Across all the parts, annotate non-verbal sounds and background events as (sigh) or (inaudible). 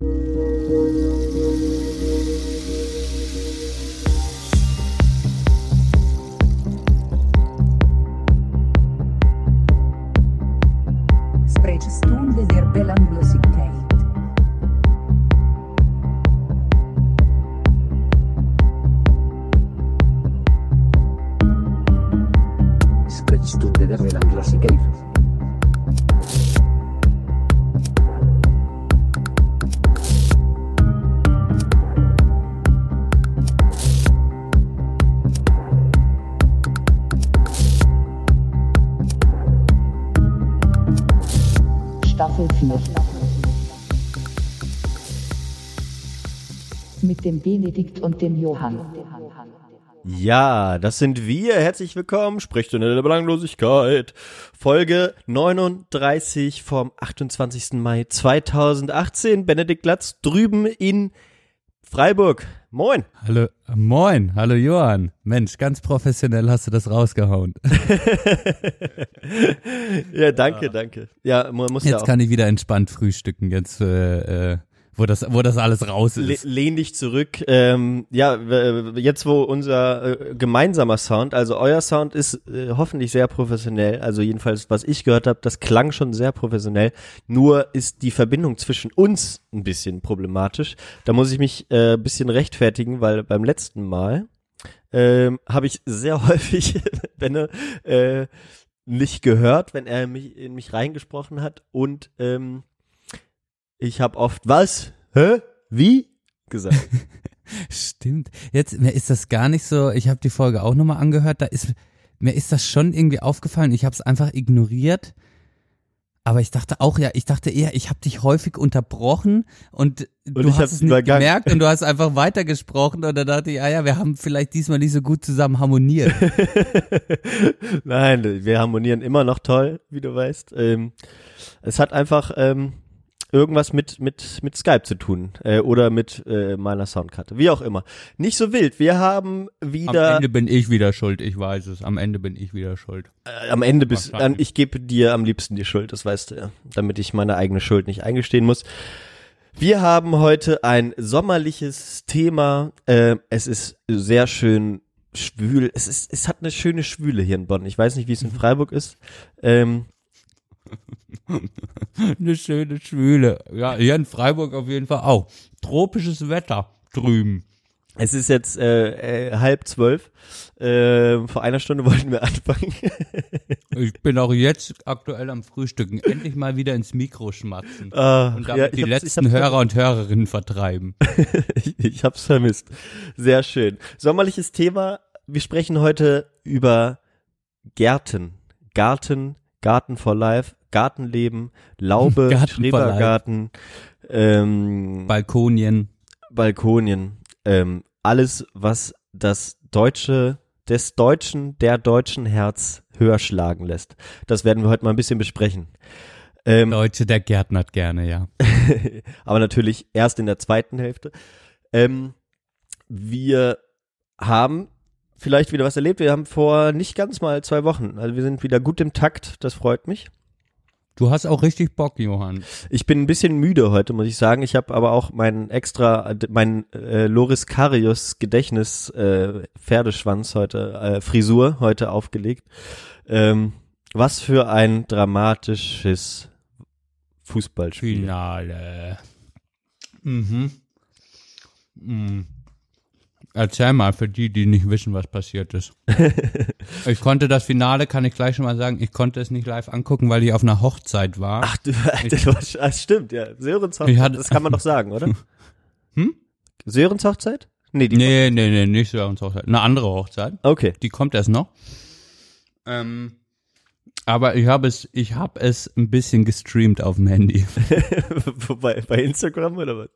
you Benedikt und dem Johann. Ja, das sind wir. Herzlich willkommen. Sprechstunde der Belanglosigkeit. Folge 39 vom 28. Mai 2018. Benedikt Latz drüben in Freiburg. Moin. Hallo, moin, hallo Johann. Mensch, ganz professionell hast du das rausgehauen. (laughs) ja, danke, danke. Ja, man muss ja Jetzt auch. kann ich wieder entspannt frühstücken, jetzt, äh, äh, wo das, wo das alles raus ist. lehn dich zurück. Ähm, ja, jetzt wo unser äh, gemeinsamer Sound, also euer Sound ist äh, hoffentlich sehr professionell, also jedenfalls was ich gehört habe, das klang schon sehr professionell. Nur ist die Verbindung zwischen uns ein bisschen problematisch. Da muss ich mich äh, ein bisschen rechtfertigen, weil beim letzten Mal ähm, habe ich sehr (laughs) häufig Benne äh, nicht gehört, wenn er mich, in mich reingesprochen hat und ähm, ich habe oft was? Hä? Wie? gesagt. (laughs) Stimmt. Jetzt, mir ist das gar nicht so, ich habe die Folge auch nochmal angehört, da ist, mir ist das schon irgendwie aufgefallen, ich habe es einfach ignoriert. Aber ich dachte auch, ja, ich dachte eher, ich habe dich häufig unterbrochen und, du ich hast es nicht übergangen. gemerkt und du hast einfach weitergesprochen und da dachte ich, ah ja, wir haben vielleicht diesmal nicht so gut zusammen harmoniert. (laughs) Nein, wir harmonieren immer noch toll, wie du weißt. Ähm, es hat einfach ähm, irgendwas mit mit mit Skype zu tun äh, oder mit äh, meiner Soundkarte, wie auch immer. Nicht so wild. Wir haben Am wieder Ende bin ich wieder schuld, ich weiß es. Am Ende bin ich wieder schuld. äh, am Ende bis Wahrscheinlich. an, ich gebe dir am liebsten die Schuld, das weißt du ja, damit ich meine eigene Schuld nicht eingestehen muss. Wir haben heute ein sommerliches Thema. Äh, es ist sehr schön schwül. Es ist, es hat eine schöne Schwüle hier in Bonn. Ich weiß nicht, wie es in Freiburg ist. Ähm, (laughs) Eine schöne Schwüle. Ja, hier in Freiburg auf jeden Fall auch. Tropisches Wetter drüben. es ist jetzt äh, äh, halb zwölf. Äh, vor einer Stunde (laughs) wollten wir anfangen. Ich bin auch jetzt aktuell am Frühstücken. Endlich mal wieder ins Mikro schmatzen. Ah, Und ja, damit ich die letzten Hörer und Hörerinnen vertreiben. ich, (laughs) ich hab's vermisst. Sehr schön. Sommerliches Thema. Wir sprechen heute über Gärten. Garten, Garten for Life, Gartenleben, (laughs) Laube, Schrebergarten, ähm, Balkonien. Balkonien, ähm, alles, was das deutsche, des Deutschen, der deutschen Herz höher schlagen lässt. Das werden wir heute mal ein bisschen besprechen. Ähm, Deutsche, der gärtnert gerne, ja. (laughs) aber natürlich erst in der zweiten Hälfte. Ähm, wir haben vielleicht wieder was erlebt. Wir haben vor nicht ganz mal zwei Wochen, also wir sind wieder gut im Takt, das freut mich. Du hast auch richtig Bock, Johann. Ich bin ein bisschen müde heute, muss ich sagen. Ich habe aber auch meinen extra, mein äh, Loris Karius Gedächtnis äh, Pferdeschwanz heute, äh, Frisur heute aufgelegt. Ähm, was für ein dramatisches Fußballspiel. Finale. Mhm. Mhm. Erzähl mal für die, die nicht wissen, was passiert ist. (laughs) ich konnte das Finale, kann ich gleich schon mal sagen, ich konnte es nicht live angucken, weil ich auf einer Hochzeit war. Ach, du, (laughs) das, war, das stimmt, ja. Sörens Ich Hochzeit, hatte- das kann man doch sagen, oder? (laughs) Hm? Sörens Hochzeit? Nee, die nee, nee, nee, nicht eine Hochzeit. Eine andere Hochzeit. Okay. Die kommt erst noch. Ähm, aber ich habe es, ich habe es ein bisschen gestreamt auf dem Handy. Wobei, bei Instagram oder was?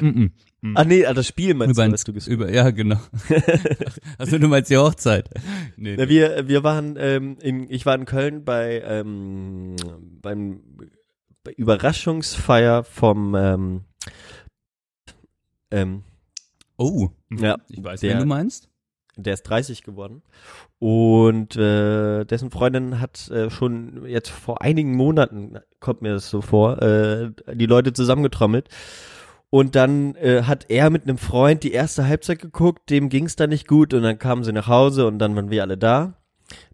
Mhm. Ach nee, ah, das Spiel meinst über, du, was du gespielt über, ja, genau. (laughs) also du meinst die Hochzeit. Nee, Na, wir, wir waren, ähm, in, ich war in Köln bei, ähm, beim bei Überraschungsfeier vom, ähm, ähm, Oh, ja, ich weiß, der, wen du meinst. der ist 30 geworden und äh, dessen Freundin hat äh, schon jetzt vor einigen Monaten, kommt mir das so vor, äh, die Leute zusammengetrommelt Und dann äh, hat er mit einem Freund die erste Halbzeit geguckt, dem ging's da nicht gut und dann kamen sie nach Hause und dann waren wir alle da.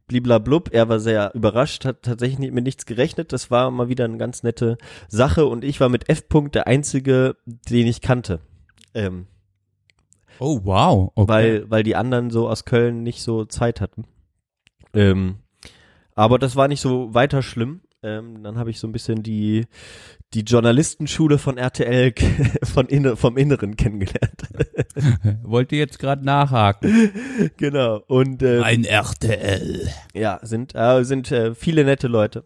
Bliblablub, er war sehr überrascht, hat tatsächlich mit nichts gerechnet. Das war mal wieder eine ganz nette Sache und ich war mit F-Punkt der Einzige, den ich kannte. Ähm, Oh, wow. Okay. weil, weil die anderen so aus Köln nicht so Zeit hatten. Ähm, aber das war nicht so weiter schlimm. Ähm, dann habe ich so ein bisschen die, die Journalistenschule von RTL (laughs) von inne, vom Inneren kennengelernt. (laughs) Wollte jetzt gerade nachhaken. (laughs) genau. Und ähm, Ein RTL. ja, sind, äh, sind äh, viele nette Leute,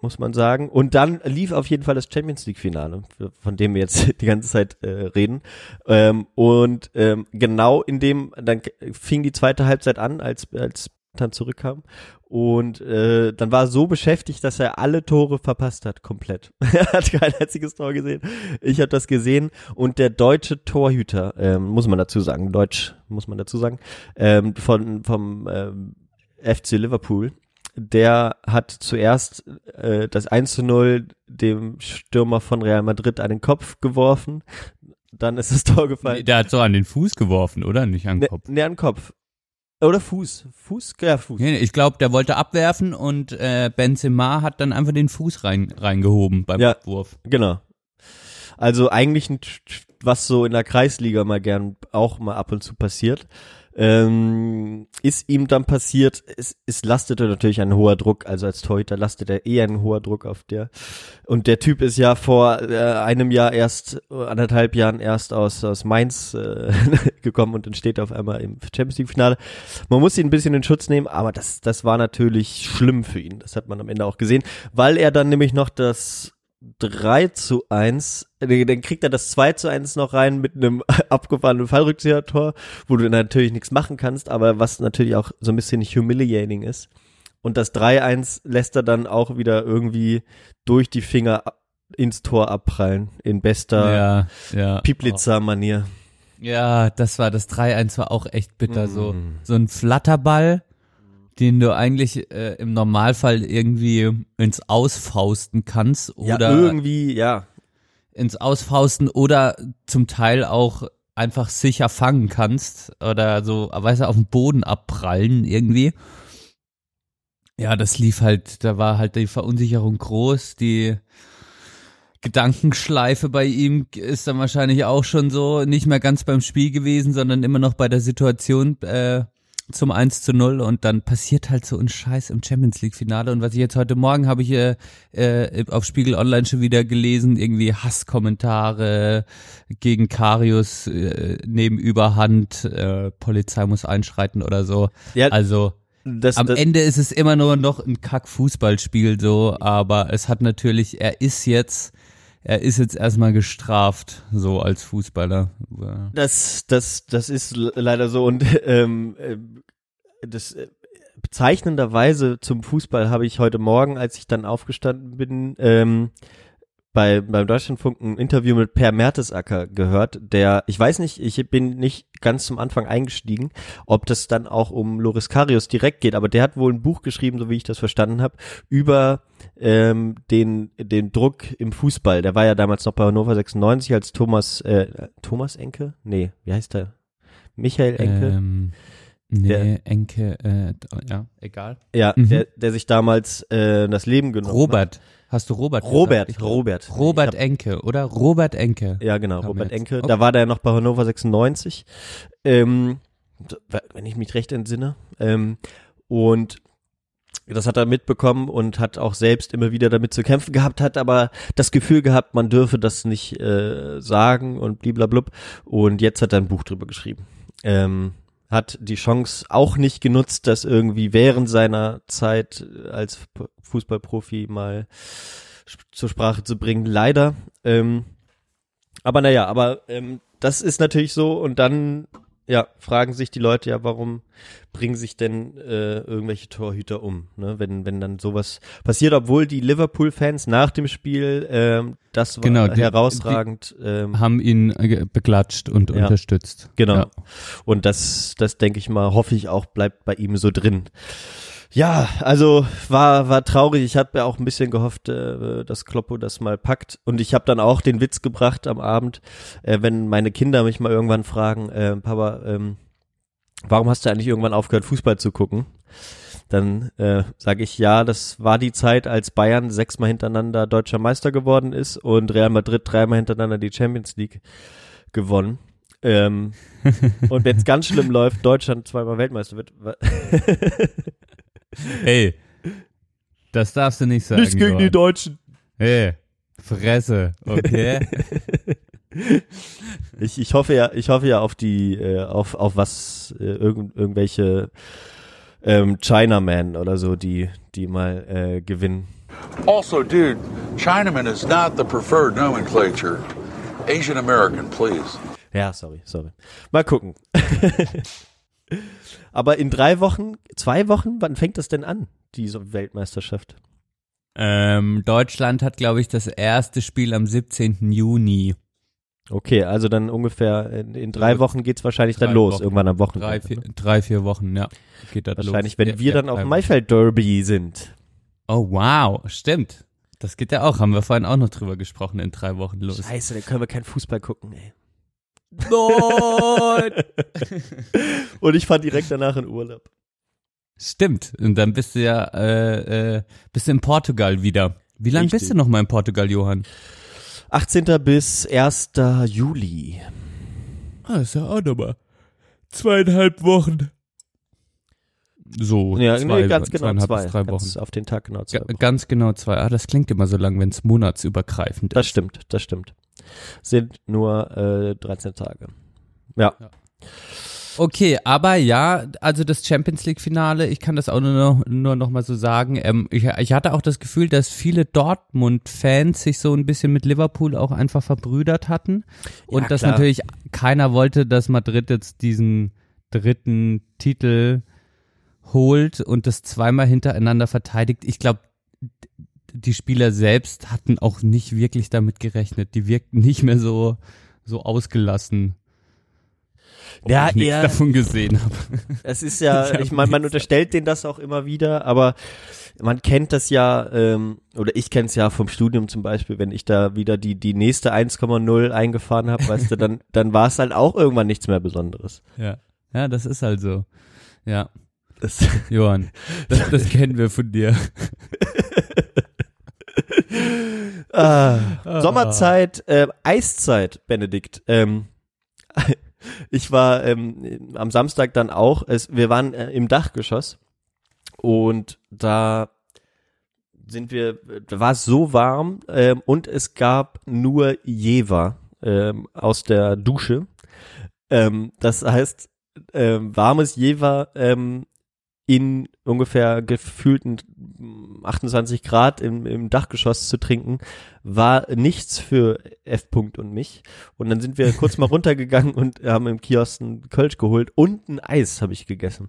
muss man sagen. Und dann lief auf jeden Fall das Champions League Finale, von dem wir jetzt die ganze Zeit äh, reden. Ähm, und ähm, genau in dem, dann fing die zweite Halbzeit an, als, als dann zurückkam. Und äh, dann war er so beschäftigt, dass er alle Tore verpasst hat, komplett. (laughs) er hat kein einziges Tor gesehen. Ich habe das gesehen. Und der deutsche Torhüter, ähm, muss man dazu sagen, Deutsch muss man dazu sagen, ähm, von vom ähm, FC Liverpool, der hat zuerst äh, das 1 zu 0 dem Stürmer von Real Madrid an den Kopf geworfen. Dann ist das Tor gefallen. Der hat so an den Fuß geworfen, oder? Nicht an den Kopf. ne, an den Kopf. Oder Fuß. Fuß? Ja, Fuß. Nee, nee, ich glaube, der wollte abwerfen und äh, Benzema hat dann einfach den Fuß rein, reingehoben beim Ja. Abwurf. Genau. Also eigentlich ein, was so in der Kreisliga mal gern auch mal ab und zu passiert. Ähm, ist ihm dann passiert, es, es lastete natürlich ein hoher Druck, also als Torhüter lastet er eher ein hoher Druck auf der. Und der Typ ist ja vor äh, einem Jahr erst, äh, anderthalb Jahren erst aus, aus Mainz äh, (laughs) gekommen und dann steht er auf einmal im Champions League Finale. Man muss ihn ein bisschen in Schutz nehmen, aber das, das war natürlich schlimm für ihn. Das hat man am Ende auch gesehen, weil er dann nämlich noch das 3 zu 1, äh, dann kriegt er das 2 zu 1 noch rein mit einem (laughs) abgefahrenen Fallrückzieher-Tor, wo du natürlich nichts machen kannst, aber was natürlich auch so ein bisschen humiliating ist. Und das 3-1 lässt er dann auch wieder irgendwie durch die Finger ins Tor abprallen, in bester Ja, ja. Piplitzer-Manier. Ja, das war das 3-1 war auch echt bitter. So, Mm. so ein Flatterball, den du eigentlich äh, im Normalfall irgendwie ins Ausfausten kannst Ja, oder irgendwie, ja. ins Ausfausten oder zum Teil auch einfach sicher fangen kannst oder so, weißt du, auf den Boden abprallen irgendwie. Ja, das lief halt, da war halt die Verunsicherung groß, die Gedankenschleife bei ihm ist dann wahrscheinlich auch schon so nicht mehr ganz beim Spiel gewesen, sondern immer noch bei der Situation äh, zum 1 zu 0 und dann passiert halt so ein Scheiß im Champions League Finale und was ich jetzt heute Morgen habe ich äh, äh, auf Spiegel Online schon wieder gelesen, irgendwie Hasskommentare gegen Karius äh, neben Überhand, äh, Polizei muss einschreiten oder so. ja Also das, am das, Ende ist es immer nur noch ein Kack-Fußballspiel so, aber es hat natürlich, er ist jetzt, er ist jetzt erstmal gestraft, so als Fußballer. Das, das, das ist le- leider so und (laughs) ähm, äh, das äh, bezeichnenderweise zum Fußball habe ich heute Morgen, als ich dann aufgestanden bin, ähm, bei beim Deutschlandfunk ein Interview mit Per Mertesacker gehört, der, ich weiß nicht, ich bin nicht ganz zum Anfang eingestiegen, ob das dann auch um Loris Karius direkt geht, aber der hat wohl ein Buch geschrieben, so wie ich das verstanden habe, über ähm, den den Druck im Fußball. Der war ja damals noch bei Hannover 96 als Thomas äh, Thomas Enke? Nee, wie heißt der? Michael Enke? Ähm, nee, Der- Enke, äh, ja, egal. ja, mhm. der, der sich damals äh, das Leben genommen Robert, hast du Robert. Robert, gesagt? Robert. Robert hab- Enke, oder? Robert Enke. Ja, genau, Robert jetzt. Enke. Okay. Da war der noch bei Hannover 96. Ähm, wenn ich mich recht entsinne. Ähm, und das hat er mitbekommen und hat auch selbst immer wieder damit zu kämpfen gehabt, hat aber das Gefühl gehabt, man dürfe das nicht äh, sagen und bliblablub. Und jetzt hat er ein Buch drüber geschrieben. Ähm, hat die Chance auch nicht genutzt, das irgendwie während seiner Zeit als Fußballprofi mal zur Sprache zu bringen. Leider. Ähm, aber naja, aber ähm, das ist natürlich so und dann ja, fragen sich die Leute ja, warum bringen sich denn äh, irgendwelche Torhüter um, ne? wenn, wenn dann sowas passiert, obwohl die Liverpool-Fans nach dem Spiel, ähm, das war Genau, die- herausragend, ähm, Haben ihn äh, beklatscht und Ja. unterstützt. Genau. Ja. und das, das denke ich mal, hoffe ich auch, bleibt bei ihm so drin. Ja, also war war traurig. Ich habe ja auch ein bisschen gehofft, äh, dass Kloppo das mal packt. Und ich habe dann auch den Witz gebracht am Abend, äh, wenn meine Kinder mich mal irgendwann fragen, äh, Papa, ähm, warum hast du eigentlich irgendwann aufgehört, Fußball zu gucken? Dann äh, sage ich ja, das war die Zeit, als Bayern sechsmal hintereinander deutscher Meister geworden ist und Real Madrid dreimal hintereinander die Champions League gewonnen. Ähm, (laughs) und wenn es ganz schlimm läuft, Deutschland zweimal Weltmeister wird. (laughs) Hey, das darfst du nicht sagen. Nicht gegen die Johann. Deutschen. Hey, Fresse, okay? (laughs) Ich, ich hoffe ja, ich hoffe ja auf die, äh, auf, auf was, äh, irgend, irgendwelche ähm, Chinaman oder so, die, die mal äh, gewinnen. Also, dude, Chinaman is not the preferred nomenclature. Asian American, please. Ja, sorry, sorry. Mal gucken. (laughs) Aber in drei Wochen, zwei Wochen, wann fängt das denn an, diese Weltmeisterschaft? ähm, Deutschland hat, glaube ich, das erste Spiel am 17. Juni. Okay, also dann ungefähr in, in drei Wochen geht's wahrscheinlich dann Drei los, Wochen. irgendwann am Wochenende. Drei, vier, drei, vier Wochen, ja. Geht das Wahrscheinlich, los. wenn Ja, wir ja, dann auf dem Wochen. Maifeld Derby sind. Oh, wow, stimmt. Das geht ja auch, haben wir vorhin auch noch drüber gesprochen, in drei Wochen los. Scheiße, dann können wir keinen Fußball gucken, ey. Nein! (laughs) Und ich fahr direkt danach in Urlaub. Stimmt. Und dann bist du ja, äh, äh, bist in Portugal wieder. Wie lange bist du noch mal in Portugal, Johann? 18. bis 1. Juli. Ah, ist ja auch nochmal zweieinhalb Wochen. So, Ja, zwei, nee, ganz genau zwei. bis drei Ganz Wochen. auf den Tag genau zwei. Ga Wochen. ganz genau zwei. Ah, das klingt immer so lang, wenn es monatsübergreifend Das ist. stimmt, das stimmt. Sind nur äh, 13 Tage. Ja. Okay, aber ja, also das Champions League Finale, ich kann das auch nur noch, nur noch mal so sagen. Ähm, ich, ich hatte auch das Gefühl, dass viele Dortmund-Fans sich so ein bisschen mit Liverpool auch einfach verbrüdert hatten und Ja, dass klar. natürlich keiner wollte, dass Madrid jetzt diesen dritten Titel holt und das zweimal hintereinander verteidigt. Ich glaube, die Spieler selbst hatten auch nicht wirklich damit gerechnet. Die wirkten nicht mehr so so ausgelassen. Obwohl Ja, ich eher- davon gesehen habe. Es ist ja, (laughs) Ich meine, man unterstellt denen das auch immer wieder, aber man kennt das ja, ähm, oder ich kenne es ja vom Studium zum Beispiel, wenn ich da wieder die, die nächste 1,0 eingefahren habe, weißt du, dann, (laughs) dann war es halt auch irgendwann nichts mehr Besonderes. Ja. Ja, das ist halt so. Ja, Das, Johann, das, das (laughs) kennen wir von dir. Ah, Sommerzeit, äh, Eiszeit, Benedikt. Ähm, (laughs) ich war ähm, am Samstag dann auch, es, wir waren äh, im Dachgeschoss und da sind wir, war es so warm ähm, und es gab nur Jever ähm, aus der Dusche. Ähm, das heißt, ähm, warmes Jever ähm, in ungefähr gefühlten 28 Grad im, im Dachgeschoss zu trinken, war nichts für F. -Punkt und mich. Und dann sind wir kurz mal (laughs) runtergegangen und haben im Kiosk einen Kölsch geholt und ein Eis habe ich gegessen.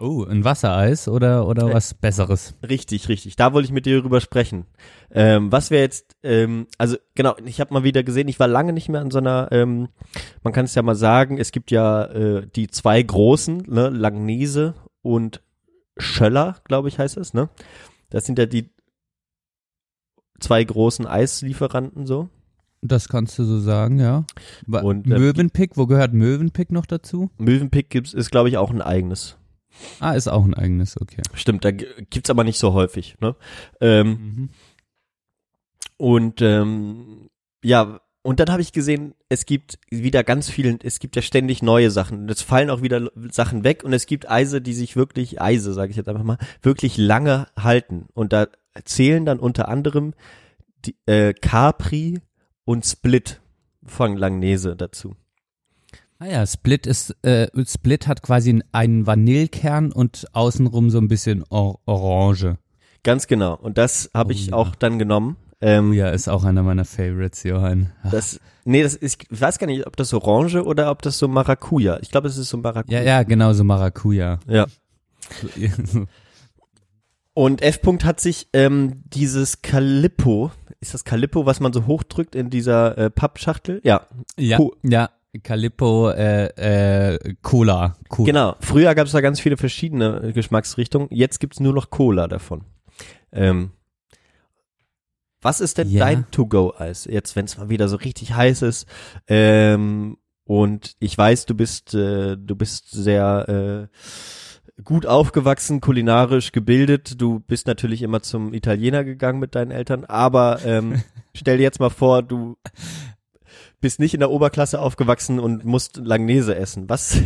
Oh, ein Wassereis oder, oder Äh, was Besseres? Richtig, richtig. Da wollte ich mit dir drüber sprechen. Ähm, was wäre jetzt, ähm, also genau, ich habe mal wieder gesehen, ich war lange nicht mehr an so einer, ähm, man kann es ja mal sagen, es gibt ja äh, die zwei großen, ne, Langnese und Schöller, glaube ich, heißt es, ne? Das sind ja die zwei großen Eislieferanten so. Das kannst du so sagen, ja. Und, äh, Möwenpick, wo gehört Möwenpick noch dazu? Mövenpick gibt's, ist, glaube ich, auch ein eigenes. Ah, ist auch ein eigenes, okay. Stimmt, da g- gibt's aber nicht so häufig, ne? Ähm, Mhm. Und ähm, ja, und dann habe ich gesehen, es gibt wieder ganz viele, es gibt ja ständig neue Sachen. Und es fallen auch wieder Sachen weg und es gibt Eise, die sich wirklich, Eise, sage ich jetzt einfach mal, wirklich lange halten. Und da zählen dann unter anderem die, äh, Capri und Split von Langnese dazu. Ah ja, Split ist, äh, Split hat quasi einen Vanillekern und außenrum so ein bisschen or Orange. Ganz genau. Und das habe Oh ich ja. auch dann genommen. Ähm, Ja, ist auch einer meiner Favorites, Johann. Ach, Das, nee, das ist, ich weiß gar nicht, ob das Orange oder ob das so Maracuja. Ich glaube, es ist so Maracuja. Ja, ja, genau so Maracuja. Ja. (laughs) Und F. -Punkt hat sich ähm, dieses Calippo, ist das Calippo, was man so hochdrückt in dieser äh, Pappschachtel? Ja, ja, Cool. ja. Calippo, äh, äh, Cola. Cola. Genau. Früher gab es da ganz viele verschiedene Geschmacksrichtungen. Jetzt gibt's nur noch Cola davon. Ähm, was ist denn Ja. dein To-Go-Eis? Jetzt, wenn es mal wieder so richtig heiß ist. Ähm, und ich weiß, du bist, äh, du bist sehr äh, gut aufgewachsen, kulinarisch gebildet. Du bist natürlich immer zum Italiener gegangen mit deinen Eltern. Aber ähm, (laughs) stell dir jetzt mal vor, du bist nicht in der Oberklasse aufgewachsen und musst Langnese essen. Was,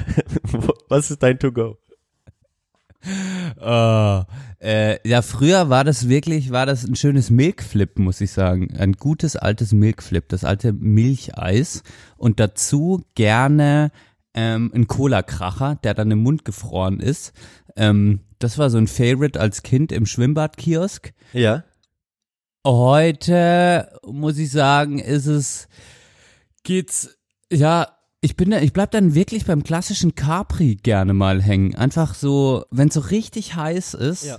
(laughs) was ist dein To-Go? Oh, (laughs) äh, ja, früher war das wirklich, war das ein schönes Milkflip, muss ich sagen. Ein gutes altes Milkflip, das alte Milcheis. Und dazu gerne ähm, ein Cola-Kracher, der dann im Mund gefroren ist. Ähm, das war so ein Favorite als Kind im Schwimmbadkiosk. Ja. Heute muss ich sagen, ist es geht's ja, ich bin da, ich bleib dann wirklich beim klassischen Capri gerne mal hängen. Einfach so, wenn so richtig heiß ist, Ja.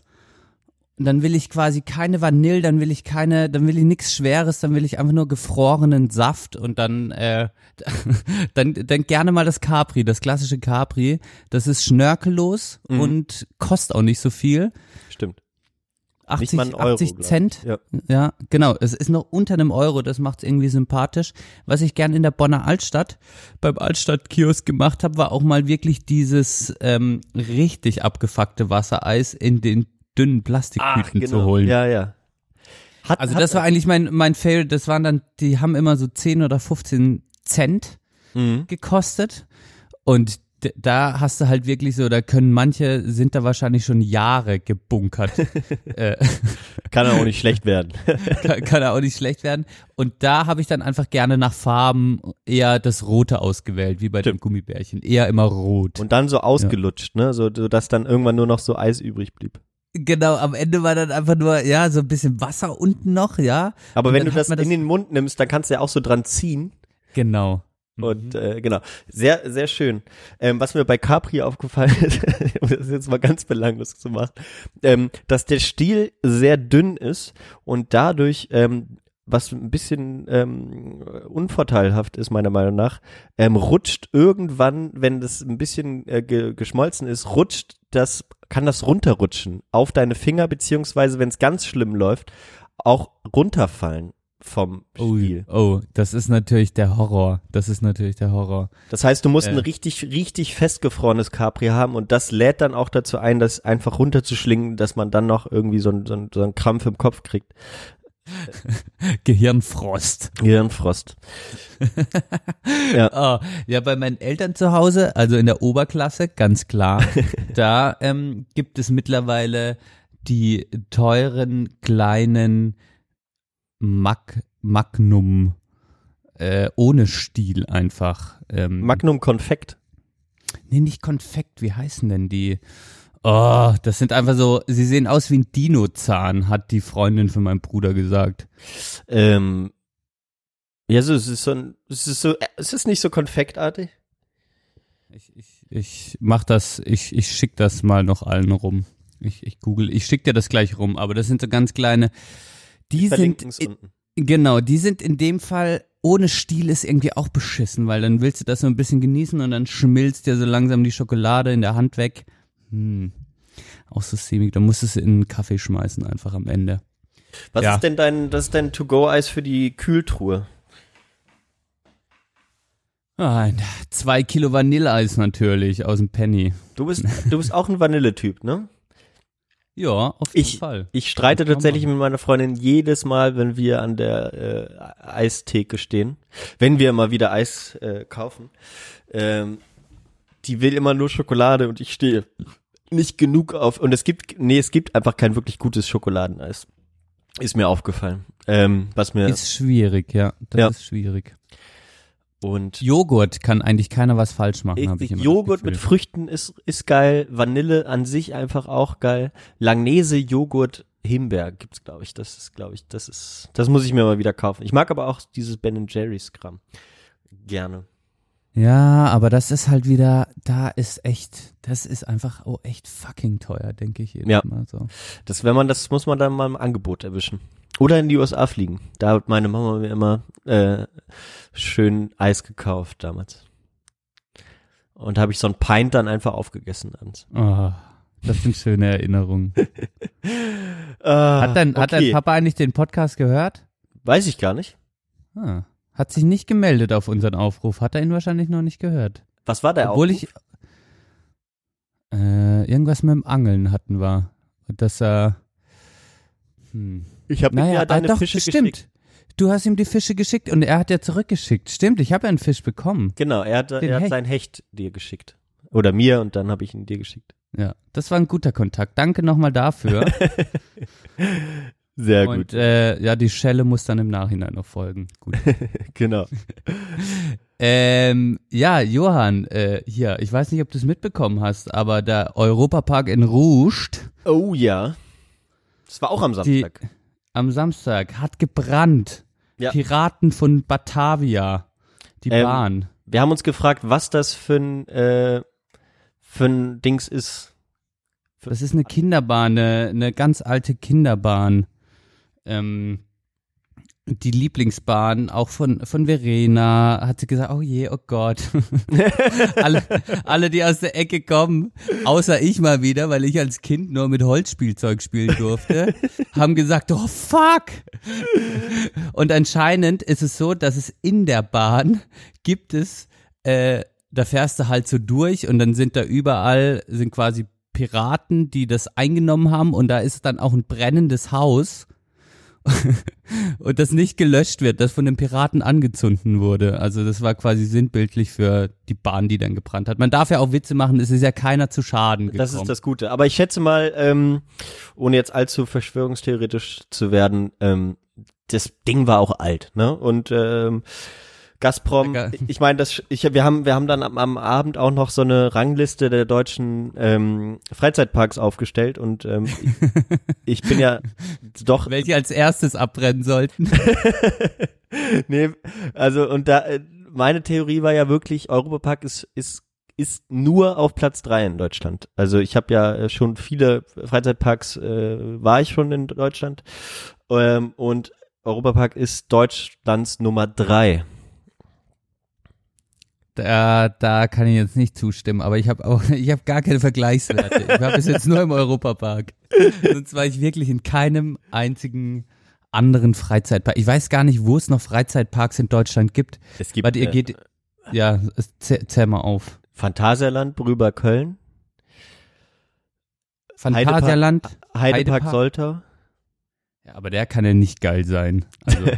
dann will ich quasi keine Vanille, dann will ich keine, dann will ich nichts Schweres, dann will ich einfach nur gefrorenen Saft und dann äh, (laughs) dann dann gerne mal das Capri, das klassische Capri. Das ist schnörkellos Mhm. und kostet auch nicht so viel. Stimmt. 80, mal ein Euro, 80 glaub ich. Cent. Ja. Ja, genau. Es ist noch unter einem Euro, das macht's irgendwie sympathisch. Was ich gern in der Bonner Altstadt beim Altstadtkiosk gemacht habe, war auch mal wirklich dieses ähm, richtig abgefuckte Wassereis in den dünnen Plastiktüten zu holen. genau. Ja, ja. Hat, Also hat, das war eigentlich mein mein Favorite. Das waren dann, die haben immer so 10 oder 15 Cent Mhm. gekostet und da hast du halt wirklich so, da können manche sind da wahrscheinlich schon Jahre gebunkert. (laughs) äh, Kann auch nicht schlecht werden. (laughs) kann, kann er auch nicht schlecht werden. Und da habe ich dann einfach gerne nach Farben eher das Rote ausgewählt, wie bei dem Stimmt. Gummibärchen. Eher immer rot. Und dann so ausgelutscht, ne? So, so, dass dann irgendwann nur noch so Eis übrig blieb. genau, am Ende war dann einfach nur, ja, so ein bisschen Wasser unten noch, ja. Aber Und wenn du das, man in den Mund nimmst, dann kannst du ja auch so dran ziehen. Genau. Und äh, genau, sehr, sehr schön. Ähm, was mir bei Capri aufgefallen ist, (laughs) um das jetzt mal ganz belanglos zu machen, ähm, dass der Stiel sehr dünn ist und dadurch, ähm, was ein bisschen ähm, unvorteilhaft ist, meiner Meinung nach, ähm, rutscht irgendwann, wenn das ein bisschen äh, ge geschmolzen ist, rutscht das, kann das runterrutschen auf deine Finger, beziehungsweise, wenn es ganz schlimm läuft, auch runterfallen vom Oh, Stiel. oh, das ist natürlich der Horror. Das ist natürlich der Horror. Das heißt, du musst ein Äh. richtig, richtig festgefrorenes Capri haben und das lädt dann auch dazu ein, das einfach runterzuschlingen, dass man dann noch irgendwie so einen so einen- so einen Krampf im Kopf kriegt. (laughs) Gehirnfrost. Gehirnfrost. (laughs) Oh, ja, bei meinen Eltern zu Hause, also in der Oberklasse, ganz klar, (laughs) da ähm, gibt es mittlerweile die teuren kleinen Mag Magnum äh, ohne Stiel einfach. Ähm, Magnum Konfekt. nee, nicht Konfekt, wie heißen denn die? Oh, das sind einfach so, sie sehen aus wie ein Dinozahn, hat die Freundin von meinem Bruder gesagt. Ähm, ja, so, es ist so ein, es ist so, es ist nicht so konfektartig. Ich, ich, ich mach das, ich, ich schick das mal noch allen rum. Ich, ich google, ich schick dir das gleich rum, aber das sind so ganz kleine, die sind, in, unten. genau, die sind in dem Fall, ohne Stiel ist irgendwie auch beschissen, weil dann willst du das so ein bisschen genießen und dann schmilzt dir so langsam die Schokolade in der Hand weg. Hm. Auch so semi, dann musst du es in einen Kaffee schmeißen einfach am Ende. Was Ja. ist denn dein, das ist dein To-Go-Eis für die Kühltruhe? Ah, ein- zwei Kilo Vanilleeis natürlich aus dem Penny. Du bist, du bist auch ein Vanilletyp, ne? Ja, auf jeden Ich, Fall. ich streite tatsächlich mit meiner Freundin jedes Mal, wenn wir an der äh, Eistheke stehen, wenn wir mal wieder Eis äh, kaufen. Ähm, die will immer nur Schokolade und ich stehe nicht genug auf. Und es gibt, nee, es gibt einfach kein wirklich gutes Schokoladeneis. Ist mir aufgefallen. Ähm, was mir Ist schwierig, ja. Das Ja. ist schwierig. Und Joghurt kann eigentlich keiner was falsch machen, habe ich immer Joghurt mit. Früchten ist ist geil. Vanille an sich einfach auch geil. Langnese Joghurt Himbeer gibt's glaube ich. Das ist glaube ich, das ist das muss ich mir mal wieder kaufen. Ich mag aber auch dieses Ben Jerry's Kram gerne. Ja, aber das ist halt wieder, da ist echt, das ist einfach oh, echt fucking teuer, denke ich jedes Ja. Mal so. Das wenn man das muss man dann mal im Angebot erwischen. Oder in die USA fliegen. Da hat meine Mama mir immer äh, schön Eis gekauft damals. Und habe ich so ein Pint dann einfach aufgegessen abends. Oh, das sind schöne Erinnerungen. (laughs) Ah, Hat dein, hat dein okay. Papa eigentlich den Podcast gehört? Weiß ich gar nicht. Ah, hat sich nicht gemeldet auf unseren Aufruf. Hat er ihn wahrscheinlich noch nicht gehört. Was war der Obwohl Aufruf? ich äh, irgendwas mit dem Angeln hatten. Und dass er hm. Ich habe Naja, ja ah, deine doch, Fische stimmt. geschickt. Du hast ihm die Fische geschickt und er hat ja zurückgeschickt. Stimmt, ich habe ja einen Fisch bekommen. Genau, er hat, Den er hat Hecht. sein Hecht dir geschickt. Oder mir und dann habe ich ihn dir geschickt. Ja, das war ein guter Kontakt. Danke nochmal dafür. (laughs) Sehr und äh, ja, die Schelle muss dann im Nachhinein noch folgen. Gut. (laughs) genau. (laughs) ähm, ja, Johann, äh, hier, ich weiß nicht, ob du es mitbekommen hast, aber der Europapark in Rust Oh ja. Das war auch am Die- Samstag. Am Samstag hat gebrannt. Ja. Piraten von Batavia. Die Ähm, Bahn. Wir haben uns gefragt, was das für ein, äh, für ein Dings ist. Das ist eine Kinderbahn, eine, eine ganz alte Kinderbahn. Ähm, die Lieblingsbahn, auch von, von Verena, hat sie gesagt, oh je, oh Gott. (laughs) alle, alle, die aus der Ecke kommen, außer ich mal wieder, weil ich als Kind nur mit Holzspielzeug spielen durfte, (laughs) haben gesagt, oh fuck. Und anscheinend ist es so, dass es in der Bahn gibt es, äh, da fährst du halt so durch und dann sind da überall, sind quasi Piraten, die das eingenommen haben und da ist dann auch ein brennendes Haus und das nicht gelöscht wird, das von den Piraten angezündet wurde. Also das war quasi sinnbildlich für die Bahn, die dann gebrannt hat. Man darf ja auch Witze machen, es ist ja keiner zu Schaden gekommen. Das ist das Gute. Aber ich schätze mal, ähm, ohne jetzt allzu verschwörungstheoretisch zu werden, ähm, das Ding war auch alt, ne? Und ähm, Gazprom, ich meine, das, ich, wir haben, wir haben dann am, am Abend auch noch so eine Rangliste der deutschen ähm, Freizeitparks aufgestellt und ähm, ich, (laughs) ich bin ja doch Welche als erstes abbrennen sollten. (laughs) nee, also und da äh, meine Theorie war ja wirklich, Europapark ist ist ist nur auf Platz drei in Deutschland. Also ich habe ja äh, schon viele Freizeitparks äh, war ich schon in Deutschland ähm, und Europapark ist Deutschlands Nummer drei. Da, da kann ich jetzt nicht zustimmen, aber ich habe auch, (laughs) ich habe gar keine Vergleichswerte. Ich war bis jetzt nur im Europapark. Sonst war ich wirklich in keinem einzigen anderen Freizeitpark. Ich weiß gar nicht, wo es noch Freizeitparks in Deutschland gibt. Es gibt Warte, ihr äh, geht, ja, zähl mal auf. Phantasialand, Brüber Köln, Phantasialand. Heidepark, Heidepark. Soltau. Ja, aber der kann ja nicht geil sein. Also, (laughs)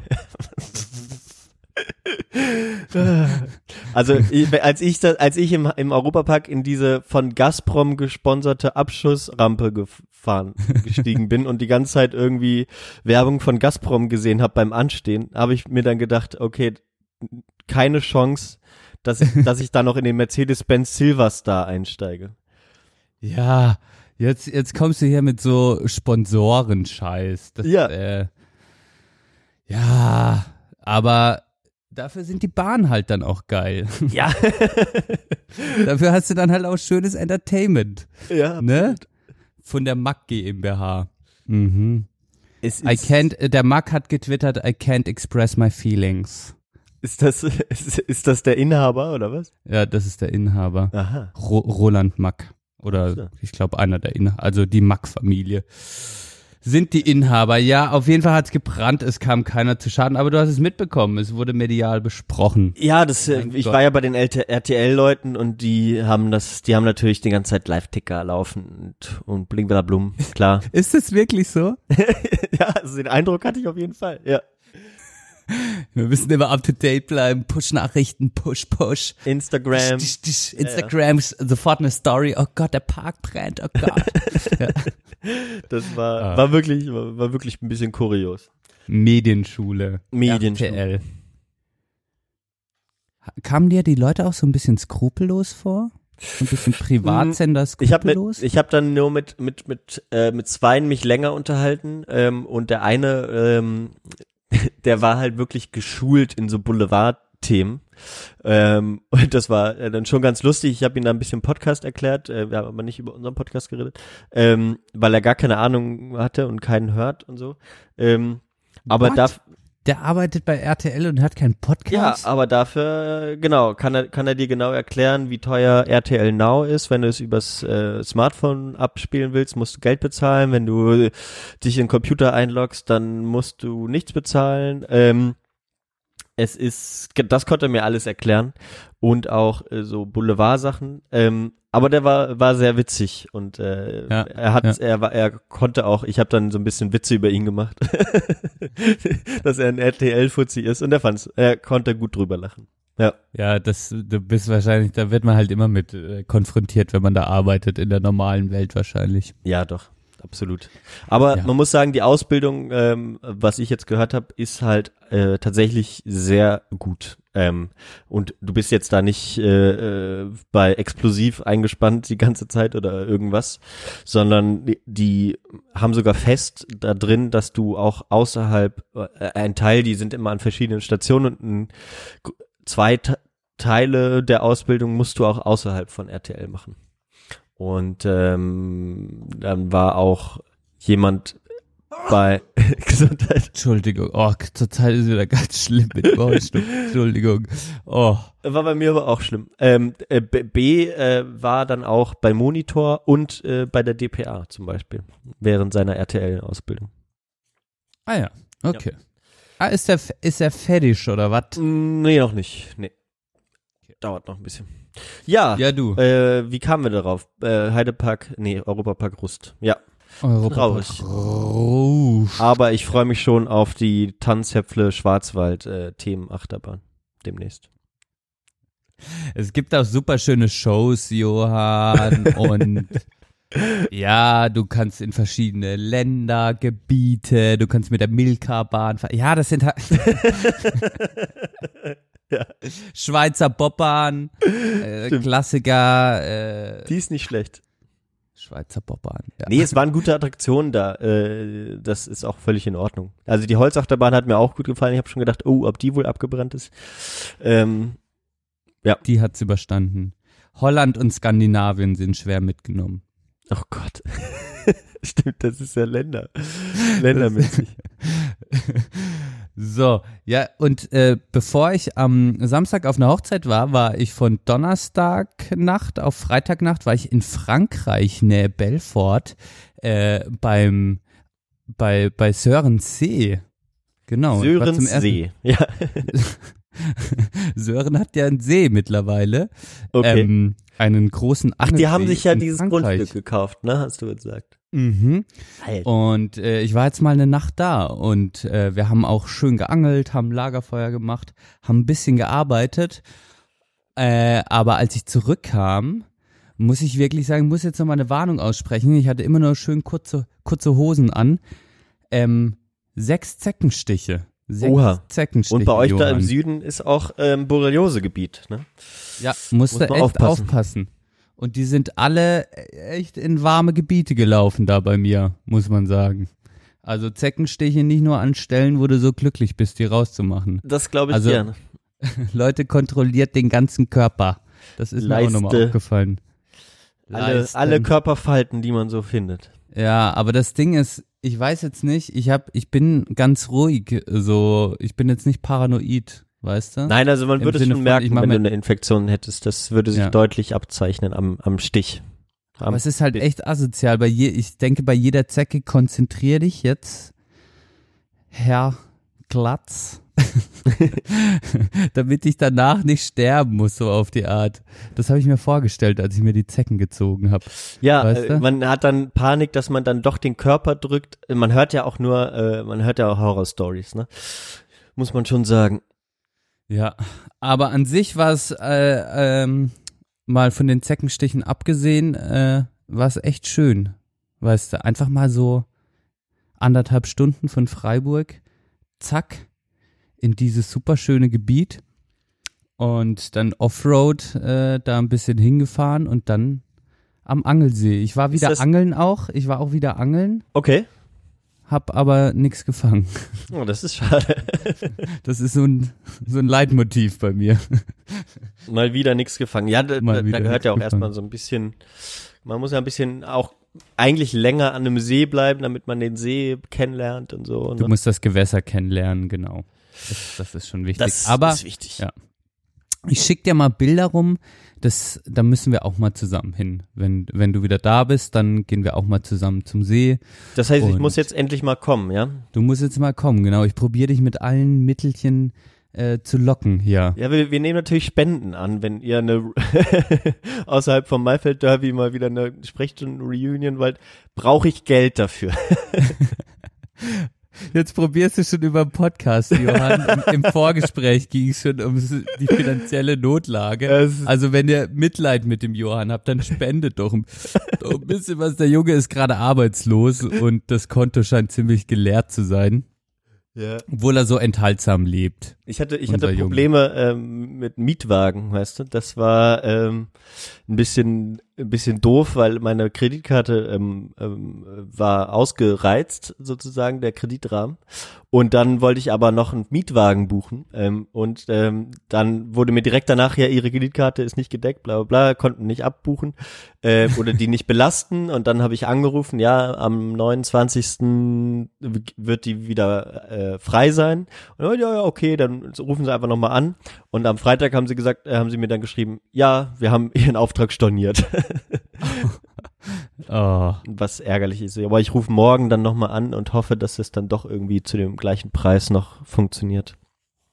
(laughs) Also als ich das, als ich im, im Europapark in diese von Gazprom gesponserte Abschussrampe gefahren gestiegen bin und die ganze Zeit irgendwie Werbung von Gazprom gesehen habe beim Anstehen, habe ich mir dann gedacht, okay, keine Chance, dass ich, dass ich da noch in den Mercedes-Benz Silverstar einsteige. ja, jetzt, jetzt kommst du hier mit so Sponsorenscheiß. Das, Ja. Äh, ja, aber dafür sind die Bahnen halt dann auch geil. Ja, (laughs) Dafür hast du dann halt auch schönes Entertainment, ja. ne? Von der Mack GmbH. Mhm. Ist, I can't, äh, der Mack hat getwittert, I can't express my feelings. ist das ist, (laughs) ist das der Inhaber oder was? Ja, das ist der Inhaber. Aha. Ro Roland Mack. Oder So. ich glaube einer der Inhaber, also die Mack-Familie. Sind die Inhaber. Ja, auf jeden Fall hat's gebrannt, es kam keiner zu Schaden, aber du hast es mitbekommen, es wurde medial besprochen. Ja, das, äh, Mein ich Gott. war ja bei den RTL-Leuten und die haben das, die haben natürlich die ganze Zeit Live-Ticker laufen und, und bling bla blum, klar. (laughs) Ist es wirklich so? (laughs) ja, also den Eindruck hatte ich auf jeden Fall, ja. Wir müssen immer up to date bleiben, Push-Nachrichten, Push, Push. Instagram. Tisch, tisch, Instagram, sofort eine Story, oh Gott, der Park brennt, oh Gott. (laughs) ja. Das war, Ah. war wirklich, war, war wirklich ein bisschen kurios. Medienschule. Medienschule. RTL. Kamen dir die Leute auch so ein bisschen skrupellos vor? Ein bisschen Privatsender Ich habe skrupellos? mit, ich habe dann nur mit mit mit äh, mit zweien mich länger unterhalten ähm, und der eine, ähm, (laughs) der war halt wirklich geschult in so Boulevard-Themen ähm, (laughs) und das war äh, dann schon ganz lustig. Ich habe ihm da ein bisschen Podcast erklärt, äh, wir haben aber nicht über unseren Podcast geredet, ähm, weil er gar keine Ahnung hatte und keinen hört und so. Ähm, aber What? da Der arbeitet bei RTL und hat keinen Ja, Podcast. aber dafür, äh, genau, kann er, kann er dir genau erklären, wie teuer RTL Now ist. Wenn du es übers äh, Smartphone abspielen willst, musst du Geld bezahlen. Wenn du dich in den Computer einloggst, dann musst du nichts bezahlen. Ähm, es ist, das konnte er mir alles erklären und auch äh, so Boulevard-Sachen. Ähm, aber der war war sehr witzig und äh, Ja, er hat ja. er war er konnte auch. Ich habe dann so ein bisschen Witze über ihn gemacht, (laughs) dass er ein RTL-Fuzzi ist und er fand's. Er konnte gut drüber lachen. Ja, Ja, das, du bist wahrscheinlich, da wird man halt immer mit äh, konfrontiert, wenn man da arbeitet, in der normalen Welt wahrscheinlich. ja, doch. Absolut. Aber Ja. man muss sagen, die Ausbildung, ähm, was ich jetzt gehört habe, ist halt äh, tatsächlich sehr gut. Ähm, und du bist jetzt da nicht äh, äh, bei explosiv eingespannt die ganze Zeit oder irgendwas, sondern die, die haben sogar fest da drin, dass du auch außerhalb, äh, ein Teil, die sind immer an verschiedenen Stationen und ein, zwei Te- Teile der Ausbildung musst du auch außerhalb von RTL machen. Und ähm, dann war auch jemand bei (laughs) Gesundheit. Entschuldigung, oh, zurzeit ist wieder ganz schlimm mit dem Ohrenstumm. Entschuldigung. Oh, War bei mir aber auch schlimm. Ähm, äh, B, äh, war dann auch bei Monitor und äh, bei der DPA zum Beispiel während seiner RTL-Ausbildung. ah ja, okay. Ah, ist der, ist der fertig oder was? Nee, noch nicht. Nee. Dauert noch ein bisschen. Ja, Ja, du. äh, wie kamen wir darauf? Äh, Heidepark, nee, Europapark Rust. Ja, Europa traurig. Aber ich freue mich schon auf die Tanzhäpfle Schwarzwald äh, Themenachterbahn demnächst. Es gibt auch super schöne Shows, Johann, (laughs) und ja, du kannst in verschiedene Länder, Gebiete, du kannst mit der Milka-Bahn fahren. Ja, das sind halt (laughs) (laughs) Ja. Schweizer Bobbahn, äh. Klassiker, äh, Die ist nicht schlecht. Schweizer Bobbahn. Ja. Nee, es waren gute Attraktionen da. Äh, das ist auch völlig in Ordnung. Also die Holzachterbahn hat mir auch gut gefallen. Ich habe schon gedacht, oh, ob die wohl abgebrannt ist. Ähm, Die hat's überstanden. Holland und Skandinavien sind schwer mitgenommen. Oh Gott. (laughs) Stimmt, das ist ja Länder. Ländermäßig. (laughs) So, ja, und äh, bevor ich am Samstag auf einer Hochzeit war, war ich von Donnerstagnacht auf Freitagnacht, war ich in Frankreich, nähe Belfort, äh, beim, bei, bei Sörensee. Genau. ersten- Sörensee. Ja, (laughs) Sören hat ja einen See mittlerweile. okay. Ähm, einen großen Ach, die haben sich ja dieses Frankreich. Grundstück gekauft, ne? Hast du gesagt. Mhm. Alter. Und äh, ich war jetzt mal eine Nacht da und äh, wir haben auch schön geangelt, haben Lagerfeuer gemacht, haben ein bisschen gearbeitet. Äh, aber als ich zurückkam, muss ich wirklich sagen, muss jetzt noch mal eine Warnung aussprechen. Ich hatte immer nur schön kurze, kurze Hosen an. Ähm, sechs Zeckenstiche. Sechs Oha. Zeckenstiche. Und bei euch da im Johann. Süden ist auch ähm, Borreliosegebiet, ne? Ja, musste Muss man echt aufpassen. aufpassen. Und die sind alle echt in warme Gebiete gelaufen da bei mir, muss man sagen. Also Zeckenstiche nicht nur an Stellen, wo du so glücklich bist, die rauszumachen. Das glaube ich Also, gerne. (laughs) Leute kontrolliert den ganzen Körper. Das ist mir auch nochmal Leiste. aufgefallen. Alle, Leisten. alle Körperfalten, die man so findet. Ja, aber das Ding ist, ich weiß jetzt nicht, ich hab, ich bin ganz ruhig, so, ich bin jetzt nicht paranoid, weißt du? Nein, also man Im würde es Sinne schon merken, wenn du eine Infektion hättest. Das würde sich Ja. deutlich abzeichnen am, am Stich. Am, Aber es ist halt echt asozial. Bei je, ich denke, bei jeder Zecke konzentrier dich jetzt, Herr Glatz, (laughs) damit ich danach nicht sterben muss, so auf die Art. Das habe ich mir vorgestellt, als ich mir die Zecken gezogen habe. ja, weißt äh, du? man hat dann Panik, dass man dann doch den Körper drückt. Man hört ja auch nur, äh, man hört ja auch Horror-Stories, ne? Muss man schon sagen. Ja, aber an sich war es, äh, ähm, mal von den Zeckenstichen abgesehen, äh, war es echt schön. Weißt du, einfach mal so anderthalb Stunden von Freiburg, zack, in dieses super schöne Gebiet und dann Offroad äh, da ein bisschen hingefahren und dann am Angelsee. Ich war wieder angeln auch, ich war auch wieder angeln, Okay. hab aber nichts gefangen. (laughs) Oh, das ist schade. (laughs) Das ist so ein, so ein Leitmotiv bei mir. (laughs) Mal wieder nichts gefangen. Ja, da, da, gehört ja auch gefangen. erstmal so ein bisschen, man muss ja ein bisschen auch eigentlich länger an einem See bleiben, damit man den See kennenlernt und so. Du Ne? musst das Gewässer kennenlernen, genau. Das, das ist schon wichtig. Das Aber ist wichtig. ja. ich schick dir mal Bilder rum. Das, da müssen wir auch mal zusammen hin. Wenn, wenn du wieder da bist, dann gehen wir auch mal zusammen zum See. Das heißt, ich muss jetzt endlich mal kommen, ja? Du musst jetzt mal kommen, genau. Ich probiere dich mit allen Mittelchen äh, zu locken hier. Ja, wir, wir nehmen natürlich Spenden an, wenn ihr eine (laughs) außerhalb vom Maifeld Derby mal wieder eine Sprechstunden-Reunion wollt, brauche ich Geld dafür. (laughs) Jetzt probierst du schon über den Podcast, Johann. Im, Im Vorgespräch ging es schon um die finanzielle Notlage. Also wenn ihr Mitleid mit dem Johann habt, dann spendet doch ein, doch ein bisschen was. Der Junge ist gerade arbeitslos und das Konto scheint ziemlich geleert zu sein, Ja. obwohl er so enthaltsam lebt. Ich hatte, ich hatte. Probleme ähm, mit Mietwagen, weißt du. Das war ähm, ein bisschen, ein bisschen doof, weil meine Kreditkarte ähm, ähm, war ausgereizt, sozusagen der Kreditrahmen. Und dann wollte ich aber noch einen Mietwagen buchen. Ähm, und ähm, dann wurde mir direkt danach ja ihre Kreditkarte ist nicht gedeckt, bla bla bla, konnten nicht abbuchen äh, oder die nicht belasten. Und dann habe ich angerufen, ja, am 29. wird die wieder äh, frei sein. Und ja, ja, okay, dann rufen sie einfach nochmal an. Und am Freitag haben sie gesagt, äh, haben sie mir dann geschrieben, ja, wir haben (laughs) ihren Auftrag storniert. (laughs) Oh, Was ärgerlich ist. Aber ich rufe morgen dann nochmal an und hoffe, dass es dann doch irgendwie zu dem gleichen Preis noch funktioniert.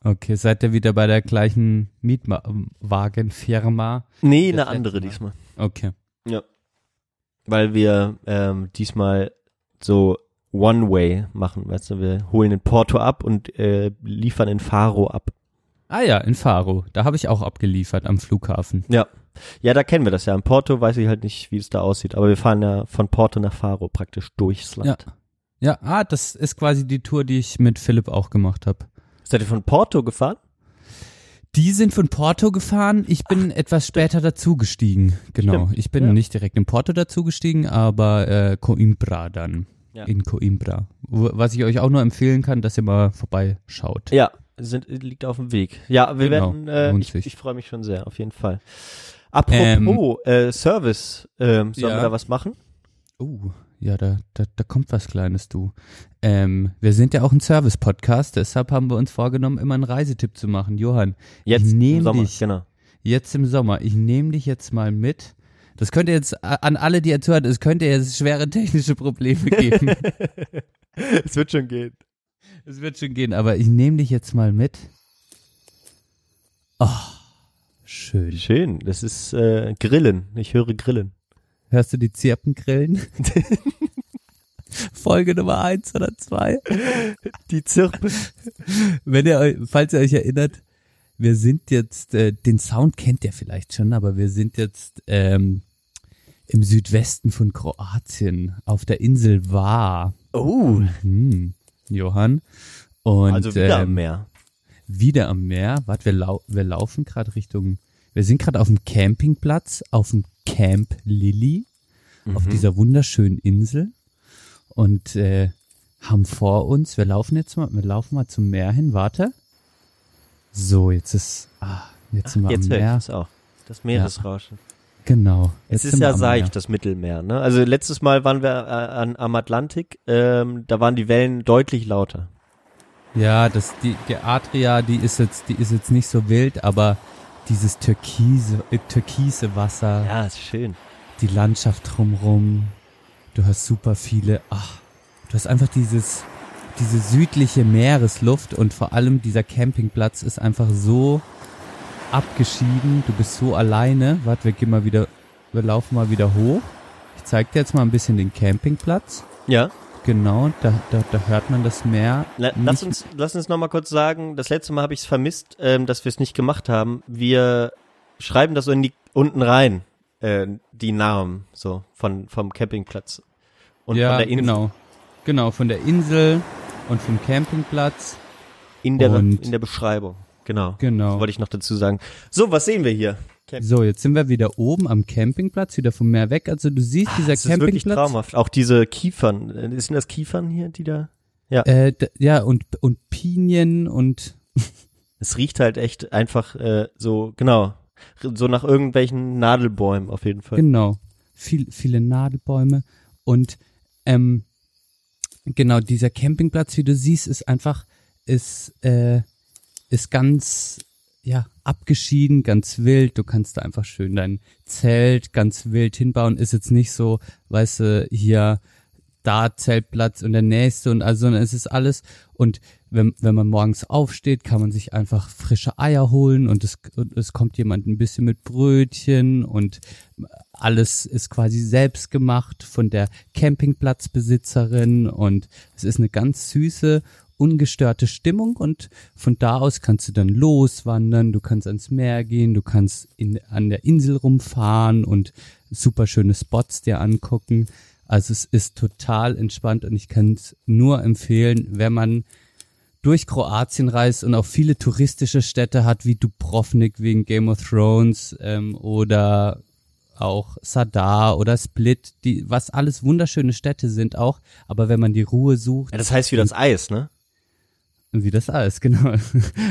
okay. Seid ihr wieder bei der gleichen Mietwagenfirma? Nee, Das eine andere letzte diesmal. Okay. Ja. Weil wir ähm, diesmal so One-Way machen, weißt du, wir holen in Porto ab und äh, liefern in Faro ab. Ah ja, in Faro. Da habe ich auch abgeliefert am Flughafen. Ja. Ja, da kennen wir das ja. In Porto weiß ich halt nicht, wie es da aussieht, aber wir fahren ja von Porto nach Faro praktisch durchs Land. Ja, ah, das ist quasi die Tour, die ich mit Philipp auch gemacht habe. Seid ihr von Porto gefahren? Die sind von Porto gefahren. Ich bin etwas später dazugestiegen. Genau. Stimmt. Ich bin Ja. nicht direkt in Porto dazugestiegen, aber äh, Coimbra dann. Ja. In Coimbra. Was ich euch auch nur empfehlen kann, dass ihr mal vorbeischaut. Ja, sind, liegt auf dem Weg. Ja, wir Genau, werden, äh, ich, ich freue mich schon sehr, auf jeden Fall. Apropos äh, Service, ähm, sollen Ja. wir da was machen? Uh, ja, da, da, da kommt was Kleines, du. Ähm, wir sind ja auch ein Service-Podcast, deshalb haben wir uns vorgenommen, immer einen Reisetipp zu machen. Johann, Jetzt im Sommer, dich genau. jetzt im Sommer. Ich nehme dich jetzt mal mit. Das könnte jetzt an alle, die jetzt hören, es könnte jetzt schwere technische Probleme geben. (laughs) (laughs) es wird schon gehen. Es wird schon gehen, aber ich nehme dich jetzt mal mit. Oh, schön. Schön, das ist äh, Grillen. Ich höre Grillen. Hörst du die Zirpengrillen? (laughs) Folge Nummer eins oder zwei. Die Zirpe. Wenn ihr euch, falls ihr euch erinnert, wir sind jetzt, äh, den Sound kennt ihr vielleicht schon, aber wir sind jetzt ähm, im Südwesten von Kroatien auf der Insel Var. Oh, Hm, Johann. Und also wieder am ähm, Meer. wieder am Meer. Warte, wir, lau wir laufen gerade Richtung, wir sind gerade auf dem Campingplatz, auf dem Camp Lily, Mhm. auf dieser wunderschönen Insel und äh, haben vor uns, wir laufen jetzt mal, wir laufen mal zum Meer hin, warte. So, jetzt ist, ah, jetzt sind wir Jetzt am Meer. das auch. Das Meeresrauschen. Genau. Es jetzt ist ja seicht, das Mittelmeer. Ne? Also letztes Mal waren wir äh, an, am Atlantik, ähm, da waren die Wellen deutlich lauter. Ja, das, die, die Adria, die ist jetzt, die ist jetzt nicht so wild, aber dieses türkise, äh, türkise Wasser, Ja, ist schön. die Landschaft drumrum. Du hast super viele, ach, du hast einfach dieses, diese südliche Meeresluft und vor allem dieser Campingplatz ist einfach so abgeschieden. Du bist so alleine. Warte, wir gehen mal wieder, wir laufen mal wieder hoch. Ich zeig dir jetzt mal ein bisschen den Campingplatz. Ja. Genau, da, da, da hört man das Meer. La lass uns, lass uns noch mal kurz sagen, das letzte Mal habe ich es vermisst, ähm, dass wir es nicht gemacht haben. Wir schreiben das so in die, unten rein, äh, die Namen so von vom Campingplatz und ja, von der Insel genau. Genau, von der Insel und vom Campingplatz. in der in der Beschreibung. Genau. Genau. Das wollte ich noch dazu sagen. So, was sehen wir hier? So, jetzt sind wir wieder oben am Campingplatz, wieder vom Meer weg. Also du siehst, dieser Ah, Das ist wirklich Campingplatz. traumhaft. Auch diese Kiefern, äh, sind das Kiefern hier, die da? Äh, d- ja, und, und Pinien und (laughs) Es riecht halt echt einfach äh, so, genau, so nach irgendwelchen Nadelbäumen auf jeden Fall. genau, viel, viele Nadelbäume. Und ähm, genau, dieser Campingplatz, wie du siehst, ist einfach, ist, äh, ist ganz, ja, abgeschieden, ganz wild. Du kannst da einfach schön dein Zelt ganz wild hinbauen. Ist jetzt nicht so, weißt du, hier da Zeltplatz und der nächste und also sondern es ist alles und wenn, wenn man morgens aufsteht, kann man sich einfach frische Eier holen und es, und es kommt jemand ein bisschen mit Brötchen und alles ist quasi selbst gemacht von der Campingplatzbesitzerin und es ist eine ganz süße ungestörte Stimmung und von da aus kannst du dann loswandern, du kannst ans Meer gehen, du kannst in, an der Insel rumfahren und super schöne Spots dir angucken. Also es ist total entspannt und ich kann es nur empfehlen, wenn man durch Kroatien reist und auch viele touristische Städte hat, wie Dubrovnik wegen Game of Thrones ähm, oder auch Sadar oder Split, die, was alles wunderschöne Städte sind auch, aber wenn man die Ruhe sucht. Ja, das heißt wie das Eis, ne? Wie das alles, (laughs) genau.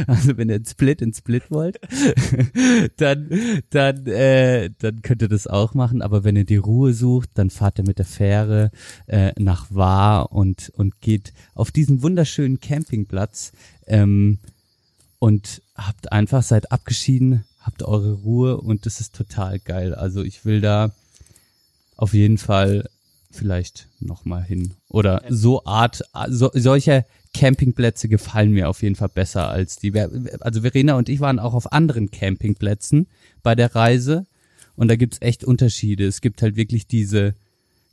Also wenn ihr einen Split in Split wollt, (laughs) dann, dann, äh, dann könnt ihr das auch machen. Aber wenn ihr die Ruhe sucht, dann fahrt ihr mit der Fähre äh, nach War und, und geht auf diesen wunderschönen Campingplatz ähm, und habt einfach, seid abgeschieden, habt eure Ruhe und das ist total geil. Also ich will da auf jeden Fall vielleicht nochmal hin. Oder so Art, so, solche Campingplätze gefallen mir auf jeden Fall besser als die. Also Verena und ich waren auch auf anderen Campingplätzen bei der Reise und da gibt's echt Unterschiede. Es gibt halt wirklich diese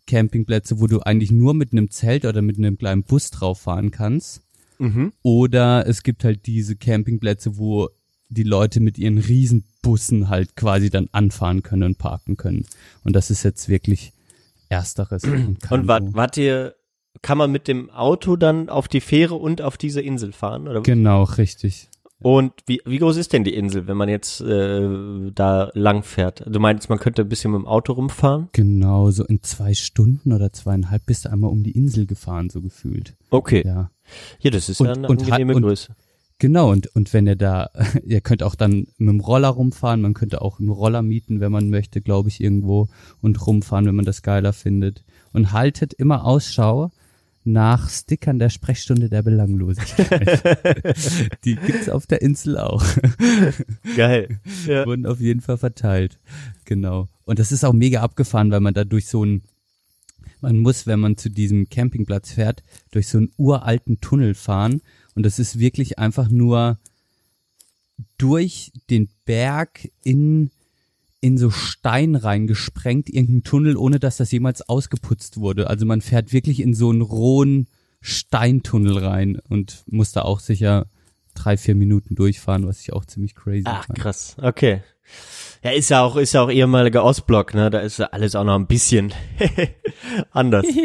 Campingplätze, wo du eigentlich nur mit einem Zelt oder mit einem kleinen Bus drauf fahren kannst. Mhm. Oder es gibt halt diese Campingplätze, wo die Leute mit ihren Riesenbussen halt quasi dann anfahren können und parken können. Und das ist jetzt wirklich ersteres. Und, Und wart, wart ihr, kann man mit dem Auto dann auf die Fähre und auf diese Insel fahren? Oder? Genau, richtig. Und wie, wie groß ist denn die Insel, wenn man jetzt äh, da lang fährt? Du meinst, man könnte ein bisschen mit dem Auto rumfahren? Genau, so in zwei Stunden oder zweieinhalb bist du einmal um die Insel gefahren, so gefühlt. Okay. Ja. Ja, das ist Und- ja eine und angenehme und- Größe. Genau, und, und wenn ihr da, (laughs) ihr könnt auch dann mit dem Roller rumfahren, man könnte auch einen Roller mieten, wenn man möchte, glaube ich, irgendwo und rumfahren, wenn man das geiler findet. Und haltet immer Ausschau nach Stickern der Sprechstunde der Belanglosigkeit. (laughs) Die gibt's auf der Insel auch. Geil. Ja. wurden auf jeden Fall verteilt. Genau. Und das ist auch mega abgefahren, weil man da durch so ein, man muss, wenn man zu diesem Campingplatz fährt, durch so einen uralten Tunnel fahren. Und das ist wirklich einfach nur durch den Berg in, in so Stein reingesprengt, irgendein Tunnel, ohne dass das jemals ausgeputzt wurde. Also man fährt wirklich in so einen rohen Steintunnel rein und muss da auch sicher drei, vier Minuten durchfahren, was ich auch ziemlich crazy Ach, fand. krass. Okay. Ja, ist ja auch, ist ja auch ehemaliger Ostblock, ne? Da ist ja alles auch noch ein bisschen (laughs) anders. (laughs)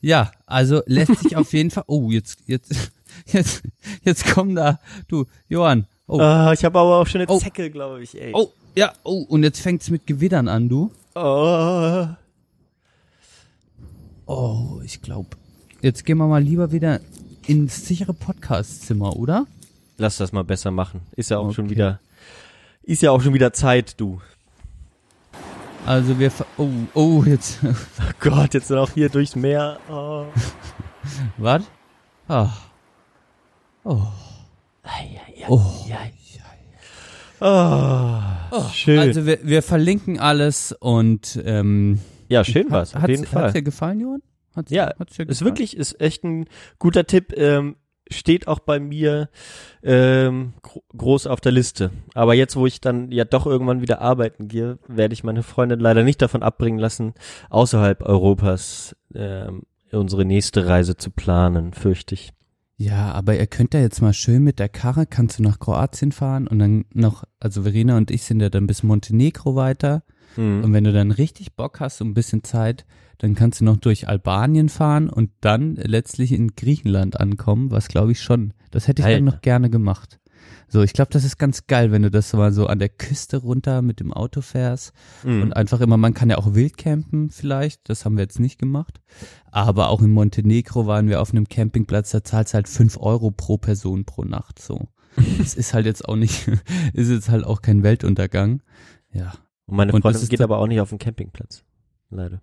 Ja, also lässt sich auf jeden Fall. Oh, jetzt, jetzt, (laughs) jetzt, jetzt kommen da. Du, Johann. Oh, Ah, ich habe aber auch schon eine Oh. Zecke, glaube ich, ey. oh, ja, oh, und jetzt fängt's mit Gewittern an, du. Oh. Oh, ich glaube. Jetzt gehen wir mal lieber wieder ins sichere Podcastzimmer, oder? Lass das mal besser machen. Ist ja auch schon Okay. wieder, ist ja auch schon wieder Zeit, du. Also wir. Oh, oh, jetzt. (laughs) Oh Gott, jetzt noch hier durchs Meer. Oh. Was? Ah. Oh. Oh. Oh. Schön. Also wir, wir verlinken alles und ähm, ja, schön war's, auf hat's, jeden Fall. Hat's dir gefallen, Johann? Hat's, Ja, hat's dir Ist gefallen? wirklich, ist echt ein guter Tipp. Ähm, steht auch bei mir ähm, gro groß auf der Liste. Aber jetzt, wo ich dann ja doch irgendwann wieder arbeiten gehe, werde ich meine Freundin leider nicht davon abbringen lassen, außerhalb Europas ähm, unsere nächste Reise zu planen, fürchte ich. Ja, aber ihr könnt ja jetzt mal schön mit der Karre, kannst du nach Kroatien fahren und dann noch, also Verena und ich sind ja dann bis Montenegro weiter. Mhm. Und wenn du dann richtig Bock hast und ein bisschen Zeit, dann kannst du noch durch Albanien fahren und dann letztlich in Griechenland ankommen, was glaube ich schon, das hätte ich Geil. dann noch gerne gemacht. So, ich glaube, das ist ganz geil, wenn du das mal so an der Küste runter mit dem Auto fährst Mhm. und einfach immer, man kann ja auch wild campen vielleicht, das haben wir jetzt nicht gemacht. Aber auch in Montenegro waren wir auf einem Campingplatz, da zahlst halt fünf Euro pro Person pro Nacht, so. (laughs) Das ist halt jetzt auch nicht, (laughs) ist jetzt halt auch kein Weltuntergang. Ja. Und meine und Freundin ist geht aber auch nicht auf den Campingplatz. Leider.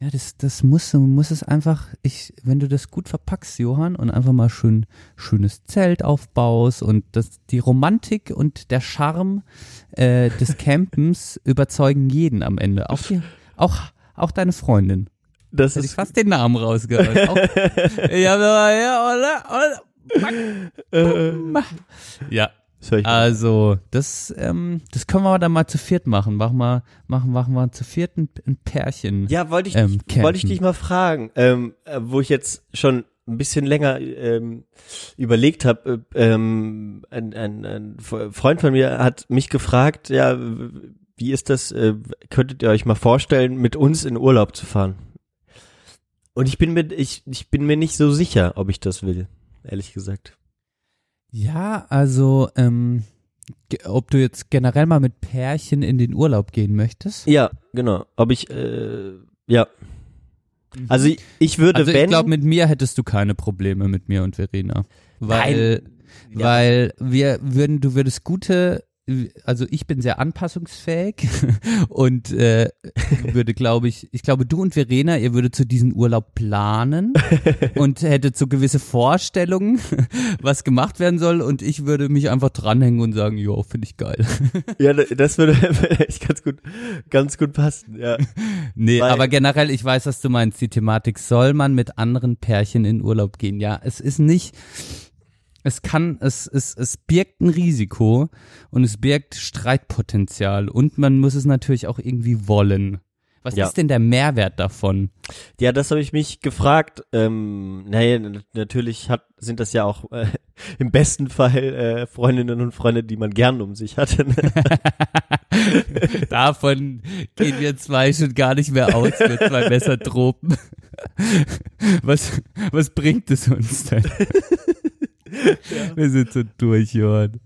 Ja, das, das muss, muss es einfach, ich, wenn du das gut verpackst, Johann, und einfach mal schön, schönes Zelt aufbaust und das, die Romantik und der Charme äh, des (laughs) Campens überzeugen jeden am Ende. Auch, die, auch, auch deine Freundin. Das Hätte ich ist, fast den Namen rausgehört. Auch, (laughs) ja, ja, oder, oder, ja, das also, das, ähm, das können wir dann mal zu viert machen. Machen wir, machen, machen wir zu viert ein, ein Pärchen. Ja, wollte ich, ähm, dich- wollte ich dich mal fragen, ähm, äh, wo ich jetzt schon ein bisschen länger ähm, überlegt habe. Äh, ähm, ein, ein, ein Freund von mir hat mich gefragt, ja, wie ist das? Äh, könntet ihr euch mal vorstellen, mit uns in Urlaub zu fahren? Und ich bin mir, ich, ich bin mir nicht so sicher, ob ich das will, ehrlich gesagt. Ja, also, ähm, ob du jetzt generell mal mit Pärchen in den Urlaub gehen möchtest? Ja, genau. Ob ich, äh, ja. Also ich, ich würde, Also wenn. ich glaube, mit mir hättest du keine Probleme mit mir und Verena. Weil, Ja. weil wir würden, du würdest gute, also ich bin sehr anpassungsfähig (laughs) und äh, würde, glaube ich, ich glaube, du und Verena, ihr würdet zu diesem Urlaub planen (laughs) und hättet so gewisse Vorstellungen, (laughs) was gemacht werden soll und ich würde mich einfach dranhängen und sagen, jo, finde ich geil. ja, das würde echt ganz gut, ganz gut passen, ja. Nee, Weil- aber generell, ich weiß, was du meinst. Die Thematik, soll man mit anderen Pärchen in Urlaub gehen? Ja, es ist nicht, es kann, es, es, es birgt ein Risiko und es birgt Streitpotenzial und man muss es natürlich auch irgendwie wollen. Was Ja. ist denn der Mehrwert davon? Ja, das habe ich mich gefragt. Ähm, naja, natürlich hat, sind das ja auch äh, (laughs) im besten Fall äh, Freundinnen und Freunde, die man gern um sich hat. (laughs) (laughs) Davon gehen wir zwei schon gar nicht mehr aus mit zwei Messertropen. Was, was bringt es uns denn? (laughs) Wir sind so durch, Johann.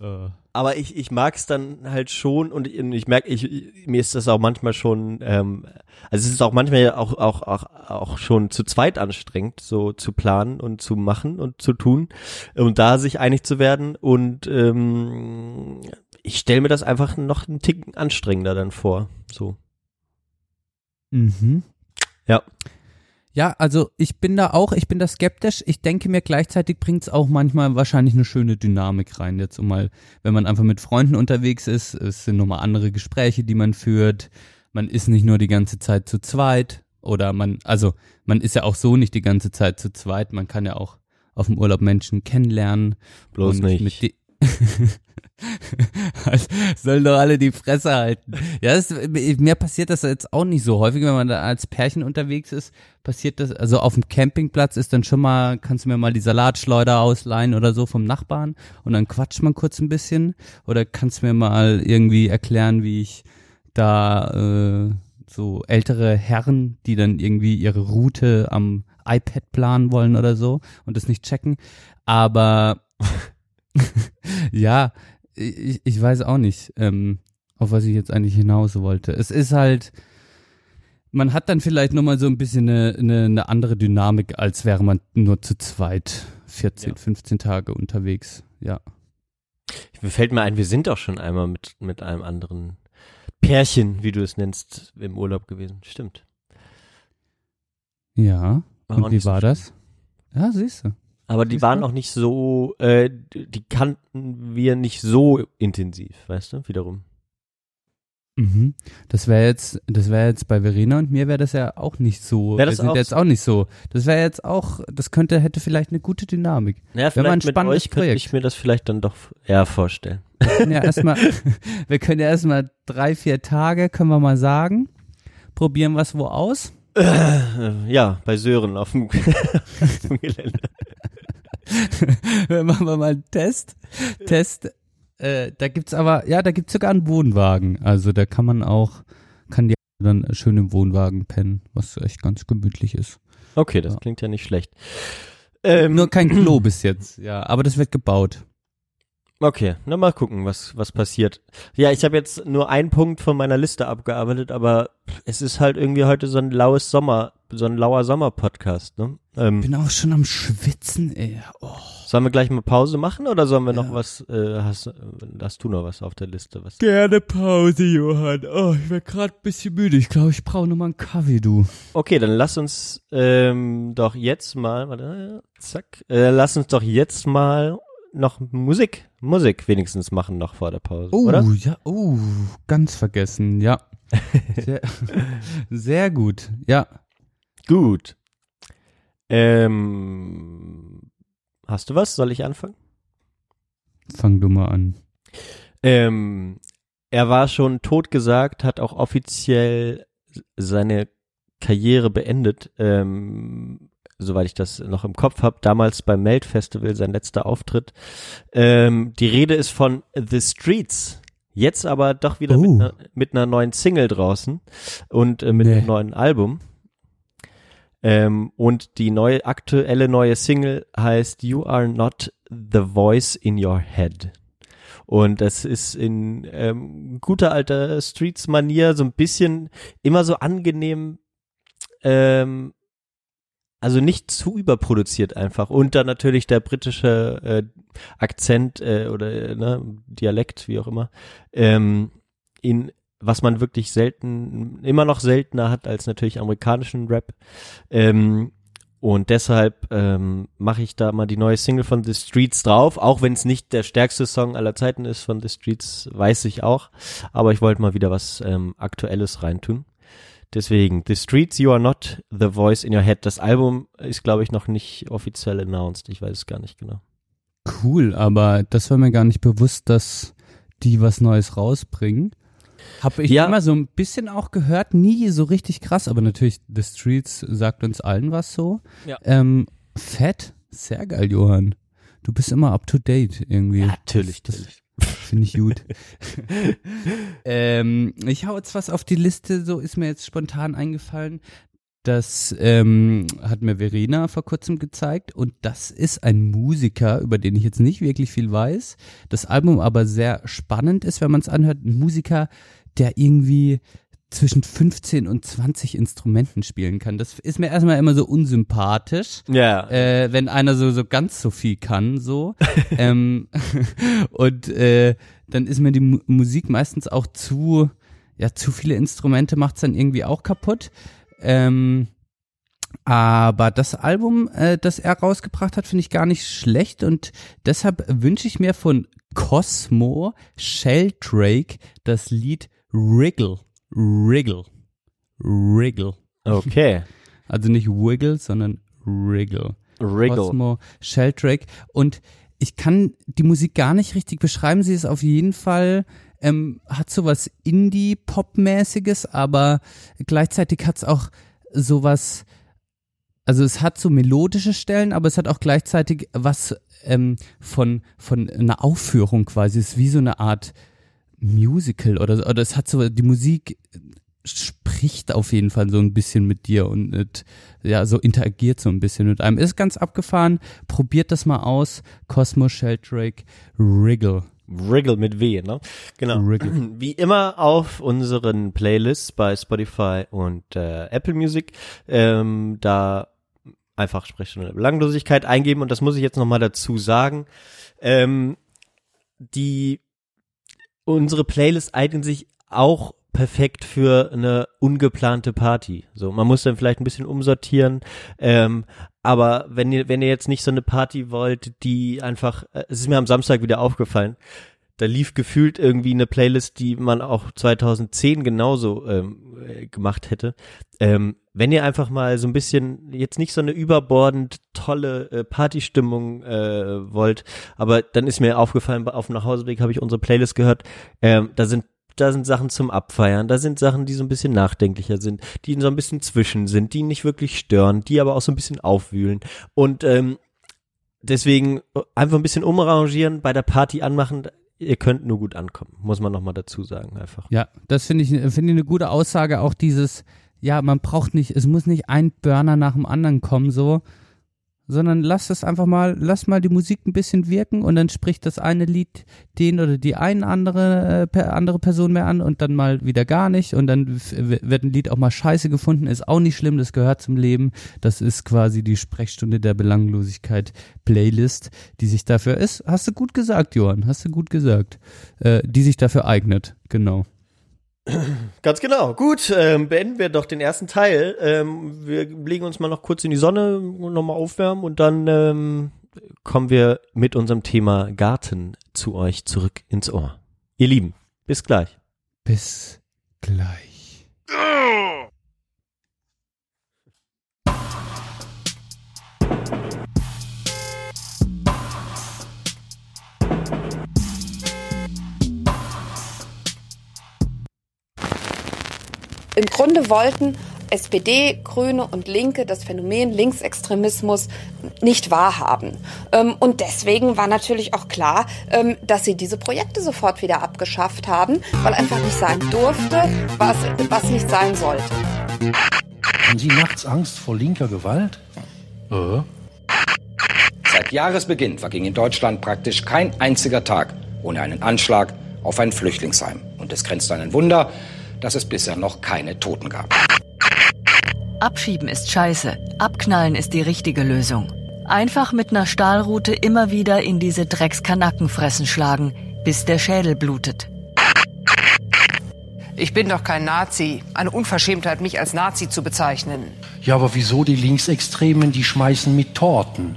Oh. Aber ich, ich mag es dann halt schon und ich, merke, ich, ich- mir ist das auch manchmal schon, ähm, also es ist auch manchmal auch, auch, auch, auch schon zu zweit anstrengend, so zu planen und zu machen und zu tun und da sich einig zu werden und ähm, ich stelle mir das einfach noch einen Ticken anstrengender dann vor, so. Mhm. Ja. Ja, also ich bin da auch, ich bin da skeptisch. Ich denke mir gleichzeitig bringt es auch manchmal wahrscheinlich eine schöne Dynamik rein. Jetzt um mal, wenn man einfach mit Freunden unterwegs ist, es sind nochmal andere Gespräche, die man führt. Man ist nicht nur die ganze Zeit zu zweit oder man, also man ist ja auch so nicht die ganze Zeit zu zweit. Man kann ja auch auf dem Urlaub Menschen kennenlernen. Bloß nicht. Die (laughs) Sollen doch alle die Fresse halten. Ja, das, mir passiert das jetzt auch nicht so häufig, wenn man da als Pärchen unterwegs ist, passiert das, also auf dem Campingplatz ist dann schon mal, kannst du mir mal die Salatschleuder ausleihen oder so vom Nachbarn und dann quatscht man kurz ein bisschen oder kannst du mir mal irgendwie erklären, wie ich da äh, so ältere Herren, die dann irgendwie ihre Route am iPad planen wollen oder so und das nicht checken, aber (laughs) ja, ich, ich weiß auch nicht, ähm, auf was ich jetzt eigentlich hinaus wollte. Es ist halt, man hat dann vielleicht nochmal so ein bisschen eine, eine, eine andere Dynamik, als wäre man nur zu zweit 14, Ja. 15 Tage unterwegs. Ja. Fällt mir ein, wir sind auch schon einmal mit, mit einem anderen Pärchen, wie du es nennst, im Urlaub gewesen. Stimmt. Ja. War Und wie so war schlimm. das? Ja, siehst du. Aber die waren auch nicht so, äh, die kannten wir nicht so intensiv, weißt du, wiederum. Mhm. Das wäre jetzt, das wäre jetzt bei Verena und mir wäre das ja auch nicht so. Wär wir das sind auch jetzt auch nicht so. Das wäre jetzt auch, das könnte, hätte vielleicht eine gute Dynamik. Naja, Wenn man ein vielleicht mit spannendes euch könnte Projekt. ich mir das vielleicht dann doch eher vorstellen. Wir können ja erstmal, (laughs) wir können ja erstmal drei, vier Tage, können wir mal sagen. Probieren wir es wo aus. Äh, ja, bei Sören auf dem, (laughs) auf dem Gelände. (laughs) Machen wir mal einen Test. Test. Äh, da gibt's aber, ja, da gibt's sogar einen Wohnwagen. Also da kann man auch, kann die dann schön im Wohnwagen pennen, was echt ganz gemütlich ist. Okay, das Ja. klingt ja nicht schlecht. Ähm, Nur kein Klo (clears throat) bis jetzt, ja, aber das wird gebaut. Okay, na mal gucken, was, was passiert. Ja, ich habe jetzt nur einen Punkt von meiner Liste abgearbeitet, aber es ist halt irgendwie heute so ein laues Sommer, so ein lauer Sommer-Podcast, ne? Ähm, Bin auch schon am Schwitzen, ey. Oh. sollen wir gleich mal Pause machen oder sollen wir noch Ja. was, äh, hast, hast du noch was auf der Liste? Was? Gerne Pause, Johann. Oh, ich werde gerade ein bisschen müde. Ich glaube, ich brauche nochmal einen Kaffee, du. Okay, dann lass uns ähm, doch jetzt mal, warte, zack, äh, lass uns doch jetzt mal noch Musik, Musik wenigstens machen noch vor der Pause, Oh, oder? ja, oh, ganz vergessen, ja. (laughs) Sehr, sehr gut, ja. Gut. Ähm, hast du was? Soll ich anfangen? Fang du mal an. Ähm, er war schon totgesagt, hat auch offiziell seine Karriere beendet, ähm, soweit ich das noch im Kopf habe. Damals beim Melt Festival, sein letzter Auftritt. Ähm, die Rede ist von The Streets. Jetzt aber doch wieder Oh. mit, einer, mit einer neuen Single draußen und äh, mit Nee. einem neuen Album. Ähm, und die neue, aktuelle neue Single heißt You Are Not the Voice in Your Head. Und das ist in ähm, guter alter Streets-Manier so ein bisschen immer so angenehm, ähm, also nicht zu überproduziert einfach. Und dann natürlich der britische äh, Akzent äh, oder äh, ne, Dialekt, wie auch immer, ähm, in was man wirklich selten, immer noch seltener hat als natürlich amerikanischen Rap. Ähm, und deshalb ähm, mache ich da mal die neue Single von The Streets drauf, auch wenn es nicht der stärkste Song aller Zeiten ist von The Streets, weiß ich auch. Aber ich wollte mal wieder was ähm, Aktuelles reintun. Deswegen, The Streets, You Are Not the Voice in Your Head. Das Album ist, glaube ich, noch nicht offiziell announced. Ich weiß es gar nicht genau. Cool, aber das war mir gar nicht bewusst, dass die was Neues rausbringen. Habe ich Ja. immer so ein bisschen auch gehört, nie so richtig krass, aber natürlich The Streets sagt uns allen was so. Ja. Ähm, fett, sehr geil, Johann. Du bist immer up to date irgendwie. natürlich, Das- natürlich. Finde ich gut. (laughs) ähm, ich hau jetzt was auf die Liste, so ist mir jetzt spontan eingefallen. Das ähm, hat mir Verena vor kurzem gezeigt und das ist ein Musiker, über den ich jetzt nicht wirklich viel weiß. Das Album aber sehr spannend ist, wenn man es anhört. Ein Musiker, der irgendwie zwischen 15 und 20 Instrumenten spielen kann. Das ist mir erstmal immer so unsympathisch Ja, äh, wenn einer so, so ganz so viel kann, so. (laughs) ähm, (laughs) und äh, dann ist mir die Mu Musik meistens auch zu, ja, zu viele Instrumente macht's dann irgendwie auch kaputt. Ähm, aber das Album, äh, das er rausgebracht hat, finde ich gar nicht schlecht und deshalb wünsche ich mir von Cosmo Sheldrake das Lied Wriggle. Wriggle. Wriggle. okay. (laughs) Also nicht Wiggle, sondern Wriggle. Wriggle. Cosmo Sheldrake. Und ich kann die Musik gar nicht richtig beschreiben. Sie ist auf jeden Fall, ähm, hat sowas Indie-Pop-mäßiges, aber gleichzeitig hat es auch sowas, also es hat so melodische Stellen, aber es hat auch gleichzeitig was ähm, von, von einer Aufführung quasi. Es ist wie so eine Art Musical oder, so. oder es hat so, die Musik spricht auf jeden Fall so ein bisschen mit dir und mit, ja, so interagiert so ein bisschen mit einem. Ist ganz abgefahren. Probiert das mal aus. Cosmo Sheldrake Wriggle. Wriggle mit W, ne? Genau. Wriggle. (clears throat) Wie immer auf unseren Playlists bei Spotify und äh, Apple Music. Ähm, da einfach Sprechstunde Belanglosigkeit eingeben und das muss ich jetzt nochmal dazu sagen. Ähm, die unsere Playlist eignen sich auch perfekt für eine ungeplante Party. So, man muss dann vielleicht ein bisschen umsortieren, ähm, aber wenn ihr wenn ihr jetzt nicht so eine Party wollt, die einfach, äh, es ist mir am Samstag wieder aufgefallen, da lief gefühlt irgendwie eine Playlist, die man auch 2010 genauso ähm, äh, gemacht hätte. Ähm, wenn ihr einfach mal so ein bisschen jetzt nicht so eine überbordend tolle äh, Partystimmung äh, wollt, aber dann ist mir aufgefallen, auf dem Nachhauseweg habe ich unsere Playlist gehört, ähm, da sind da sind Sachen zum Abfeiern, da sind Sachen, die so ein bisschen nachdenklicher sind, die so ein bisschen zwischen sind, die nicht wirklich stören, die aber auch so ein bisschen aufwühlen. Und ähm, deswegen einfach ein bisschen umrangieren, bei der Party anmachen, ihr könnt nur gut ankommen, muss man nochmal dazu sagen einfach. Ja, das finde ich, finde ich eine gute Aussage. Auch dieses, ja, man braucht nicht, es muss nicht ein Burner nach dem anderen kommen, so, sondern lass es einfach mal, lass mal die Musik ein bisschen wirken und dann spricht das eine Lied den oder die eine andere, äh, andere Person mehr an und dann mal wieder gar nicht und dann wird ein Lied auch mal scheiße gefunden, ist auch nicht schlimm, das gehört zum Leben. Das ist quasi die Sprechstunde der Belanglosigkeit Playlist, die sich dafür ist, hast du gut gesagt, Johann, hast du gut gesagt, äh, die sich dafür eignet, genau. (clears throat) Ganz genau. Gut, ähm, beenden wir doch den ersten Teil. Ähm, wir legen uns mal noch kurz in die Sonne, nochmal aufwärmen und dann ähm, kommen wir mit unserem Thema Garten zu euch zurück ins Ohr. Ihr Lieben, bis gleich. Bis gleich. Im Grunde wollten SPD, Grüne und Linke das Phänomen Linksextremismus nicht wahrhaben. Ähm, Und deswegen war natürlich auch klar, ähm, dass sie diese Projekte sofort wieder abgeschafft haben, weil einfach nicht sein durfte, was, was nicht sein sollte. Haben Sie nachts Angst vor linker Gewalt? Äh? Seit Jahresbeginn verging in Deutschland praktisch kein einziger Tag ohne einen Anschlag auf ein Flüchtlingsheim. Und es grenzt an ein Wunder, dass es bisher noch keine Toten gab. Abschieben ist scheiße. Abknallen ist die richtige Lösung. Einfach mit einer Stahlrute immer wieder in diese Dreckskanackenfressen schlagen, bis der Schädel blutet. Ich bin doch kein Nazi. Eine Unverschämtheit, mich als Nazi zu bezeichnen. Ja, aber wieso die Linksextremen, die schmeißen mit Torten?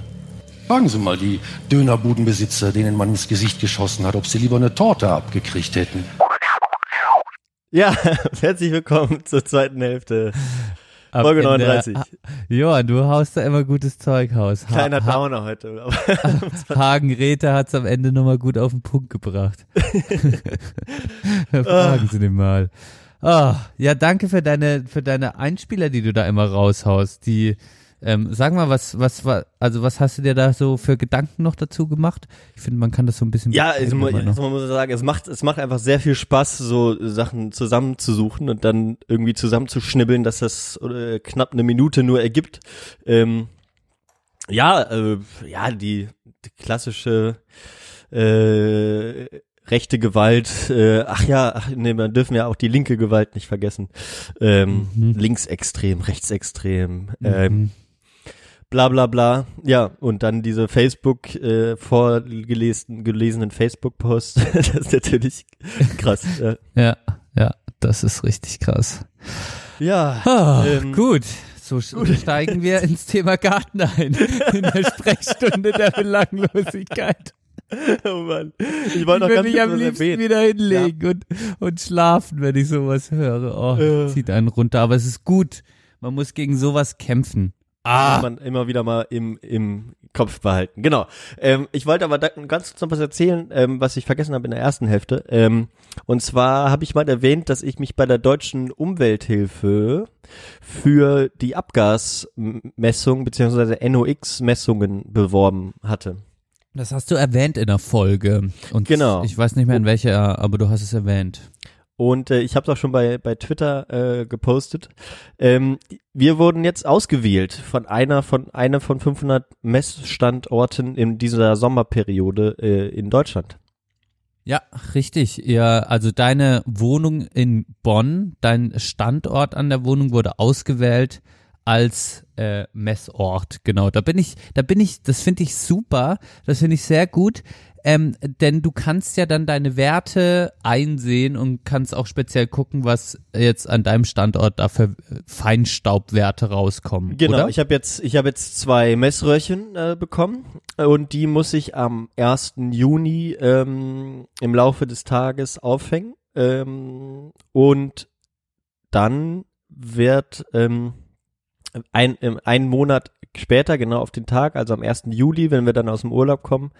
Fragen Sie mal die Dönerbudenbesitzer, denen man ins Gesicht geschossen hat, ob sie lieber eine Torte abgekriegt hätten. Ja, (laughs) herzlich willkommen zur zweiten Hälfte. Folge in der- 39. Johann, du haust da immer gutes Zeug raus. Ha- Kleiner ha Downer heute. (laughs) Hagen Räther hat's am Ende nochmal gut auf den Punkt gebracht. (laughs) Fragen Sie den mal. Ah, ja, danke für deine, für deine Einspieler, die du da immer raushaust. Die, ähm, sag mal, was, was, was, also was hast du dir da so für Gedanken noch dazu gemacht? Ich finde, man kann das so ein bisschen. Ja, also man, also man muss sagen, es macht, es macht einfach sehr viel Spaß, so Sachen zusammenzusuchen und dann irgendwie zusammenzuschnibbeln, dass das äh, knapp eine Minute nur ergibt. Ähm, ja, äh, ja, die, die klassische äh, rechte Gewalt, äh, ach ja, ach, nee, man dürfen ja auch die linke Gewalt nicht vergessen. Ähm, Mhm. Linksextrem, rechtsextrem, ähm, Mhm. Bla bla bla. Ja, und dann diese Facebook äh, vorgelesenen gelesenen Facebook-Posts, (laughs) das ist natürlich krass. Äh, Ja, ja, das ist richtig krass. ja, Ah, Ähm, gut. So sch- steigen wir ins Thema Garten ein. In der (laughs) Sprechstunde der Belanglosigkeit. oh Mann. Ich wollte noch ganz mich am liebsten erwähnen. wieder hinlegen und, und schlafen, wenn ich sowas höre. Oh, Ja. zieht einen runter. Aber es ist gut. Man muss gegen sowas kämpfen. Ah. Muss man immer wieder mal im, im Kopf behalten. Genau. Ähm, ich wollte aber da ganz kurz noch was erzählen, ähm, was ich vergessen habe in der ersten Hälfte. Ähm, und zwar habe ich mal erwähnt, dass ich mich bei der deutschen Umwelthilfe für die Abgasmessung bzw. NOx-Messungen beworben hatte. Das hast du erwähnt in der Folge. Und Genau. ich weiß nicht mehr in welcher, aber du hast es erwähnt. Und äh, ich habe es auch schon bei, bei Twitter äh, gepostet. Ähm, wir wurden jetzt ausgewählt von einer von einer von 500 Messstandorten in dieser Sommerperiode äh, in Deutschland. Ja, richtig. Ja, also deine Wohnung in Bonn, dein Standort an der Wohnung wurde ausgewählt als äh, Messort. Genau, da bin ich, da bin ich, das finde ich super, das finde ich sehr gut. Ähm, denn du kannst ja dann deine Werte einsehen und kannst auch speziell gucken, was jetzt an deinem Standort da für äh, Feinstaubwerte rauskommen. Genau, oder? ich habe jetzt ich habe jetzt zwei Messröhrchen äh, bekommen und die muss ich am 1. Juni ähm, im Laufe des Tages aufhängen ähm, und dann wird ähm, ein, ähm, einen Monat später, genau auf den Tag, also am 1. Juli, wenn wir dann aus dem Urlaub kommen,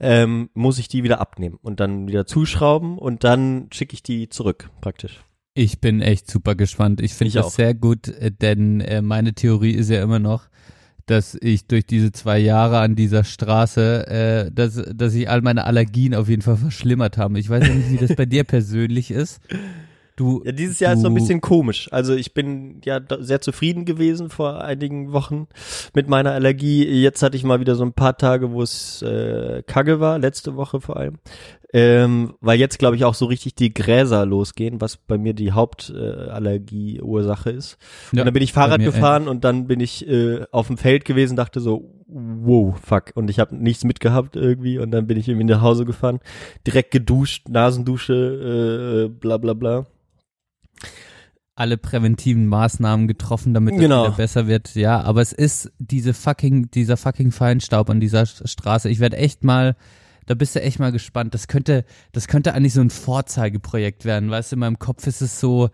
ähm, muss ich die wieder abnehmen und dann wieder zuschrauben und dann schicke ich die zurück, praktisch. Ich bin echt super gespannt. Ich finde Ich das auch. sehr gut, äh, denn äh, meine Theorie ist ja immer noch, dass ich durch diese zwei Jahre an dieser Straße, äh, dass, dass sich all meine Allergien auf jeden Fall verschlimmert haben. Ich weiß ja nicht, wie das bei dir persönlich ist. (laughs) Du, Ja, dieses Jahr ist so ein du- bisschen komisch. Also ich bin ja sehr zufrieden gewesen vor einigen Wochen mit meiner Allergie. Jetzt hatte ich mal wieder so ein paar Tage, wo es äh, kacke war, letzte Woche vor allem. Ähm, weil jetzt, glaube ich, auch so richtig die Gräser losgehen, was bei mir die Hauptallergieursache äh, ist. Ja, und dann bin ich Fahrrad gefahren und dann bin ich äh, auf dem Feld gewesen, dachte so, wow, fuck. Und ich habe nichts mitgehabt irgendwie und dann bin ich irgendwie nach Hause gefahren, direkt geduscht, Nasendusche, äh, bla bla bla. Alle präventiven Maßnahmen getroffen, damit es Genau. wieder besser wird. Ja, aber es ist diese fucking, dieser fucking Feinstaub an dieser Straße. Ich werde echt mal, da bist du echt mal gespannt. Das könnte, das könnte eigentlich so ein Vorzeigeprojekt werden. Weißt du, in meinem Kopf ist es so,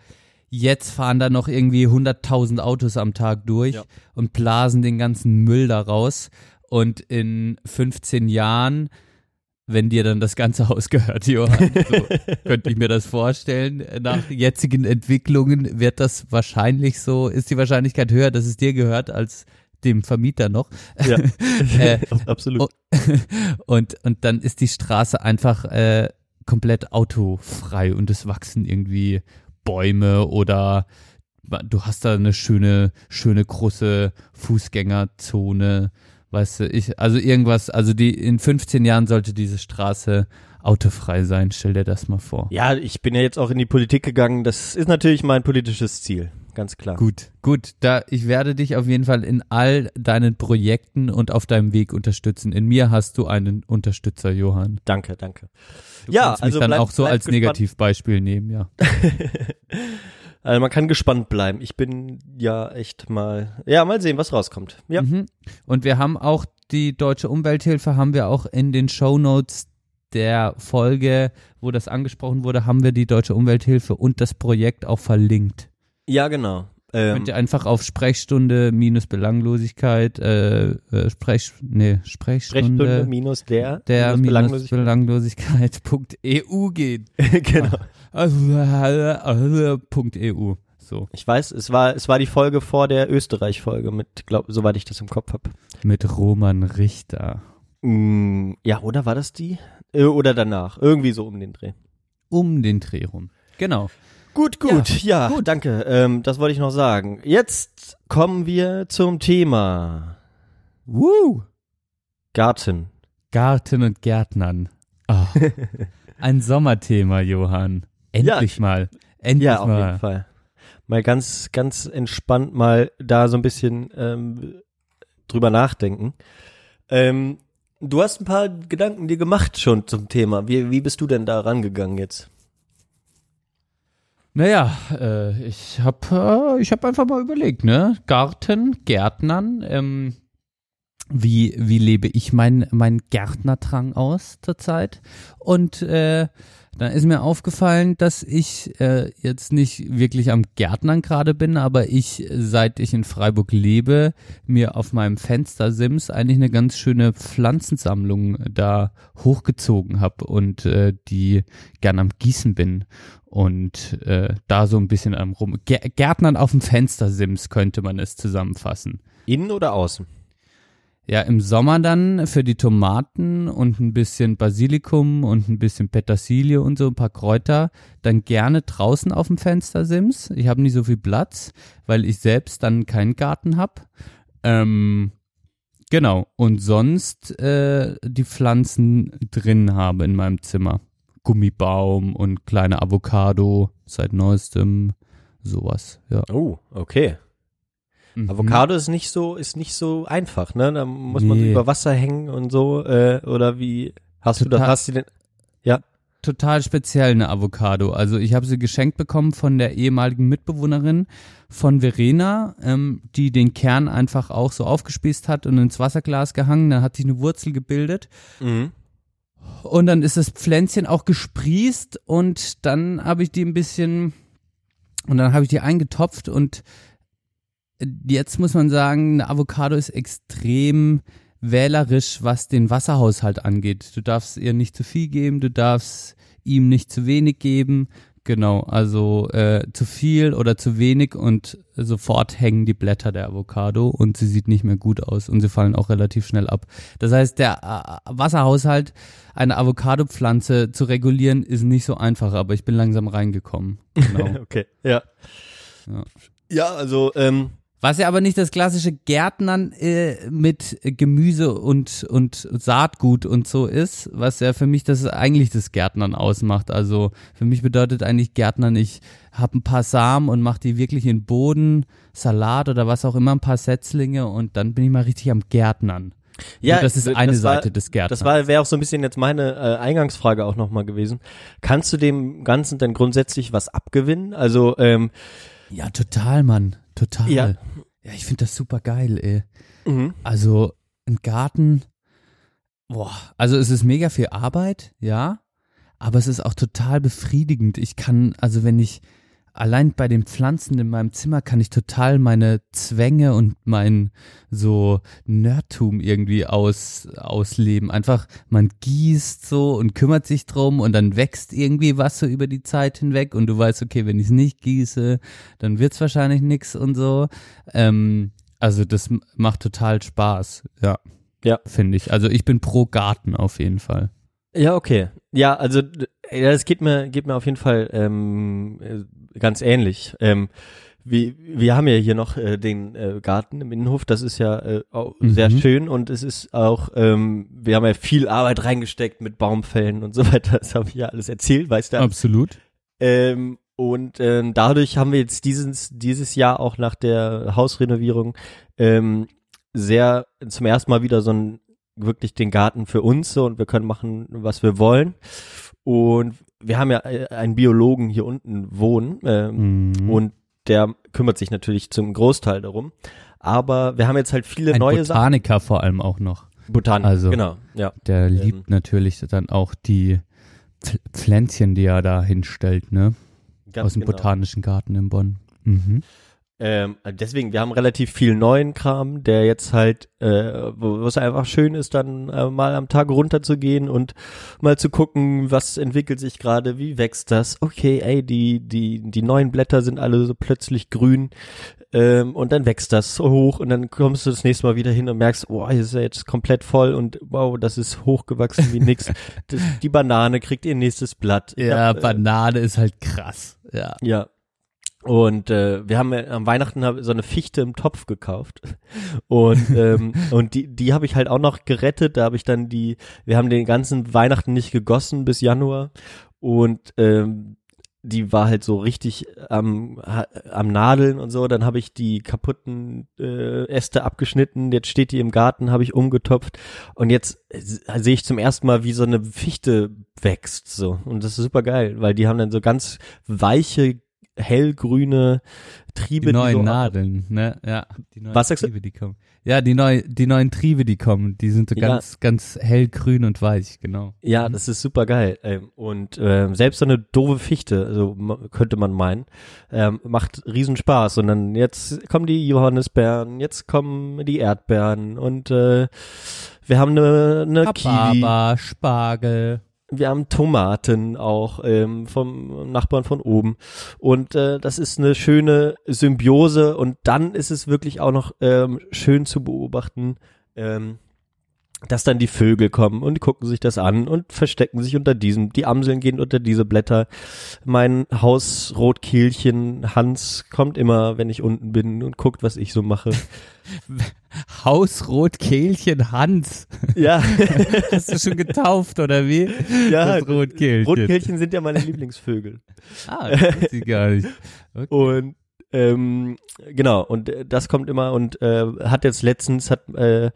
jetzt fahren da noch irgendwie 100.000 Autos am Tag durch Ja. und blasen den ganzen Müll da raus. Und in 15 Jahren wenn dir dann das ganze Haus gehört, Johann. (laughs) So könnte ich mir das vorstellen. Nach jetzigen Entwicklungen wird das wahrscheinlich so, ist die Wahrscheinlichkeit höher, dass es dir gehört, als dem Vermieter noch. Ja, (laughs) (laughs) Äh, absolut. oh, und, und dann ist die Straße einfach äh, komplett autofrei und es wachsen irgendwie Bäume oder du hast da eine schöne, schöne große Fußgängerzone. Weißt du, ich, also irgendwas, also die, in 15 Jahren sollte diese Straße autofrei sein. Stell dir das mal vor. Ja, ich bin ja jetzt auch in die Politik gegangen. Das ist natürlich mein politisches Ziel, ganz klar. Gut, gut. Da, ich werde dich auf jeden Fall in all deinen Projekten und auf deinem Weg unterstützen. In mir hast du einen Unterstützer, Johann. Danke, danke. Du Ja, kannst mich also dann bleib- auch so als gespannt. Negativbeispiel nehmen, ja. (laughs) Also man kann gespannt bleiben. Ich bin ja echt mal, ja, mal sehen, was rauskommt. Ja. Mhm. Und wir haben auch die Deutsche Umwelthilfe, haben wir auch in den Shownotes der Folge, wo das angesprochen wurde, haben wir die Deutsche Umwelthilfe und das Projekt auch verlinkt. Ja, genau. Ähm, Könnt ihr einfach auf Sprechstunde minus Belanglosigkeit, äh, äh, Sprech, nee, Sprechstunde, Sprechstunde minus der, der minus minus Belanglosigkeit. Belanglosigkeit.eu (laughs) gehen. (laughs) genau. .eu. So, Ich weiß, es war, es war die Folge vor der Österreich-Folge mit, glaub, soweit ich das im Kopf habe. mit Roman Richter. Mm, ja, oder war das die? Äh, Oder danach. Irgendwie so um den Dreh. Um den Dreh rum. Genau. Gut, gut, ja, danke. Ähm, das wollte ich noch sagen. Jetzt kommen wir zum Thema Woo! Garten. Garten und Gärtnern. Ah, (laughs) ein Sommerthema, Johann. Endlich mal. Endlich Ja, auf mal. jeden Fall. Mal ganz, ganz entspannt mal da so ein bisschen ähm, drüber nachdenken. Ähm, du hast ein paar Gedanken dir gemacht schon zum Thema. Wie, wie bist du denn da rangegangen jetzt? Naja, äh, ich habe äh, ich hab einfach mal überlegt, ne? Garten, Gärtnern, ähm, wie, wie lebe ich mein, mein Gärtnerdrang aus zurzeit? Und äh, dann ist mir aufgefallen, dass ich äh, jetzt nicht wirklich am Gärtnern gerade bin, aber ich, seit ich in Freiburg lebe, mir auf meinem Fenstersims eigentlich eine ganz schöne Pflanzensammlung da hochgezogen habe und äh, die gern am Gießen bin und äh, da so ein bisschen am rum. Gär- Gärtnern auf dem Fenstersims könnte man es zusammenfassen. Innen oder außen? Ja, im Sommer dann für die Tomaten und ein bisschen Basilikum und ein bisschen Petersilie und so ein paar Kräuter. Dann gerne draußen auf dem Fenstersims. Ich habe nicht so viel Platz, weil ich selbst dann keinen Garten habe. Ähm, genau. Und sonst äh, die Pflanzen drin habe in meinem Zimmer. Gummibaum und kleine Avocado seit neuestem. Sowas, ja. Oh, okay. Mhm. Avocado ist nicht so, ist nicht so einfach, ne? Da muss man Nee. über Wasser hängen und so, äh, oder wie hast du das, Total. hast du den, ja, total speziell eine Avocado. Also ich habe sie geschenkt bekommen von der ehemaligen Mitbewohnerin von Verena, ähm, die den Kern einfach auch so aufgespießt hat und ins Wasserglas gehangen. Dann hat sich eine Wurzel gebildet mhm. und dann ist das Pflänzchen auch gesprießt und dann habe ich die ein bisschen und dann habe ich die eingetopft und jetzt muss man sagen, eine Avocado ist extrem wählerisch, was den Wasserhaushalt angeht. Du darfst ihr nicht zu viel geben, du darfst ihm nicht zu wenig geben. Genau, also äh, zu viel oder zu wenig und sofort hängen die Blätter der Avocado und sie sieht nicht mehr gut aus und sie fallen auch relativ schnell ab. Das heißt, der äh, Wasserhaushalt einer Avocado-Pflanze zu regulieren ist nicht so einfach, aber ich bin langsam reingekommen. Genau. (laughs) okay, ja. Ja. Ja, also, ähm, Was ja aber nicht das klassische Gärtnern äh, mit Gemüse und, und Saatgut und so ist, was ja für mich das eigentlich das Gärtnern ausmacht. Also für mich bedeutet eigentlich Gärtnern, ich habe ein paar Samen und mache die wirklich in den Boden, Salat oder was auch immer, ein paar Setzlinge und dann bin ich mal richtig am Gärtnern. Ja, Und das ist das eine war- Seite des Gärtners. Das war wäre auch so ein bisschen jetzt meine äh, Eingangsfrage auch nochmal gewesen. Kannst du dem Ganzen denn grundsätzlich was abgewinnen? Also, ähm, Ja, total, Mann. Total. Ja. Ja, ich finde das super geil, ey. mhm. Also ein Garten, boah, also es ist mega viel Arbeit, ja, aber es ist auch total befriedigend. Ich kann, also wenn ich allein bei den Pflanzen in meinem Zimmer kann ich total meine Zwänge und mein so Nerdtum irgendwie aus, ausleben. Einfach, man gießt so und kümmert sich drum und dann wächst irgendwie was so über die Zeit hinweg und du weißt, okay, wenn ich es nicht gieße, dann wird's wahrscheinlich nix und so. Ähm, also das macht total Spaß, ja. Ja. Finde ich. Also ich bin pro Garten auf jeden Fall. Ja, okay. Ja, also ja, das geht mir geht mir auf jeden Fall ähm, äh, ganz ähnlich. Ähm, wir, wir haben ja hier noch äh, den äh, Garten im Innenhof, das ist ja äh, auch Mhm. sehr schön und es ist auch, ähm, wir haben ja viel Arbeit reingesteckt mit Baumfällen und so weiter, das habe ich ja alles erzählt, weißt du. Absolut. Ähm, und ähm, dadurch haben wir jetzt dieses, dieses Jahr auch nach der Hausrenovierung ähm, sehr zum ersten Mal wieder so ein wirklich den Garten für uns so und wir können machen, was wir wollen. Und wir haben ja äh, einen Biologen hier unten wohnen ähm, Mhm. und der kümmert sich natürlich zum Großteil darum. Aber wir haben jetzt halt viele Ein neue Sachen. Botaniker vor allem auch noch. Botan, Also- genau, ja. Der liebt natürlich dann auch die Pf- Pflänzchen, die er da hinstellt, ne? Ganz Aus dem genau. Botanischen Garten in Bonn. Mhm. Ähm, deswegen, wir haben relativ viel neuen Kram, der jetzt halt, äh, wo es einfach schön ist, dann äh, mal am Tag runterzugehen und mal zu gucken, was entwickelt sich gerade, wie wächst das. Okay, ey, die, die, die neuen Blätter sind alle so plötzlich grün ähm, und dann wächst das so hoch und dann kommst du das nächste Mal wieder hin und merkst, oh, hier ist ja jetzt komplett voll und wow, das ist hochgewachsen wie nix. (laughs) Das, die Banane kriegt ihr nächstes Blatt. Ja, hab, äh, Banane ist halt krass. Ja. ja. Und äh, wir haben ja am Weihnachten hab- so eine Fichte im Topf gekauft. Und, (laughs) ähm, und die, die habe ich halt auch noch gerettet. Da habe ich dann die, wir haben den ganzen Weihnachten nicht gegossen bis Januar. Und ähm, die war halt so richtig am, am Nadeln und so. Dann habe ich die kaputten äh, Äste abgeschnitten. Jetzt steht die im Garten, habe ich umgetopft. Und jetzt äh, sehe ich zum ersten Mal, wie so eine Fichte wächst. So. Und das ist super geil, weil die haben dann so ganz weiche, hellgrüne Triebe. Die neuen so, Nadeln, ne? Ja. Die neuen Was sagst du? Triebe, die kommen. Ja, die, neu, die neuen Triebe, die kommen, die sind so Ja. ganz, ganz hellgrün und weich, genau. Ja, das ist super geil. Ähm, und ähm, selbst so eine doofe Fichte, also ma- könnte man meinen, ähm, macht riesen Spaß. Und dann jetzt kommen die Johannisbeeren, jetzt kommen die Erdbeeren und äh, wir haben eine, eine Kiwi, Spargel. Wir haben Tomaten auch ähm, vom Nachbarn von oben. Und äh, das ist eine schöne Symbiose. Und dann ist es wirklich auch noch ähm, schön zu beobachten, ähm, dass dann die Vögel kommen und gucken sich das an und verstecken sich unter diesem. Die Amseln gehen unter diese Blätter. Mein Hausrotkehlchen Hans kommt immer, wenn ich unten bin und guckt, was ich so mache. (laughs) Hausrotkehlchen Hans. ja, (laughs) Hast du schon getauft, oder wie? ja. Das Rotkehlchen. Rotkehlchen sind ja meine Lieblingsvögel. Ah, das ich gar nicht. (laughs) Okay. Und ähm, genau, und äh, das kommt immer und äh, hat jetzt letztens, hat äh,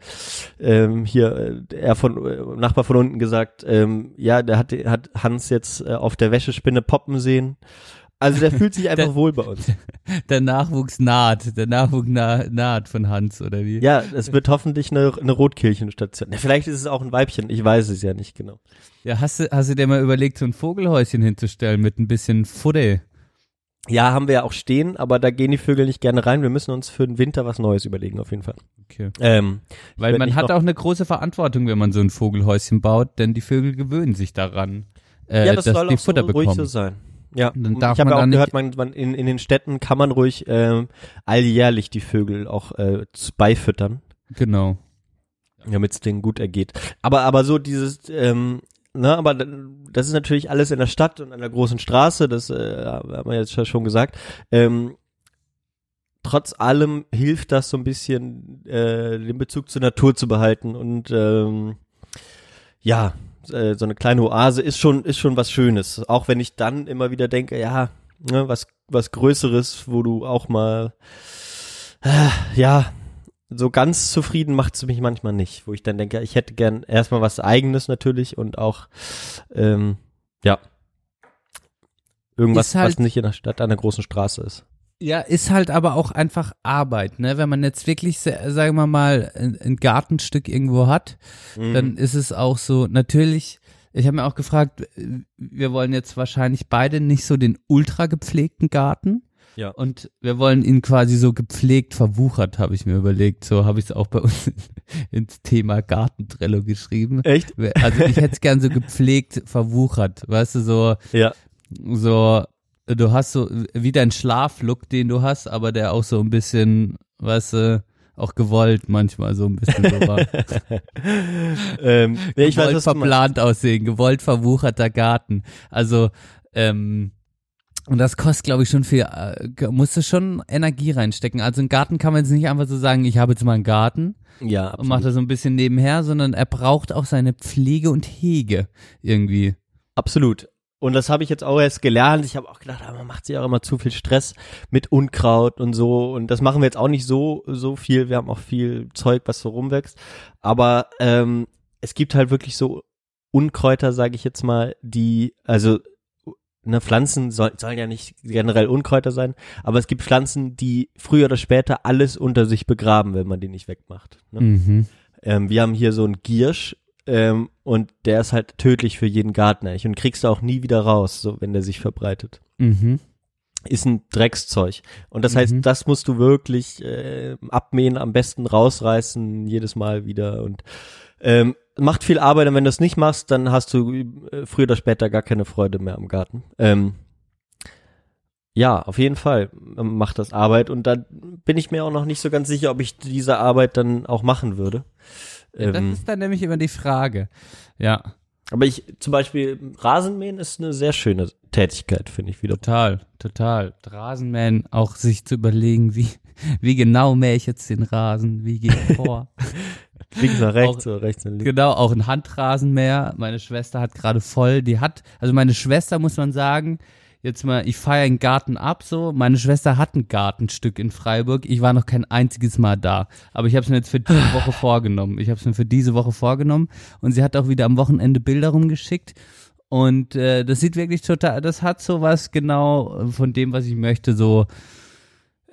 ähm, hier äh, er von äh, Nachbar von unten gesagt, ähm, ja, der hat, hat Hans jetzt äh, auf der Wäschespinne poppen sehen. Also der fühlt sich (laughs) einfach Der- wohl bei uns. (laughs) Der Nachwuchs naht. Der Nachwuchs na, naht von Hans, oder wie? Ja, es wird hoffentlich eine, eine Rotkehlchenstation. Ja, vielleicht ist es auch ein Weibchen, ich weiß es ja nicht genau. Ja, hast du, hast du dir mal überlegt, so ein Vogelhäuschen hinzustellen mit ein bisschen Futter? Ja, haben wir ja auch stehen, aber da gehen die Vögel nicht gerne rein. Wir müssen uns für den Winter was Neues überlegen, auf jeden Fall. Okay. Ähm, Weil man hat auch eine große Verantwortung, wenn man so ein Vogelhäuschen baut, denn die Vögel gewöhnen sich daran, äh, ja, das dass soll die auch so Futter ruhig bekommen. so sein. Ja, dann darf ich habe auch gehört, man, man in, in den Städten kann man ruhig ähm, alljährlich die Vögel auch äh, beifüttern, Genau. damit es denen gut ergeht. Aber aber so dieses, ähm, ne, aber das ist natürlich alles in der Stadt und an der großen Straße, das äh, haben wir jetzt schon- schon gesagt. Ähm, trotz allem hilft das so ein bisschen, äh, den Bezug zur Natur zu behalten und ähm, ja, äh, so eine kleine Oase ist schon ist schon was Schönes. Auch wenn ich dann immer wieder denke, ja, ne, was was Größeres, wo du auch mal äh, ja so ganz zufrieden macht es mich manchmal nicht, wo ich dann denke, ich hätte gern erstmal was Eigenes natürlich und auch ähm, ja irgendwas, halt- was nicht in der Stadt an der großen Straße ist. Ja, ist halt aber auch einfach Arbeit, ne? Wenn man jetzt wirklich, sa- sagen wir mal, ein, ein Gartenstück irgendwo hat, Mhm. dann ist es auch so, natürlich, ich habe mir auch gefragt, äh, wir wollen jetzt wahrscheinlich beide nicht so den ultra gepflegten Garten. Ja. Und wir wollen ihn quasi so gepflegt verwuchert, habe ich mir überlegt. So habe ich es auch bei uns ins Thema Gartentrello geschrieben. Echt? Also ich hätte es gern so gepflegt verwuchert, weißt du, so Ja. so, du hast so wie dein Schlaflook, den du hast, aber der auch so ein bisschen, weißt du, auch gewollt manchmal so ein bisschen so war. (laughs) ähm, nee, ich weiß, gewollt was du meinst. verplant aussehen, gewollt verwucherter Garten. Also, ähm, und das kostet, glaube ich, schon viel, äh, musst du schon Energie reinstecken. Also ein Garten kann man jetzt nicht einfach so sagen, ich habe jetzt mal einen Garten Ja, und mache das so ein bisschen nebenher, sondern er braucht auch seine Pflege und Hege irgendwie. Absolut. Und das habe ich jetzt auch erst gelernt. Ich habe auch gedacht, man macht sich auch immer zu viel Stress mit Unkraut und so. Und das machen wir jetzt auch nicht so so viel. Wir haben auch viel Zeug, was so rumwächst. Aber ähm, es gibt halt wirklich so Unkräuter, sage ich jetzt mal, die also ne, Pflanzen soll, sollen ja nicht generell Unkräuter sein, aber es gibt Pflanzen, die früher oder später alles unter sich begraben, wenn man die nicht wegmacht. Ne? Mhm. Ähm, wir haben hier so einen Giersch ähm, und der ist halt tödlich für jeden Gartner. Und kriegst du auch nie wieder raus, so wenn der sich verbreitet. Mhm. Ist ein Dreckszeug. Und das Mhm. heißt, das musst du wirklich äh, abmähen, am besten rausreißen, jedes Mal wieder. Und ähm, macht viel Arbeit, und wenn du es nicht machst, dann hast du äh, früher oder später gar keine Freude mehr am Garten. Ähm, ja, auf jeden Fall ähm, macht das Arbeit und da bin ich mir auch noch nicht so ganz sicher, ob ich diese Arbeit dann auch machen würde. Ja, das Ähm, ist dann nämlich immer die Frage. Ja, aber ich, zum Beispiel, Rasenmähen ist eine sehr schöne Tätigkeit, finde ich wieder. total, total. Rasenmähen, auch sich zu überlegen, wie, wie genau mähe ich jetzt den Rasen, wie gehe ich (laughs) vor. Links nach rechts Auch- rechts nach links. Genau, auch ein Handrasenmäher. Meine Schwester hat gerade voll, die hat, also meine Schwester muss man sagen, jetzt mal, ich feiere einen Garten ab so. Meine Schwester hat ein Gartenstück in Freiburg. Ich war noch kein einziges Mal da. Aber ich habe es mir jetzt für diese Woche (sighs) vorgenommen. Ich habe es mir für diese Woche vorgenommen. Und sie hat auch wieder am Wochenende Bilder rumgeschickt. Und äh, das sieht wirklich total, das hat sowas genau von dem, was ich möchte, so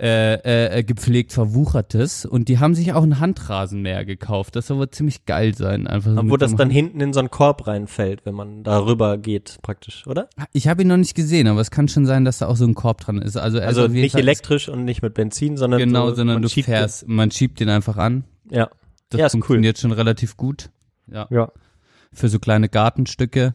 äh, äh, gepflegt verwuchertes. Und die haben sich auch einen Handrasenmäher gekauft. Das soll wohl ziemlich geil sein. Einfach so Wo mit das dann Hand- hinten in so einen Korb reinfällt, wenn man darüber geht, praktisch, oder? Ich habe ihn noch nicht gesehen, aber es kann schon sein, dass da auch so ein Korb dran ist. Also, Also nicht Fall- elektrisch und nicht mit Benzin, sondern Genau, so, sondern man du schiebt den- fährst, man schiebt den einfach an. Ja. Das Ja, ist cool. funktioniert schon relativ gut. Ja. Ja. Für so kleine Gartenstücke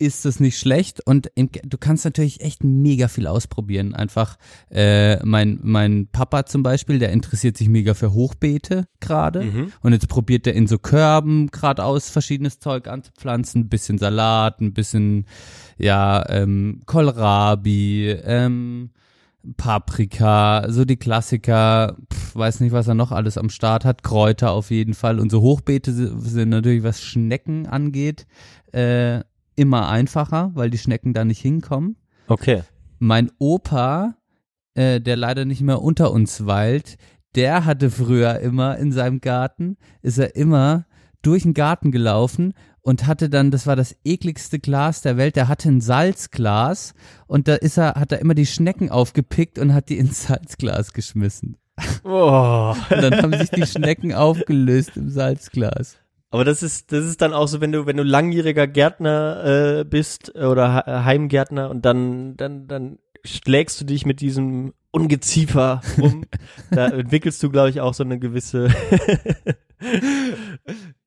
ist es nicht schlecht und im, du kannst natürlich echt mega viel ausprobieren. Einfach äh, mein mein Papa zum Beispiel, der interessiert sich mega für Hochbeete gerade Mhm. und jetzt probiert er in so Körben gerade aus verschiedenes Zeug anzupflanzen, ein bisschen Salat, ein bisschen ja ähm, Kohlrabi, ähm, Paprika, so die Klassiker, pf, weiß nicht, was er noch alles am Start hat, Kräuter auf jeden Fall. Und so Hochbeete si- sind natürlich, was Schnecken angeht, äh, immer einfacher, weil die Schnecken da nicht hinkommen. Okay. Mein Opa, äh, der leider nicht mehr unter uns weilt, der hatte früher immer in seinem Garten, ist er immer durch den Garten gelaufen und hatte dann, das war das ekligste Glas der Welt, der hatte ein Salzglas und da ist er, hat er immer die Schnecken aufgepickt und hat die ins Salzglas geschmissen. Oh. Und dann haben sich die Schnecken aufgelöst im Salzglas. Aber das ist, das ist dann auch so, wenn du, wenn du langjähriger Gärtner äh, bist oder Ha- Heimgärtner und dann, dann, dann schlägst du dich mit diesem Ungeziefer um. (laughs) da entwickelst du, glaube ich, auch so eine gewisse (laughs)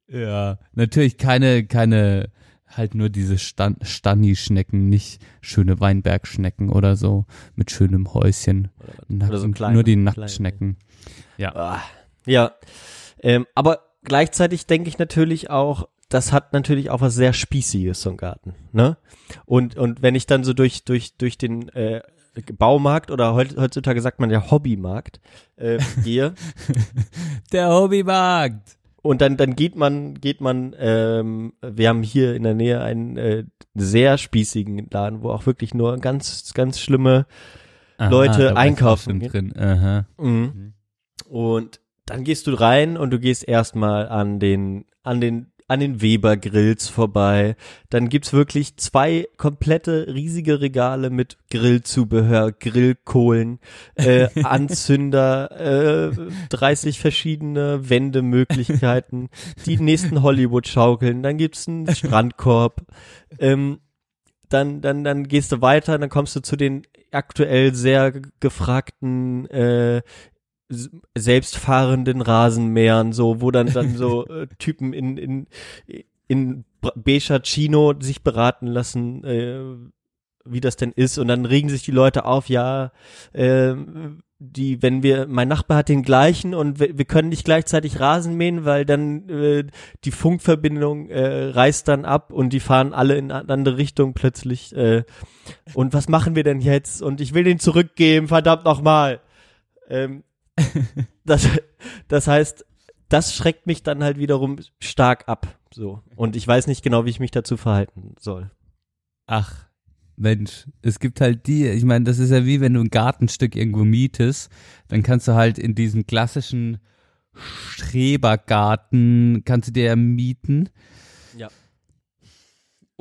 Ja, natürlich keine, keine halt nur diese Stan Stani-Schnecken, nicht schöne Weinbergschnecken oder so mit schönem Häuschen. oder so Nacken- kleine- nur die kleine. Nacktschnecken. Ja. Ah, ja. Ähm, aber gleichzeitig denke ich natürlich auch, das hat natürlich auch was sehr Spießiges, so ein Garten, ne? Und, und wenn ich dann so durch, durch, durch den, äh, Baumarkt oder heut, heutzutage sagt man ja Hobbymarkt, äh, (laughs) gehe, Der Hobbymarkt. Und dann, dann geht man, geht man, ähm, wir haben hier in der Nähe einen äh, sehr spießigen Laden, wo auch wirklich nur ganz, ganz schlimme Leute ich auch einkaufen drin. Aha. Mhm. Und dann gehst du rein und du gehst erstmal an den, an den, an den Weber Grills vorbei. Dann gibt's wirklich zwei komplette riesige Regale mit Grillzubehör, Grillkohlen, äh, (laughs) Anzünder, äh, 30 verschiedene Wendemöglichkeiten, die nächsten Hollywood-Schaukeln. Dann gibt's einen Strandkorb. Ähm, dann, dann, dann gehst du weiter, dann kommst du zu den aktuell sehr gefragten äh, selbstfahrenden Rasenmähern, so, wo dann dann so (laughs) äh, Typen in in in beiger Chino sich beraten lassen, äh, wie das denn ist, und dann regen sich die Leute auf, ja, äh, die, wenn wir, mein Nachbar hat den gleichen und wir, wir können nicht gleichzeitig Rasen mähen, weil dann äh, die Funkverbindung äh, reißt dann ab und die fahren alle in eine andere Richtung plötzlich. Äh, und was machen wir denn jetzt? Und ich will den zurückgeben, verdammt nochmal. Ähm, (laughs) das, das heißt, das schreckt mich dann halt wiederum stark ab. So. Und ich weiß nicht genau, wie ich mich dazu verhalten soll. Ach, Mensch, es gibt halt die, ich meine, das ist ja wie wenn du ein Gartenstück irgendwo mietest, dann kannst du halt in diesem klassischen Schrebergarten, kannst du dir ja mieten. Ja.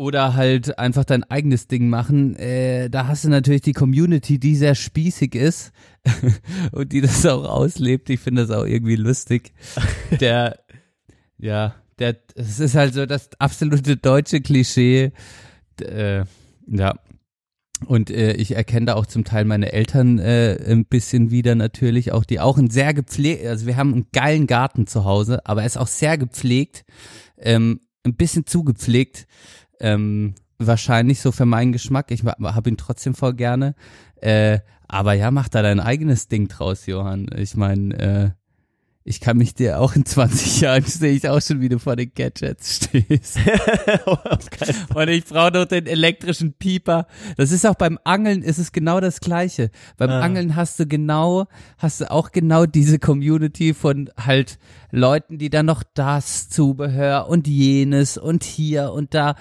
Oder halt einfach dein eigenes Ding machen. Äh, da hast du natürlich die Community, die sehr spießig ist (laughs) und die das auch auslebt. Ich finde das auch irgendwie lustig. (laughs) Der, ja, der, es ist halt so das absolute deutsche Klischee. Äh, ja. Und äh, ich erkenne da auch zum Teil meine Eltern äh, ein bisschen wieder natürlich, auch die auch ein sehr gepflegt, also wir haben einen geilen Garten zu Hause, aber er ist auch sehr gepflegt, ähm, ein bisschen zu gepflegt, ähm, wahrscheinlich so für meinen Geschmack. Ich habe ihn trotzdem voll gerne, äh, aber ja, mach da dein eigenes Ding draus, Johann. Ich meine, äh, ich kann mich dir auch in 20 Jahren (laughs) sehe ich auch schon, wie du vor den Gadgets stehst. (laughs) Und ich brauche noch den elektrischen Pieper. Das ist auch beim Angeln ist es genau das Gleiche. Beim Ah. Angeln hast du genau, hast du auch genau diese Community von halt Leuten, die dann noch das Zubehör und jenes und hier und da.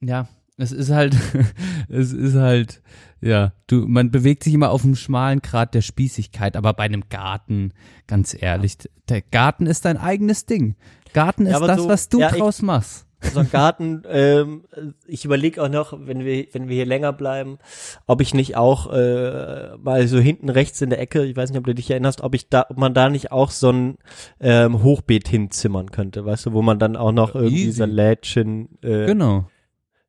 Ja, es ist halt, (laughs) es ist halt, ja, du, man bewegt sich immer auf einem schmalen Grad der Spießigkeit, aber bei einem Garten, ganz ehrlich, der Garten ist dein eigenes Ding. Garten Ja, ist aber das, so- was du ja, ich- draus machst. so ein Garten, ähm, ich überlege auch noch, wenn wir, wenn wir hier länger bleiben, ob ich nicht auch äh, mal so hinten rechts in der Ecke, ich weiß nicht, ob du dich erinnerst, ob ich da, ob man da nicht auch so ein ähm, Hochbeet hinzimmern könnte, weißt du, wo man dann auch noch irgendwie easy. Salätchen, äh, Genau.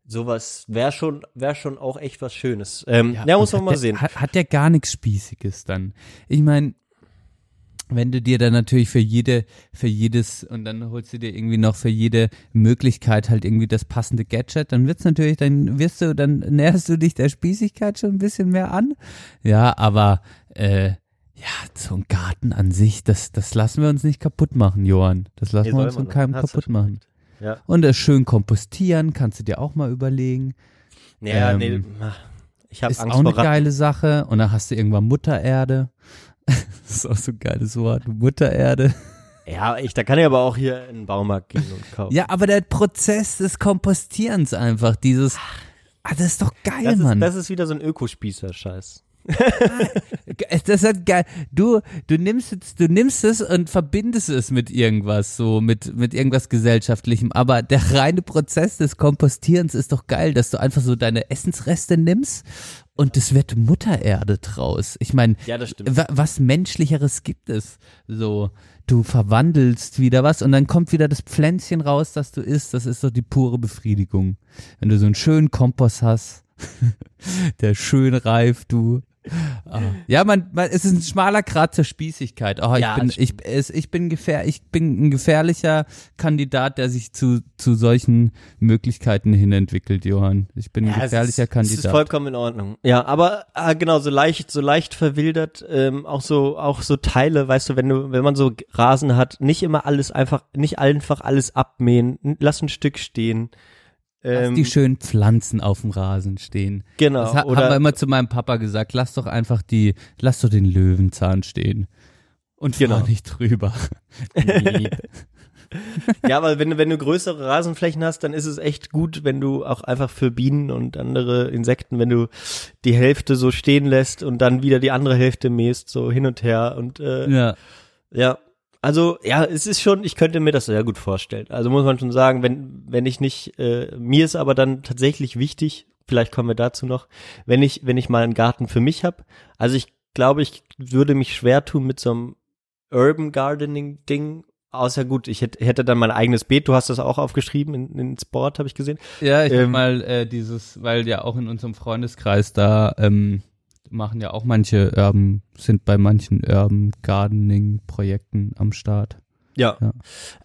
Sowas wäre schon, wäre schon auch echt was Schönes. Ähm, ja, muss und man mal hat sehen. Der, hat, hat der gar nichts Spießiges dann. Ich meine, wenn du dir dann natürlich für jede, für jedes, und dann holst du dir irgendwie noch für jede Möglichkeit halt irgendwie das passende Gadget, dann wird's natürlich, dann wirst du, dann näherst du dich der Spießigkeit schon ein bisschen mehr an. Ja, aber äh, ja, so ein Garten an sich, das, das lassen wir uns nicht kaputt machen, Johann. Das lassen Nee, wir uns von keinem kaputt machen. Ja. Und das schön kompostieren, kannst du dir auch mal überlegen. Ja, Ähm, nee, ich habe ist Angst auch eine vor Ratten. geile Sache. Und dann hast du irgendwann Muttererde. (laughs) das ist auch so ein geiles Wort. Muttererde. Ja, ich, da kann ich aber auch hier in den Baumarkt gehen und kaufen. Ja, aber der Prozess des Kompostierens einfach, dieses, ah, das ist doch geil, das, Mann. ist, das ist wieder so ein Ökospießer-Scheiß. Das ist halt geil. Du, du nimmst es, du nimmst es und verbindest es mit irgendwas, so mit, mit irgendwas Gesellschaftlichem. Aber der reine Prozess des Kompostierens ist doch geil, dass du einfach so deine Essensreste nimmst und es wird Muttererde draus. Ich meine, Ja, was menschlicheres gibt es? So, du verwandelst wieder was und dann kommt wieder das Pflänzchen raus, das du isst. Das ist doch die pure Befriedigung. Wenn du so einen schönen Kompost hast, (laughs) der schön reift, du. Ah. Ja, man, man, es ist ein schmaler Grad zur Spießigkeit. Oh, ich Ja, bin, das ich, es, ich bin gefähr, ich bin ein gefährlicher Kandidat, der sich zu, zu solchen Möglichkeiten hin entwickelt, Johann. Ich bin ein Ja, es gefährlicher ist, Kandidat. Es ist vollkommen in Ordnung. Ja, aber ah, genau, so leicht, so leicht verwildert, ähm, auch so, auch so Teile, weißt du, wenn du, wenn man so Rasen hat, nicht immer alles einfach, nicht einfach alles abmähen, lass ein Stück stehen. Lass Ähm, die schönen Pflanzen auf dem Rasen stehen. Genau, Das ha oder- haben wir immer zu meinem Papa gesagt. Lass doch einfach die, lass doch den Löwenzahn stehen. Und fahr Genau. nicht drüber. (laughs) (laughs) Ja, aber wenn, du- wenn du größere Rasenflächen hast, dann ist es echt gut, wenn du auch einfach für Bienen und andere Insekten, wenn du die Hälfte so stehen lässt und dann wieder die andere Hälfte mähst, so hin und her und äh, ja. Ja, also ja, es ist schon, ich könnte mir das sehr gut vorstellen. Also muss man schon sagen, wenn wenn ich nicht, äh, mir ist aber dann tatsächlich wichtig, vielleicht kommen wir dazu noch, wenn ich wenn ich mal einen Garten für mich habe. Also ich glaube, ich würde mich schwer tun mit so einem Urban Gardening Ding. Außer gut, ich hätte, hätte dann mein eigenes Beet. Du hast das auch aufgeschrieben in, in Sport, habe ich gesehen. Ja, ich Ähm, mal äh, dieses, weil ja auch in unserem Freundeskreis da ähm, machen ja auch manche Urban, sind bei manchen Urban Gardening Projekten am Start. Ja. Ja.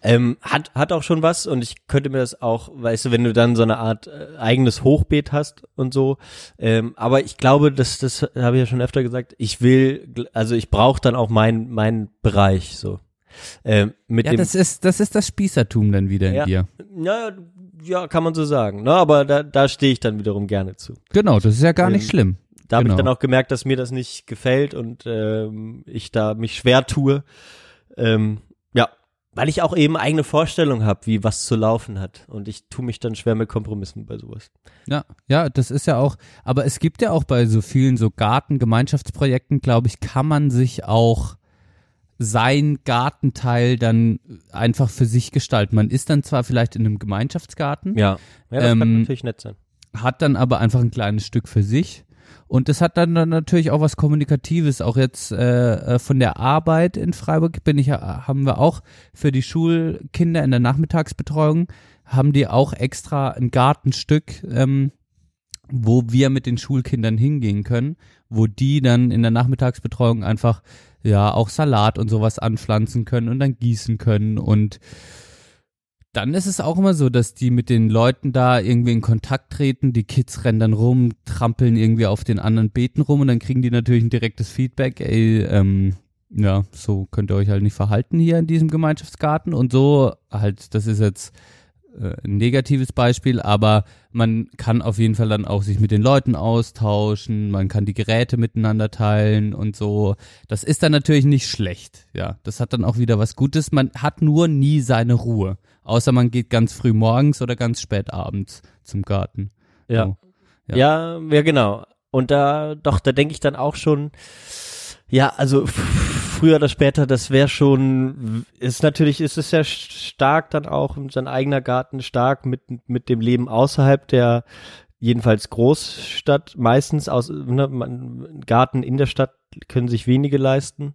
Ähm, hat, hat auch schon was und ich könnte mir das auch, weißt du, wenn du dann so eine Art äh, eigenes Hochbeet hast und so. Ähm, aber ich glaube, das, das habe ich ja schon öfter gesagt, ich will, also ich brauche dann auch meinen meinen Bereich so. Ähm, mit Ja, dem, das ist, das ist das Spießertum dann wieder in Ja. dir. ja, ja, kann man so sagen. Ne? Aber da, da stehe ich dann wiederum gerne zu. Genau, das ist ja gar Ähm, nicht schlimm. Da habe ich Genau. dann auch gemerkt, dass mir das nicht gefällt und ähm, ich da mich schwer tue. Ähm, ja, weil ich auch eben eigene Vorstellung habe, wie was zu laufen hat. Und ich tue mich dann schwer mit Kompromissen bei sowas. Ja, ja, das ist ja auch, aber es gibt ja auch bei so vielen so Garten-Gemeinschaftsprojekten, glaube ich, kann man sich auch sein Gartenteil dann einfach für sich gestalten. Man ist dann zwar vielleicht in einem Gemeinschaftsgarten, Ja, ja das kann Ähm, natürlich nett sein. hat dann aber einfach ein kleines Stück für sich. Und das hat dann, natürlich auch was Kommunikatives. Auch jetzt äh, äh, von der Arbeit in Freiburg bin ich, ja- haben wir auch für die Schulkinder in der Nachmittagsbetreuung haben die auch extra ein Gartenstück, ähm, wo wir mit den Schulkindern hingehen können, wo die dann in der Nachmittagsbetreuung einfach ja auch Salat und sowas anpflanzen können und dann gießen können und dann ist es auch immer so, dass die mit den Leuten da irgendwie in Kontakt treten, die Kids rennen dann rum, trampeln irgendwie auf den anderen Beeten rum und dann kriegen die natürlich ein direktes Feedback, ey, ähm, ja, so könnt ihr euch halt nicht verhalten hier in diesem Gemeinschaftsgarten und so halt, das ist jetzt äh, ein negatives Beispiel, aber man kann auf jeden Fall dann auch sich mit den Leuten austauschen, man kann die Geräte miteinander teilen und so. Das ist dann natürlich nicht schlecht, ja. Das hat dann auch wieder was Gutes. Man hat nur nie seine Ruhe, außer man geht ganz früh morgens oder ganz spät abends zum Garten. Ja. So. Ja. Ja, ja, genau. Und da, doch, da denke ich dann auch schon, ja, also früher oder später, das wäre schon, ist natürlich, ist es ja stark dann auch, sein eigener Garten stark mit, mit dem Leben außerhalb der, jedenfalls Großstadt, meistens aus, ne, Garten in der Stadt können sich wenige leisten.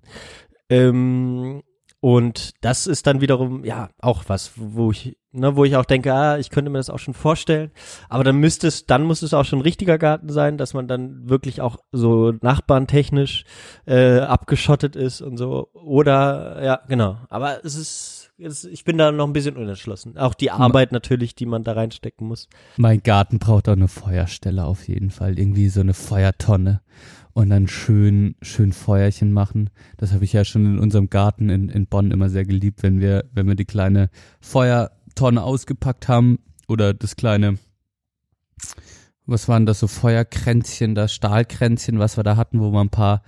Ähm, und das ist dann wiederum, ja, auch was, wo ich, ne, wo ich auch denke, ah, ich könnte mir das auch schon vorstellen. Aber dann müsste es, dann muss es auch schon ein richtiger Garten sein, dass man dann wirklich auch so nachbarntechnisch äh, abgeschottet ist und so. Oder, ja, genau. Aber es ist, es, ich bin da noch ein bisschen unentschlossen. Auch die Arbeit natürlich, die man da reinstecken muss. Mein Garten braucht auch eine Feuerstelle auf jeden Fall. Irgendwie so eine Feuertonne. Und dann schön, schön Feuerchen machen. Das habe ich ja schon in unserem Garten in, in Bonn immer sehr geliebt, wenn wir, wenn wir die kleine Feuertonne ausgepackt haben oder das kleine, was waren das so Feuerkränzchen, das Stahlkränzchen, was wir da hatten, wo wir ein paar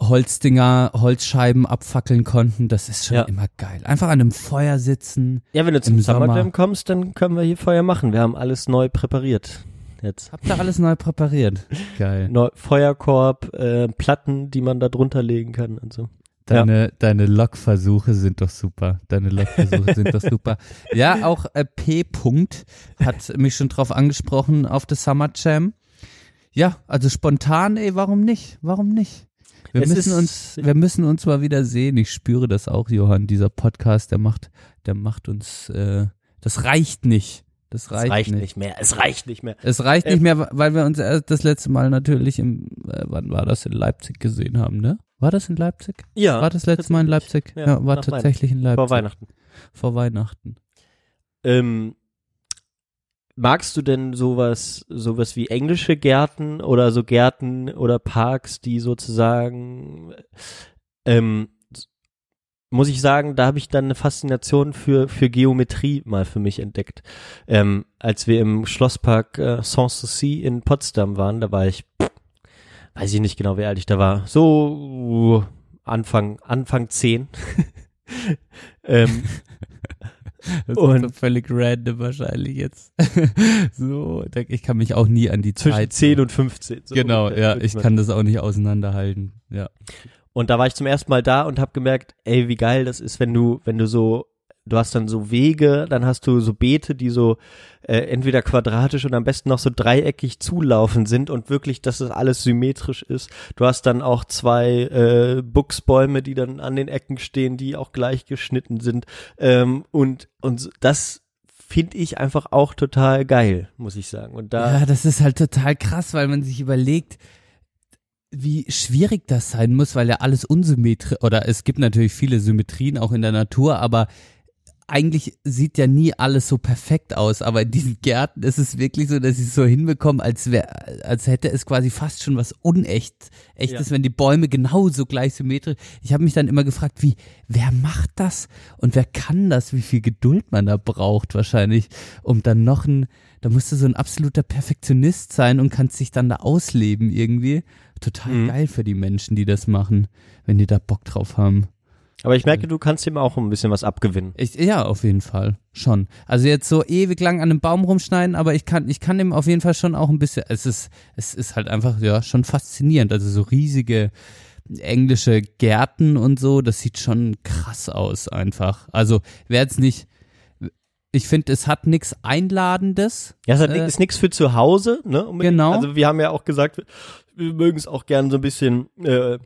Holzdinger, Holzscheiben abfackeln konnten. Das ist schon Ja. immer geil. Einfach an einem Feuer sitzen. Ja, wenn du zum Im Summer Sommer. Jam kommst, dann können wir hier Feuer machen. Wir haben alles neu präpariert. Jetzt. Habt ihr alles neu präpariert? (laughs) Geil. Neu, Feuerkorb, äh, Platten, die man da drunter legen kann und so. Deine, deine Lokversuche sind doch super. Deine Lokversuche sind doch super. Ja, auch äh, P. -Punkt hat mich schon drauf angesprochen auf der Summer Jam. Ja, also spontan, ey, warum nicht? Warum nicht? Wir Es müssen uns, wir müssen uns mal wieder sehen. Ich spüre das auch, Johann. Dieser Podcast, der macht, der macht uns, äh, das reicht nicht. Das Es reicht, reicht nicht. nicht mehr. Es reicht nicht mehr. Es reicht Äh, nicht mehr, weil wir uns das letzte Mal natürlich im, äh, wann war das, in Leipzig gesehen haben, ne? War das in Leipzig? Ja. War das letzte Mal in Leipzig? Ja, Ja, war tatsächlich in Leipzig. Vor Weihnachten. Vor Weihnachten. Ähm, magst du denn sowas, sowas wie englische Gärten oder so Gärten oder Parks, die sozusagen, ähm, muss ich sagen, da habe ich dann eine Faszination für, für Geometrie mal für mich entdeckt. Ähm, als wir im Schlosspark äh, Sanssouci in Potsdam waren, da war ich, pff, weiß ich nicht genau, wie alt ich da war, so Anfang, Anfang zehn. (laughs) ähm, (laughs) Das Und- ist völlig random wahrscheinlich jetzt. (laughs) so, ich kann mich auch nie an die zwischen Zeit. 10 und 15. so genau, ja, ich kann das auch nicht auseinanderhalten. Ja. Und da war ich zum ersten Mal da und habe gemerkt, ey, wie geil das ist, wenn du, wenn du so, du hast dann so Wege, dann hast du so Beete, die so äh, entweder quadratisch und am besten noch so dreieckig zulaufen sind und wirklich, dass das alles symmetrisch ist. Du hast dann auch zwei äh, Buchsbäume, die dann an den Ecken stehen, die auch gleich geschnitten sind. Ähm, und, und das finde ich einfach auch total geil, muss ich sagen. Und da, Ja, das ist halt total krass, weil man sich überlegt, wie schwierig das sein muss, weil ja alles unsymmetrisch, oder es gibt natürlich viele Symmetrien auch in der Natur, aber eigentlich sieht ja nie alles so perfekt aus, aber in diesen Gärten ist es wirklich so, dass sie es so hinbekommen, als wäre, als hätte es quasi fast schon was unecht, echtes, Ja. wenn die Bäume genauso gleich symmetrisch. Ich habe mich dann immer gefragt, wie, wer macht das und wer kann das, wie viel Geduld man da braucht wahrscheinlich, um dann noch ein, da musst du so ein absoluter Perfektionist sein und kannst dich dann da ausleben irgendwie. Total Mhm. geil für die Menschen, die das machen, wenn die da Bock drauf haben. aber ich merke, du kannst ihm auch ein bisschen was abgewinnen. Ich, ja, auf jeden Fall. Schon. Also jetzt so ewig lang an einem Baum rumschneiden, aber ich kann, ich kann dem auf jeden Fall schon auch ein bisschen, es ist, es ist halt einfach, ja, schon faszinierend. Also so riesige englische Gärten und so, das sieht schon krass aus einfach. Also wer jetzt nicht, ich finde, es hat nichts Einladendes. Ja, es hat, Äh, ist nichts für zu Hause, ne? unbedingt. Genau. Also wir haben ja auch gesagt, wir mögen es auch gern so ein bisschen äh,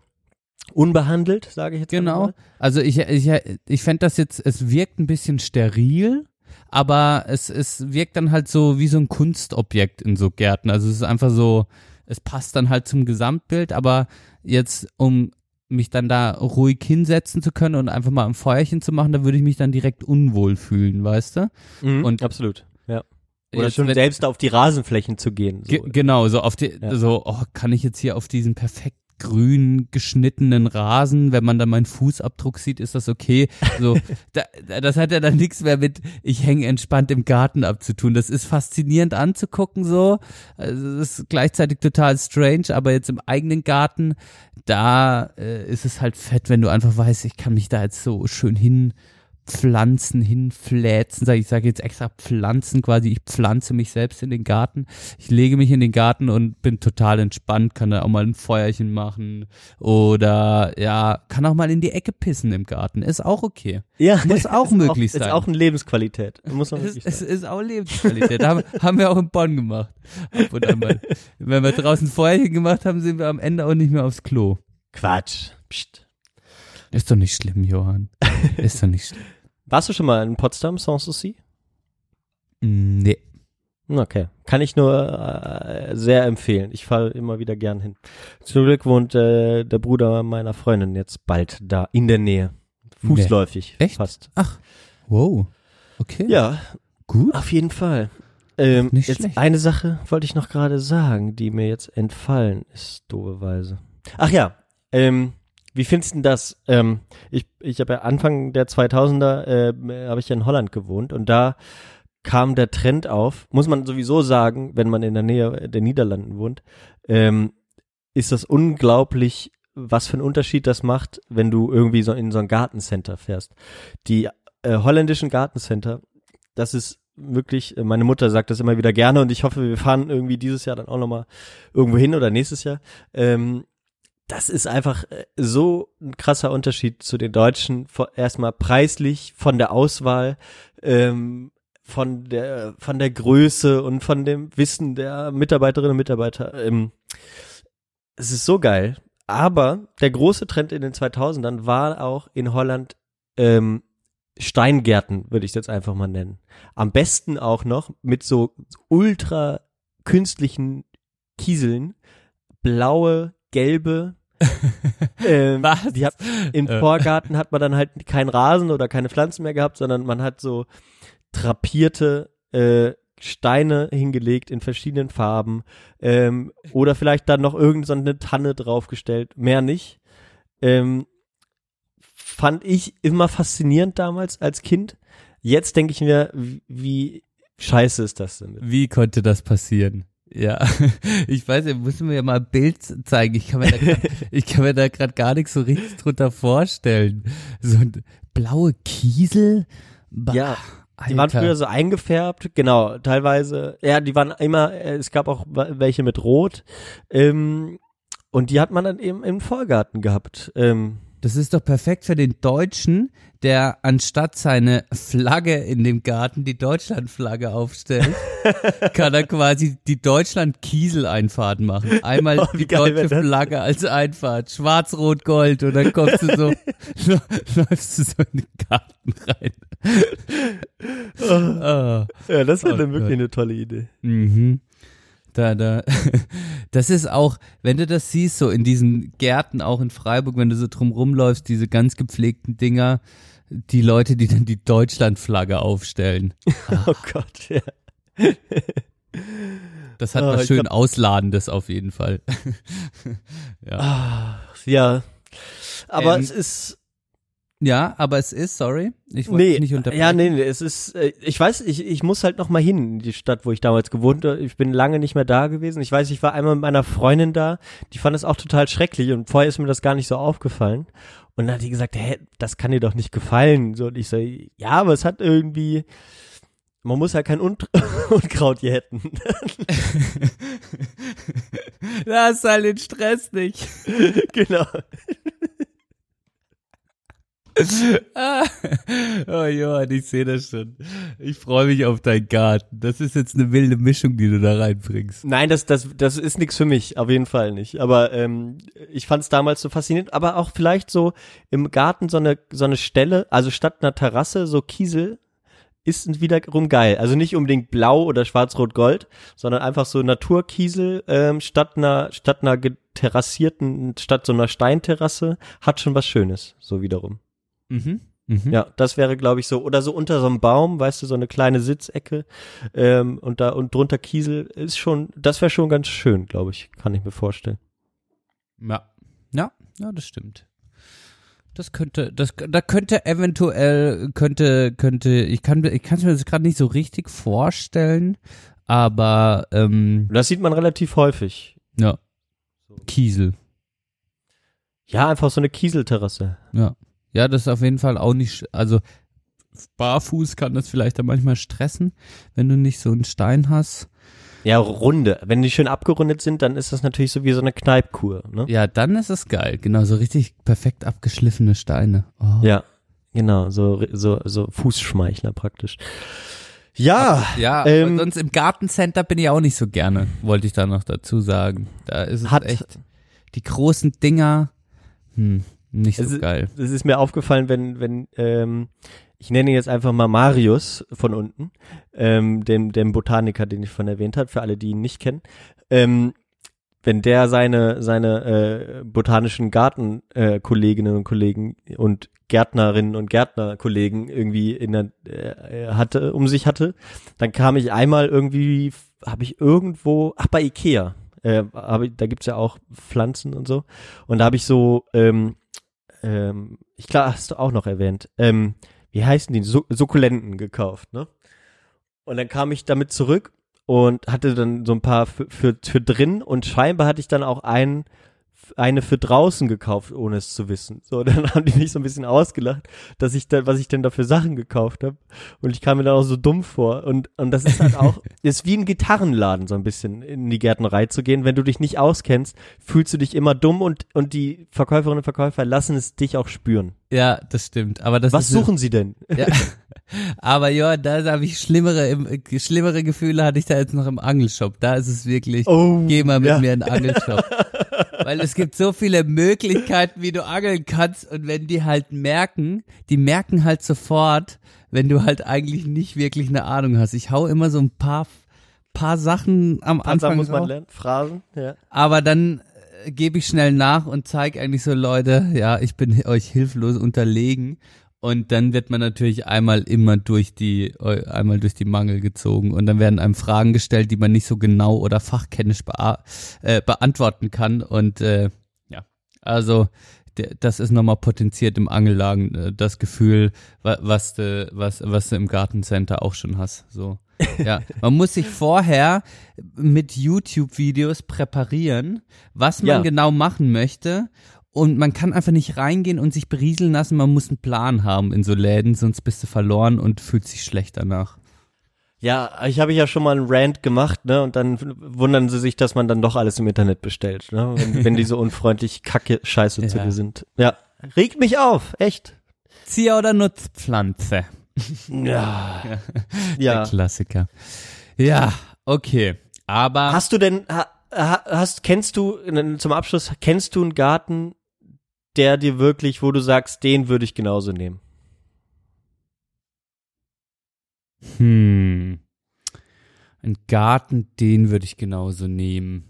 unbehandelt, sage ich jetzt Genau. mal. Also ich, ich, ich fände das jetzt, es wirkt ein bisschen steril, aber es, es wirkt dann halt so wie so ein Kunstobjekt in so Gärten. Also es ist einfach so, es passt dann halt zum Gesamtbild, aber jetzt, um mich dann da ruhig hinsetzen zu können und einfach mal ein Feuerchen zu machen, da würde ich mich dann direkt unwohl fühlen, weißt du? Mhm, Und- absolut. Ja. Oder Jetzt, schon wenn- selbst auf die Rasenflächen zu gehen. So. Ge genau, so auf die, Ja. so, oh, kann ich jetzt hier auf diesen perfekt grün geschnittenen Rasen, wenn man da meinen Fußabdruck sieht, ist das okay. So, (laughs) da, da- das hat ja dann nichts mehr mit, ich hänge entspannt im Garten abzutun. Das ist faszinierend anzugucken so. Also, das ist gleichzeitig total strange, aber jetzt im eigenen Garten, da äh, ist es halt fett, wenn du einfach weißt, ich kann mich da jetzt so schön hin Pflanzen hinfläzen, ich sage jetzt extra Pflanzen quasi, ich pflanze mich selbst in den Garten, ich lege mich in den Garten und bin total entspannt, kann da auch mal ein Feuerchen machen oder ja, kann auch mal in die Ecke pissen im Garten, ist auch okay. Ja, Muss auch (laughs) ist möglich Ist sein. auch eine Lebensqualität. Muss man Es, sagen. ist auch Lebensqualität. haben, haben wir auch in Bonn gemacht. Ab und an mal. Wenn wir draußen Feuerchen gemacht haben, sind wir am Ende auch nicht mehr aufs Klo. Quatsch. Psst. Ist doch nicht schlimm, Johann. Ist doch nicht schlimm. Warst du schon mal in Potsdam, Sanssouci? Mm, Nee. Okay. Kann ich nur äh, sehr empfehlen. Ich fahre immer wieder gern hin. Zum Glück wohnt äh, der Bruder meiner Freundin jetzt bald da in der Nähe. Fußläufig. Echt? Fast. Ach, wow. Okay. Ja, Gut. auf jeden Fall. Ähm, Nicht jetzt schlecht. eine Sache wollte ich noch gerade sagen, die mir jetzt entfallen ist, dobeweise. Ach ja, ähm, wie findest du das? Ähm, ich ich habe ja Anfang der 2000er äh, habe ich ja in Holland gewohnt und da kam der Trend auf, muss man sowieso sagen, wenn man in der Nähe der Niederlanden wohnt, ähm, ist das unglaublich, was für einen Unterschied das macht, wenn du irgendwie so in so ein Gartencenter fährst. Die äh, holländischen Gartencenter, das ist wirklich, äh, meine Mutter sagt das immer wieder gerne und ich hoffe, wir fahren irgendwie dieses Jahr dann auch nochmal irgendwo hin oder nächstes Jahr. Ähm, das ist einfach äh, so ein krasser Unterschied zu den Deutschen. Erstmal preislich, von der Auswahl, ähm, von der, von der Größe und von dem Wissen der Mitarbeiterinnen und Mitarbeiter. Ähm, es ist so geil. Aber der große Trend in den 2000ern war auch in Holland ähm, Steingärten, würde ich es jetzt einfach mal nennen. Am besten auch noch mit so ultra künstlichen Kieseln, blaue, gelbe. (laughs) ähm, Was? Die hat, Im Äh. Vorgarten hat man dann halt keinen Rasen oder keine Pflanzen mehr gehabt, sondern man hat so drapierte äh, Steine hingelegt in verschiedenen Farben ähm, oder vielleicht dann noch irgendeine so eine Tanne draufgestellt, mehr nicht. Ähm, fand ich immer faszinierend damals als Kind. Jetzt denke ich mir, wie, wie scheiße ist das denn? Wie konnte das passieren? Ja, (laughs) ich weiß, ihr müssen mir ja mal ein Bild zeigen. Ich kann mir da grad, (laughs) ich kann mir da gerade gar nichts so richtig drunter vorstellen. So ein blaue Kiesel. Bah, Ja, Die waren Alter. früher so eingefärbt, genau, teilweise, ja, die waren immer, äh, es gab auch welche mit Rot, ähm, und die hat man dann eben im Vorgarten gehabt. Ähm, Das ist doch perfekt für den Deutschen, der anstatt seine Flagge in dem Garten die Deutschlandflagge aufstellt, (laughs) kann er quasi die Deutschland-Kiesel-Einfahrt machen. Einmal (laughs) Oh, die deutsche? Flagge als Einfahrt, schwarz, rot, gold und dann kommst du so, (laughs) läufst du so in den Garten rein. Ah. ja, das wäre Oh dann wirklich Gott. eine tolle Idee. Mhm. Da, da. (laughs) Das ist auch, wenn du das siehst, so in diesen Gärten, auch in Freiburg, wenn du so drum rumläufst, diese ganz gepflegten Dinger, die Leute, die dann die Deutschlandflagge aufstellen. (laughs) Oh Gott, ja. Das hat Ah, was schön glaub- Ausladendes auf jeden Fall. (laughs) ja. Ah, ja. Aber Ähm, es ist, ja, aber es ist, sorry, ich wollte nee, nicht unterbrechen. ja, nee, nee, es ist, äh, ich weiß, ich, ich muss halt noch mal hin in die Stadt, wo ich damals gewohnt habe. Ich bin lange nicht mehr da gewesen. Ich weiß, ich war einmal mit meiner Freundin da, die fand es auch total schrecklich und vorher ist mir das gar nicht so aufgefallen. Und dann hat die gesagt, hä, das kann dir doch nicht gefallen. So, und ich so, ja, aber es hat irgendwie, man muss ja kein Unt (laughs) Unkraut jäten. Lass (laughs) halt den Stress nicht. (laughs) genau. Ah. (laughs) oh Johann, ich sehe das schon. Ich freue mich auf deinen Garten. Das ist jetzt eine wilde Mischung, die du da reinbringst. Nein, das, das, das ist nichts für mich, auf jeden Fall nicht. Aber ähm, ich fand es damals so faszinierend. Aber auch vielleicht so im Garten so eine, so eine Stelle, also statt einer Terrasse, so Kiesel, ist wiederum geil. Also nicht unbedingt blau oder schwarz-rot-gold, sondern einfach so Naturkiesel ähm, statt einer, statt einer terrassierten, statt so einer Steinterrasse, hat schon was Schönes, so wiederum. Mhm. Mhm. Ja, das wäre, glaube ich, so. Oder so unter so einem Baum, weißt du, so eine kleine Sitzecke ähm, und da und drunter Kiesel ist schon, das wäre schon ganz schön, glaube ich, kann ich mir vorstellen. Ja. Ja, ja, das stimmt. Das könnte, das, da könnte eventuell, könnte, könnte, ich kann, ich kann mir das gerade nicht so richtig vorstellen, aber, ähm, Das sieht man relativ häufig. ja. Kiesel. Ja, einfach so eine Kieselterrasse. Ja. Ja, das ist auf jeden Fall auch nicht, also, barfuß kann das vielleicht dann manchmal stressen, wenn du nicht so einen Stein hast. Ja, runde. Wenn die schön abgerundet sind, dann ist das natürlich so wie so eine Kneipkur, ne? Ja, dann ist es geil. Genau, so richtig perfekt abgeschliffene Steine. Oh. Ja, genau, so, so, so Fußschmeichler praktisch. Ja, Ja, aber ähm, sonst im Gartencenter bin ich auch nicht so gerne, wollte ich da noch dazu sagen. Da ist es Hat- echt, die großen Dinger, hm, nicht so Es ist- geil. Das ist mir aufgefallen, wenn, wenn, ähm, ich nenne jetzt einfach mal Marius von unten, ähm, dem, dem Botaniker, den ich von erwähnt habe, für alle, die ihn nicht kennen. Ähm, wenn der seine, seine äh, botanischen Gartenkolleginnen äh, Kolleginnen und Kollegen und Gärtnerinnen und Gärtnerkollegen irgendwie in der, äh, hatte, um sich hatte, dann kam ich einmal irgendwie, habe ich irgendwo, ach bei Ikea, äh, hab ich, da gibt's ja auch Pflanzen und so. Und da habe ich so, ähm, ähm, ich glaube, hast du auch noch erwähnt, ähm, wie heißen die, Su Sukkulenten gekauft, ne? Und dann kam ich damit zurück und hatte dann so ein paar für, für, für drin und scheinbar hatte ich dann auch einen, eine für draußen gekauft, ohne es zu wissen. So, (laughs) dann haben die mich so ein bisschen ausgelacht, dass ich da, was ich denn da für Sachen gekauft habe. Und ich kam mir dann auch so dumm vor. Und, und das ist halt auch, (laughs) ist wie ein Gitarrenladen, so ein bisschen in die Gärtnerei zu gehen. Wenn du dich nicht auskennst, fühlst du dich immer dumm und, und die Verkäuferinnen und Verkäufer lassen es dich auch spüren. Ja, das stimmt. Aber das Was suchen sie denn? (laughs) Ja. Aber ja, da habe ich schlimmere, im, schlimmere Gefühle hatte ich da jetzt noch im Angelshop. Da ist es wirklich, Oh, geh mal mit ja. mir in den Angelshop. Weil es gibt so viele Möglichkeiten, wie du angeln kannst. Und wenn die halt merken, die merken halt sofort, wenn du halt eigentlich nicht wirklich eine Ahnung hast. Ich hau immer so ein paar, paar Sachen am Anfang Anfang muss man lernen. Phrasen, ja. Aber dann äh, gebe ich schnell nach und zeige eigentlich so, Leute, ja, ich bin euch hilflos unterlegen. Und dann wird man natürlich einmal immer durch die, äh, einmal durch die Mangel gezogen. Und dann werden einem Fragen gestellt, die man nicht so genau oder fachkennisch bea äh, beantworten kann. Und äh, ja, also das ist nochmal potenziert im Angellagen, äh, das Gefühl, wa- was du, was, was du im Gartencenter auch schon hast. So. (laughs) Ja, man muss sich vorher mit YouTube-Videos präparieren, was man Ja. genau machen möchte. Und man kann einfach nicht reingehen und sich berieseln lassen. Man muss einen Plan haben in so Läden, sonst bist du verloren und fühlt sich schlecht danach. Ja, ich habe ja schon mal einen Rant gemacht, ne? Und dann wundern sie sich, dass man dann doch alles im Internet bestellt, ne? Wenn, (laughs) wenn die so unfreundlich kacke Scheiße zu Ja. dir sind. Ja. Regt mich auf, echt. Zier- oder Nutzpflanze? Ja. Der Ja. Klassiker. Ja, okay. Aber Hast du denn, ha, ha, hast, kennst du, zum Abschluss, kennst du einen Garten, der dir wirklich, wo du sagst, den würde ich genauso nehmen? Hm. Ein Garten, den würde ich genauso nehmen.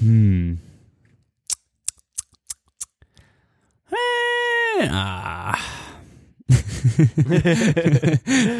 Hm. Äh, Ah. (laughs)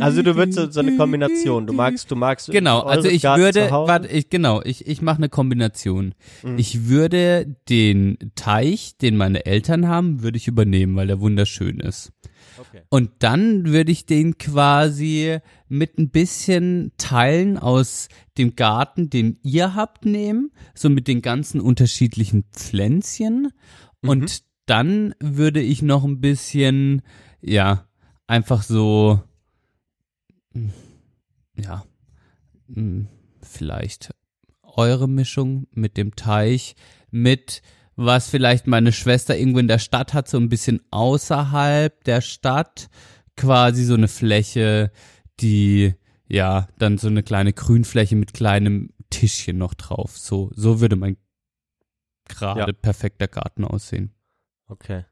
Also du würdest so, so eine Kombination. Du magst, du magst. Genau, also ich Garten würde, warte, ich, genau, ich, ich mache eine Kombination. Mhm. Ich würde den Teich, den meine Eltern haben, würde ich übernehmen, weil der wunderschön ist. Okay. Und dann würde ich den quasi mit ein bisschen Teilen aus dem Garten, den ihr habt, nehmen, so mit den ganzen unterschiedlichen Pflänzchen. Und dann würde ich noch ein bisschen, ja, einfach so, mm, ja, mm, vielleicht eure Mischung mit dem Teich, mit was vielleicht meine Schwester irgendwo in der Stadt hat, so ein bisschen außerhalb der Stadt, quasi so eine Fläche, die ja dann so eine kleine Grünfläche mit kleinem Tischchen noch drauf. So, so würde mein gerade Ja. perfekter Garten aussehen. Okay.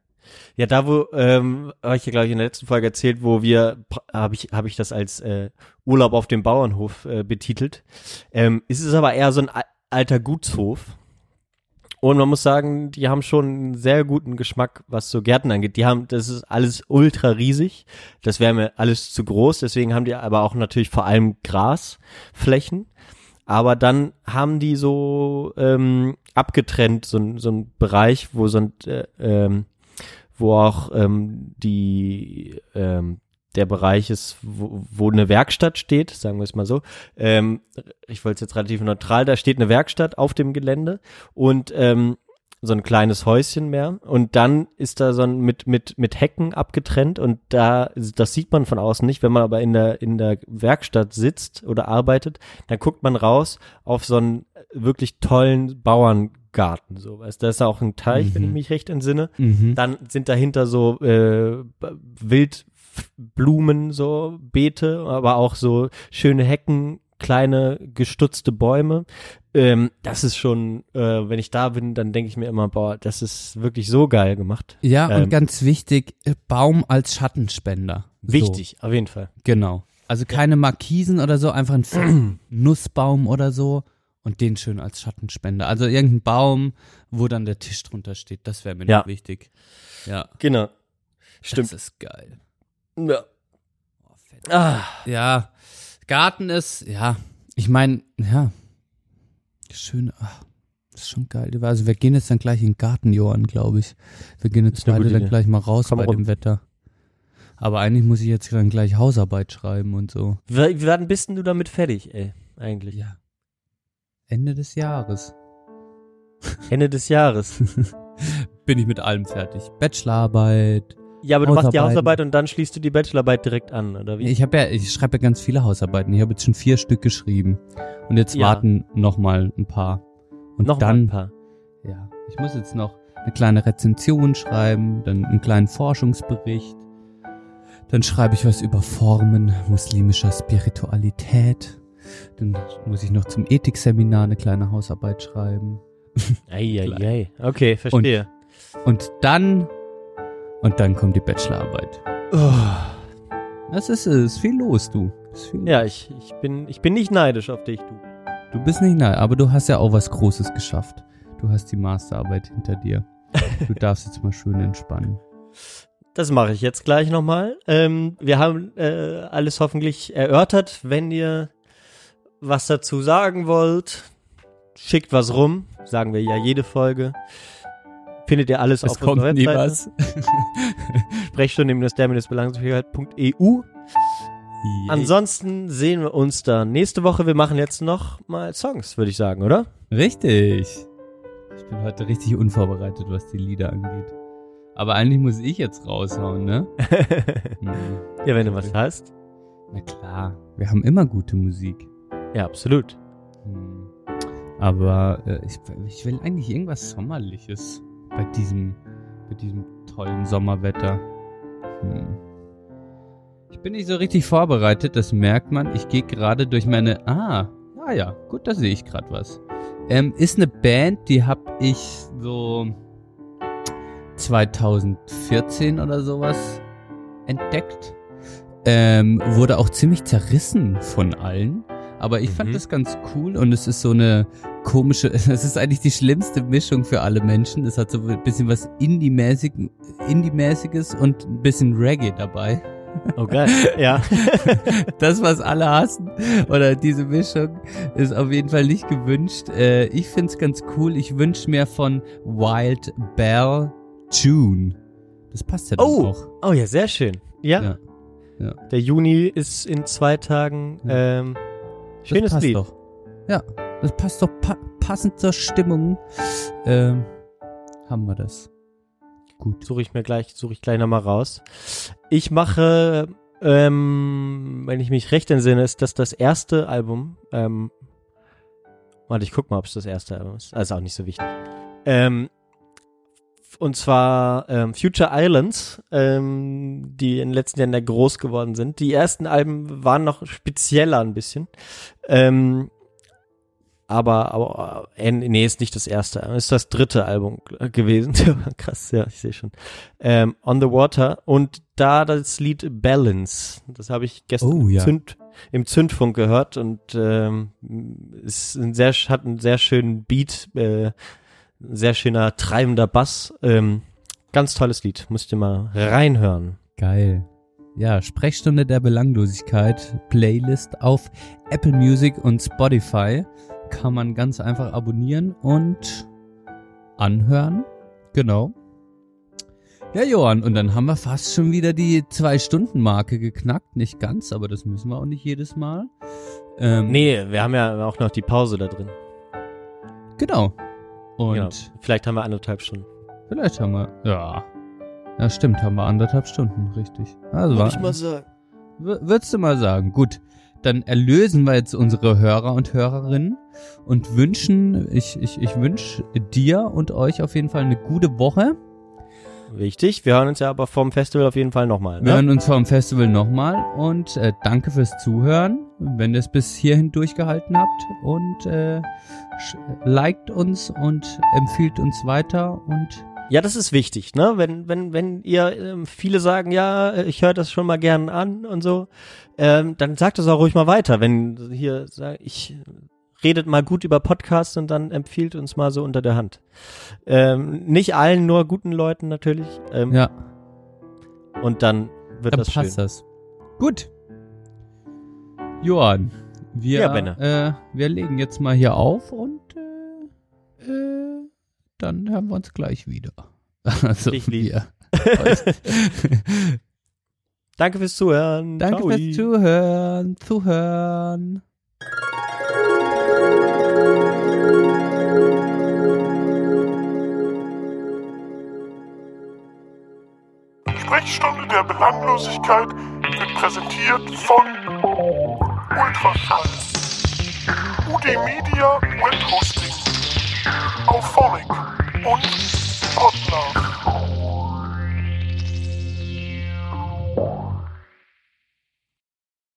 Ja, da wo, ähm, habe ich ja glaube ich in der letzten Folge erzählt, wo wir, habe ich, habe ich das als äh, Urlaub auf dem Bauernhof äh, betitelt. Ähm, es ist aber eher so ein al- alter Gutshof. Und man muss sagen, die haben schon einen sehr guten Geschmack, was so Gärten angeht. Die haben, das ist alles ultra riesig. Das wäre mir alles zu groß. Deswegen haben die aber auch natürlich vor allem Grasflächen. Aber dann haben die so ähm, abgetrennt, so, ein- so ein Bereich, wo so ein, äh, ähm, wo auch ähm, die ähm, der Bereich ist, wo, wo eine Werkstatt steht, sagen wir es mal so. Ähm, ich wollte es jetzt relativ neutral, da steht eine Werkstatt auf dem Gelände und ähm, so ein kleines Häuschen mehr und dann ist da so ein mit mit mit Hecken abgetrennt und da das sieht man von außen nicht, wenn man aber in der in der Werkstatt sitzt oder arbeitet, dann guckt man raus auf so einen wirklich tollen Bauerngarten so, weißt, da ist auch ein Teich, wenn ich mich recht entsinne. Mhm. Dann sind dahinter so äh, Wildblumen, so Beete, aber auch so schöne Hecken, kleine gestutzte Bäume. Ähm, das ist schon, äh, wenn ich da bin, dann denke ich mir immer, boah, das ist wirklich so geil gemacht. Ja, Ähm, und ganz wichtig, äh, Baum als Schattenspender. Wichtig, auf jeden Fall. So, genau. Also keine Markisen oder so, einfach ein Nussbaum oder so und den schön als Schattenspender. Also irgendein Baum, wo dann der Tisch drunter steht, das wäre mir Ja. noch wichtig. Ja, Genau. Stimmt. das ist geil. Ja. Oh, fett. Ah, Ja, Garten ist, ja, ich meine, ja, schön, ach, ist schon geil. Also wir gehen jetzt dann gleich in den Garten, Johann, glaube ich. Wir gehen jetzt beide dann gleich mal raus Komm bei rum. dem Wetter. Aber eigentlich muss ich jetzt dann gleich Hausarbeit schreiben und so. wann bist denn du damit fertig, ey, eigentlich? Ja. Ende des Jahres Ende des Jahres. (laughs) bin ich mit allem fertig. Bachelorarbeit. Ja, aber du machst die. Hausarbeit und dann schließt du die Bachelorarbeit direkt an, oder wie? Ich habe ja, ich schreibe ja ganz viele Hausarbeiten. Ich habe jetzt schon vier Stück geschrieben. Und jetzt Ja. warten noch mal ein paar. Und Noch mal dann ein paar. Ja, ich muss jetzt noch eine kleine Rezension schreiben, dann einen kleinen Forschungsbericht. Dann schreibe ich was über Formen muslimischer Spiritualität. Dann muss ich noch zum Ethikseminar eine kleine Hausarbeit schreiben. Eieiei. (laughs) Okay, verstehe. Und dann, und dann kommt die Bachelorarbeit. Das ist es. Ist viel los, du. Viel ja, ich, ich, bin, ich bin nicht neidisch auf dich, du. Du bist nicht nahe, aber du hast ja auch was Großes geschafft. Du hast die Masterarbeit hinter dir. Du (laughs) darfst jetzt mal schön entspannen. Das mache ich jetzt gleich nochmal. Ähm, wir haben äh, alles hoffentlich erörtert. Wenn ihr was dazu sagen wollt, schickt was rum. Sagen wir ja jede Folge. Findet ihr alles Es auf kommt unserer Webseite. was. (laughs) Sprechstunde der-belangungsfähigkeit.eu. Ansonsten sehen wir uns dann nächste Woche. Wir machen jetzt noch mal Songs, würde ich sagen, oder? Richtig. Ich bin heute richtig unvorbereitet, was die Lieder angeht. Aber eigentlich muss ich jetzt raushauen, ne? (laughs) Hm. Ja, wenn du was hast. Na klar, wir haben immer gute Musik. Ja, absolut. Hm. Aber äh, ich, ich will eigentlich irgendwas Sommerliches bei diesem, bei diesem tollen Sommerwetter. Hm. Ich bin nicht so richtig vorbereitet, das merkt man. Ich gehe gerade durch meine. Ah, ah ja, gut, da sehe ich gerade was. Ähm, ist eine Band, die habe ich so 2014 oder sowas entdeckt. Ähm, wurde auch ziemlich zerrissen von allen. Aber ich fand Mhm. das ganz cool und es ist so eine komische, (laughs) es ist eigentlich die schlimmste Mischung für alle Menschen. Es hat so ein bisschen was Indie-mäßig, Indie-mäßiges und ein bisschen Reggae dabei. Oh geil. ja. (laughs) Das, was alle hassen, oder diese Mischung, ist auf jeden Fall nicht gewünscht. Äh, ich find's ganz cool. Ich wünsch mir von Wild Bell June. Das passt ja Oh, auch. oh ja, sehr schön. Ja. Ja. Ja. Der Juni ist in zwei Tagen. Ähm, schönes das passt Lied. doch. Ja, das passt doch pa passend zur Stimmung. Ähm, haben wir das. Gut. Suche ich mir gleich, suche ich gleich nochmal raus. Ich mache, ähm, wenn ich mich recht entsinne, ist das das erste Album. Ähm, warte, ich guck mal, ob es das erste Album ist. Also auch nicht so wichtig. Ähm, und zwar ähm, Future Islands, ähm, die in den letzten Jahren da groß geworden sind. Die ersten Alben waren noch spezieller ein bisschen. Ähm, aber, aber äh, nee, ist nicht das erste. Ist das dritte Album gewesen. (laughs) Krass, ja, ich sehe schon. Ähm, On the Water und da das Lied Balance. Das habe ich gestern Oh, im, ja. Zünd, im Zündfunk gehört und ähm, ist ein sehr hat einen sehr schönen Beat, äh, ein sehr schöner treibender Bass. Ähm, ganz tolles Lied, musst ihr mal reinhören. Geil. Ja, Sprechstunde der Belanglosigkeit, Playlist auf Apple Music und Spotify. Kann man ganz einfach abonnieren und anhören. Genau. Ja, Johann, und dann haben wir fast schon wieder die Zwei-Stunden-Marke geknackt. Nicht ganz, aber das müssen wir auch nicht jedes Mal. Ähm, Nee, wir haben ja auch noch die Pause da drin. Genau. Und Genau. Vielleicht haben wir anderthalb Stunden. vielleicht haben wir, ja. Ja, stimmt, haben wir anderthalb Stunden, richtig. Also war, sagen. W- Würdest du mal sagen, gut, dann erlösen wir jetzt unsere Hörer und Hörerinnen und wünschen, ich, ich, ich wünsche dir und euch auf jeden Fall eine gute Woche. Wichtig. Wir hören uns ja aber vom Festival auf jeden Fall nochmal. Wir Ne? hören uns vom Festival nochmal und äh, danke fürs Zuhören, wenn ihr es bis hierhin durchgehalten habt und äh, liked uns und empfiehlt uns weiter und Ja, das ist wichtig, ne? Wenn, wenn, wenn ihr ähm, viele sagen, ja, ich höre das schon mal gern an und so, ähm, dann sagt es auch ruhig mal weiter. Wenn hier sag ich redet mal gut über Podcasts und dann empfiehlt uns mal so unter der Hand. Ähm, nicht allen, nur guten Leuten natürlich. Ähm, ja, Und dann wird dann das passt schön. das. Gut. Johann, wir, Ja, äh, wir legen jetzt mal hier auf und äh, äh, dann hören wir uns gleich wieder. (laughs) Also Dich wir. (laughs) Danke fürs Zuhören. Danke Ciao. fürs Zuhören. Zuhören. Sprechstunde der Belanglosigkeit wird präsentiert von Ultraschall, UD Media Web Hosting, Auphonic und Podlove.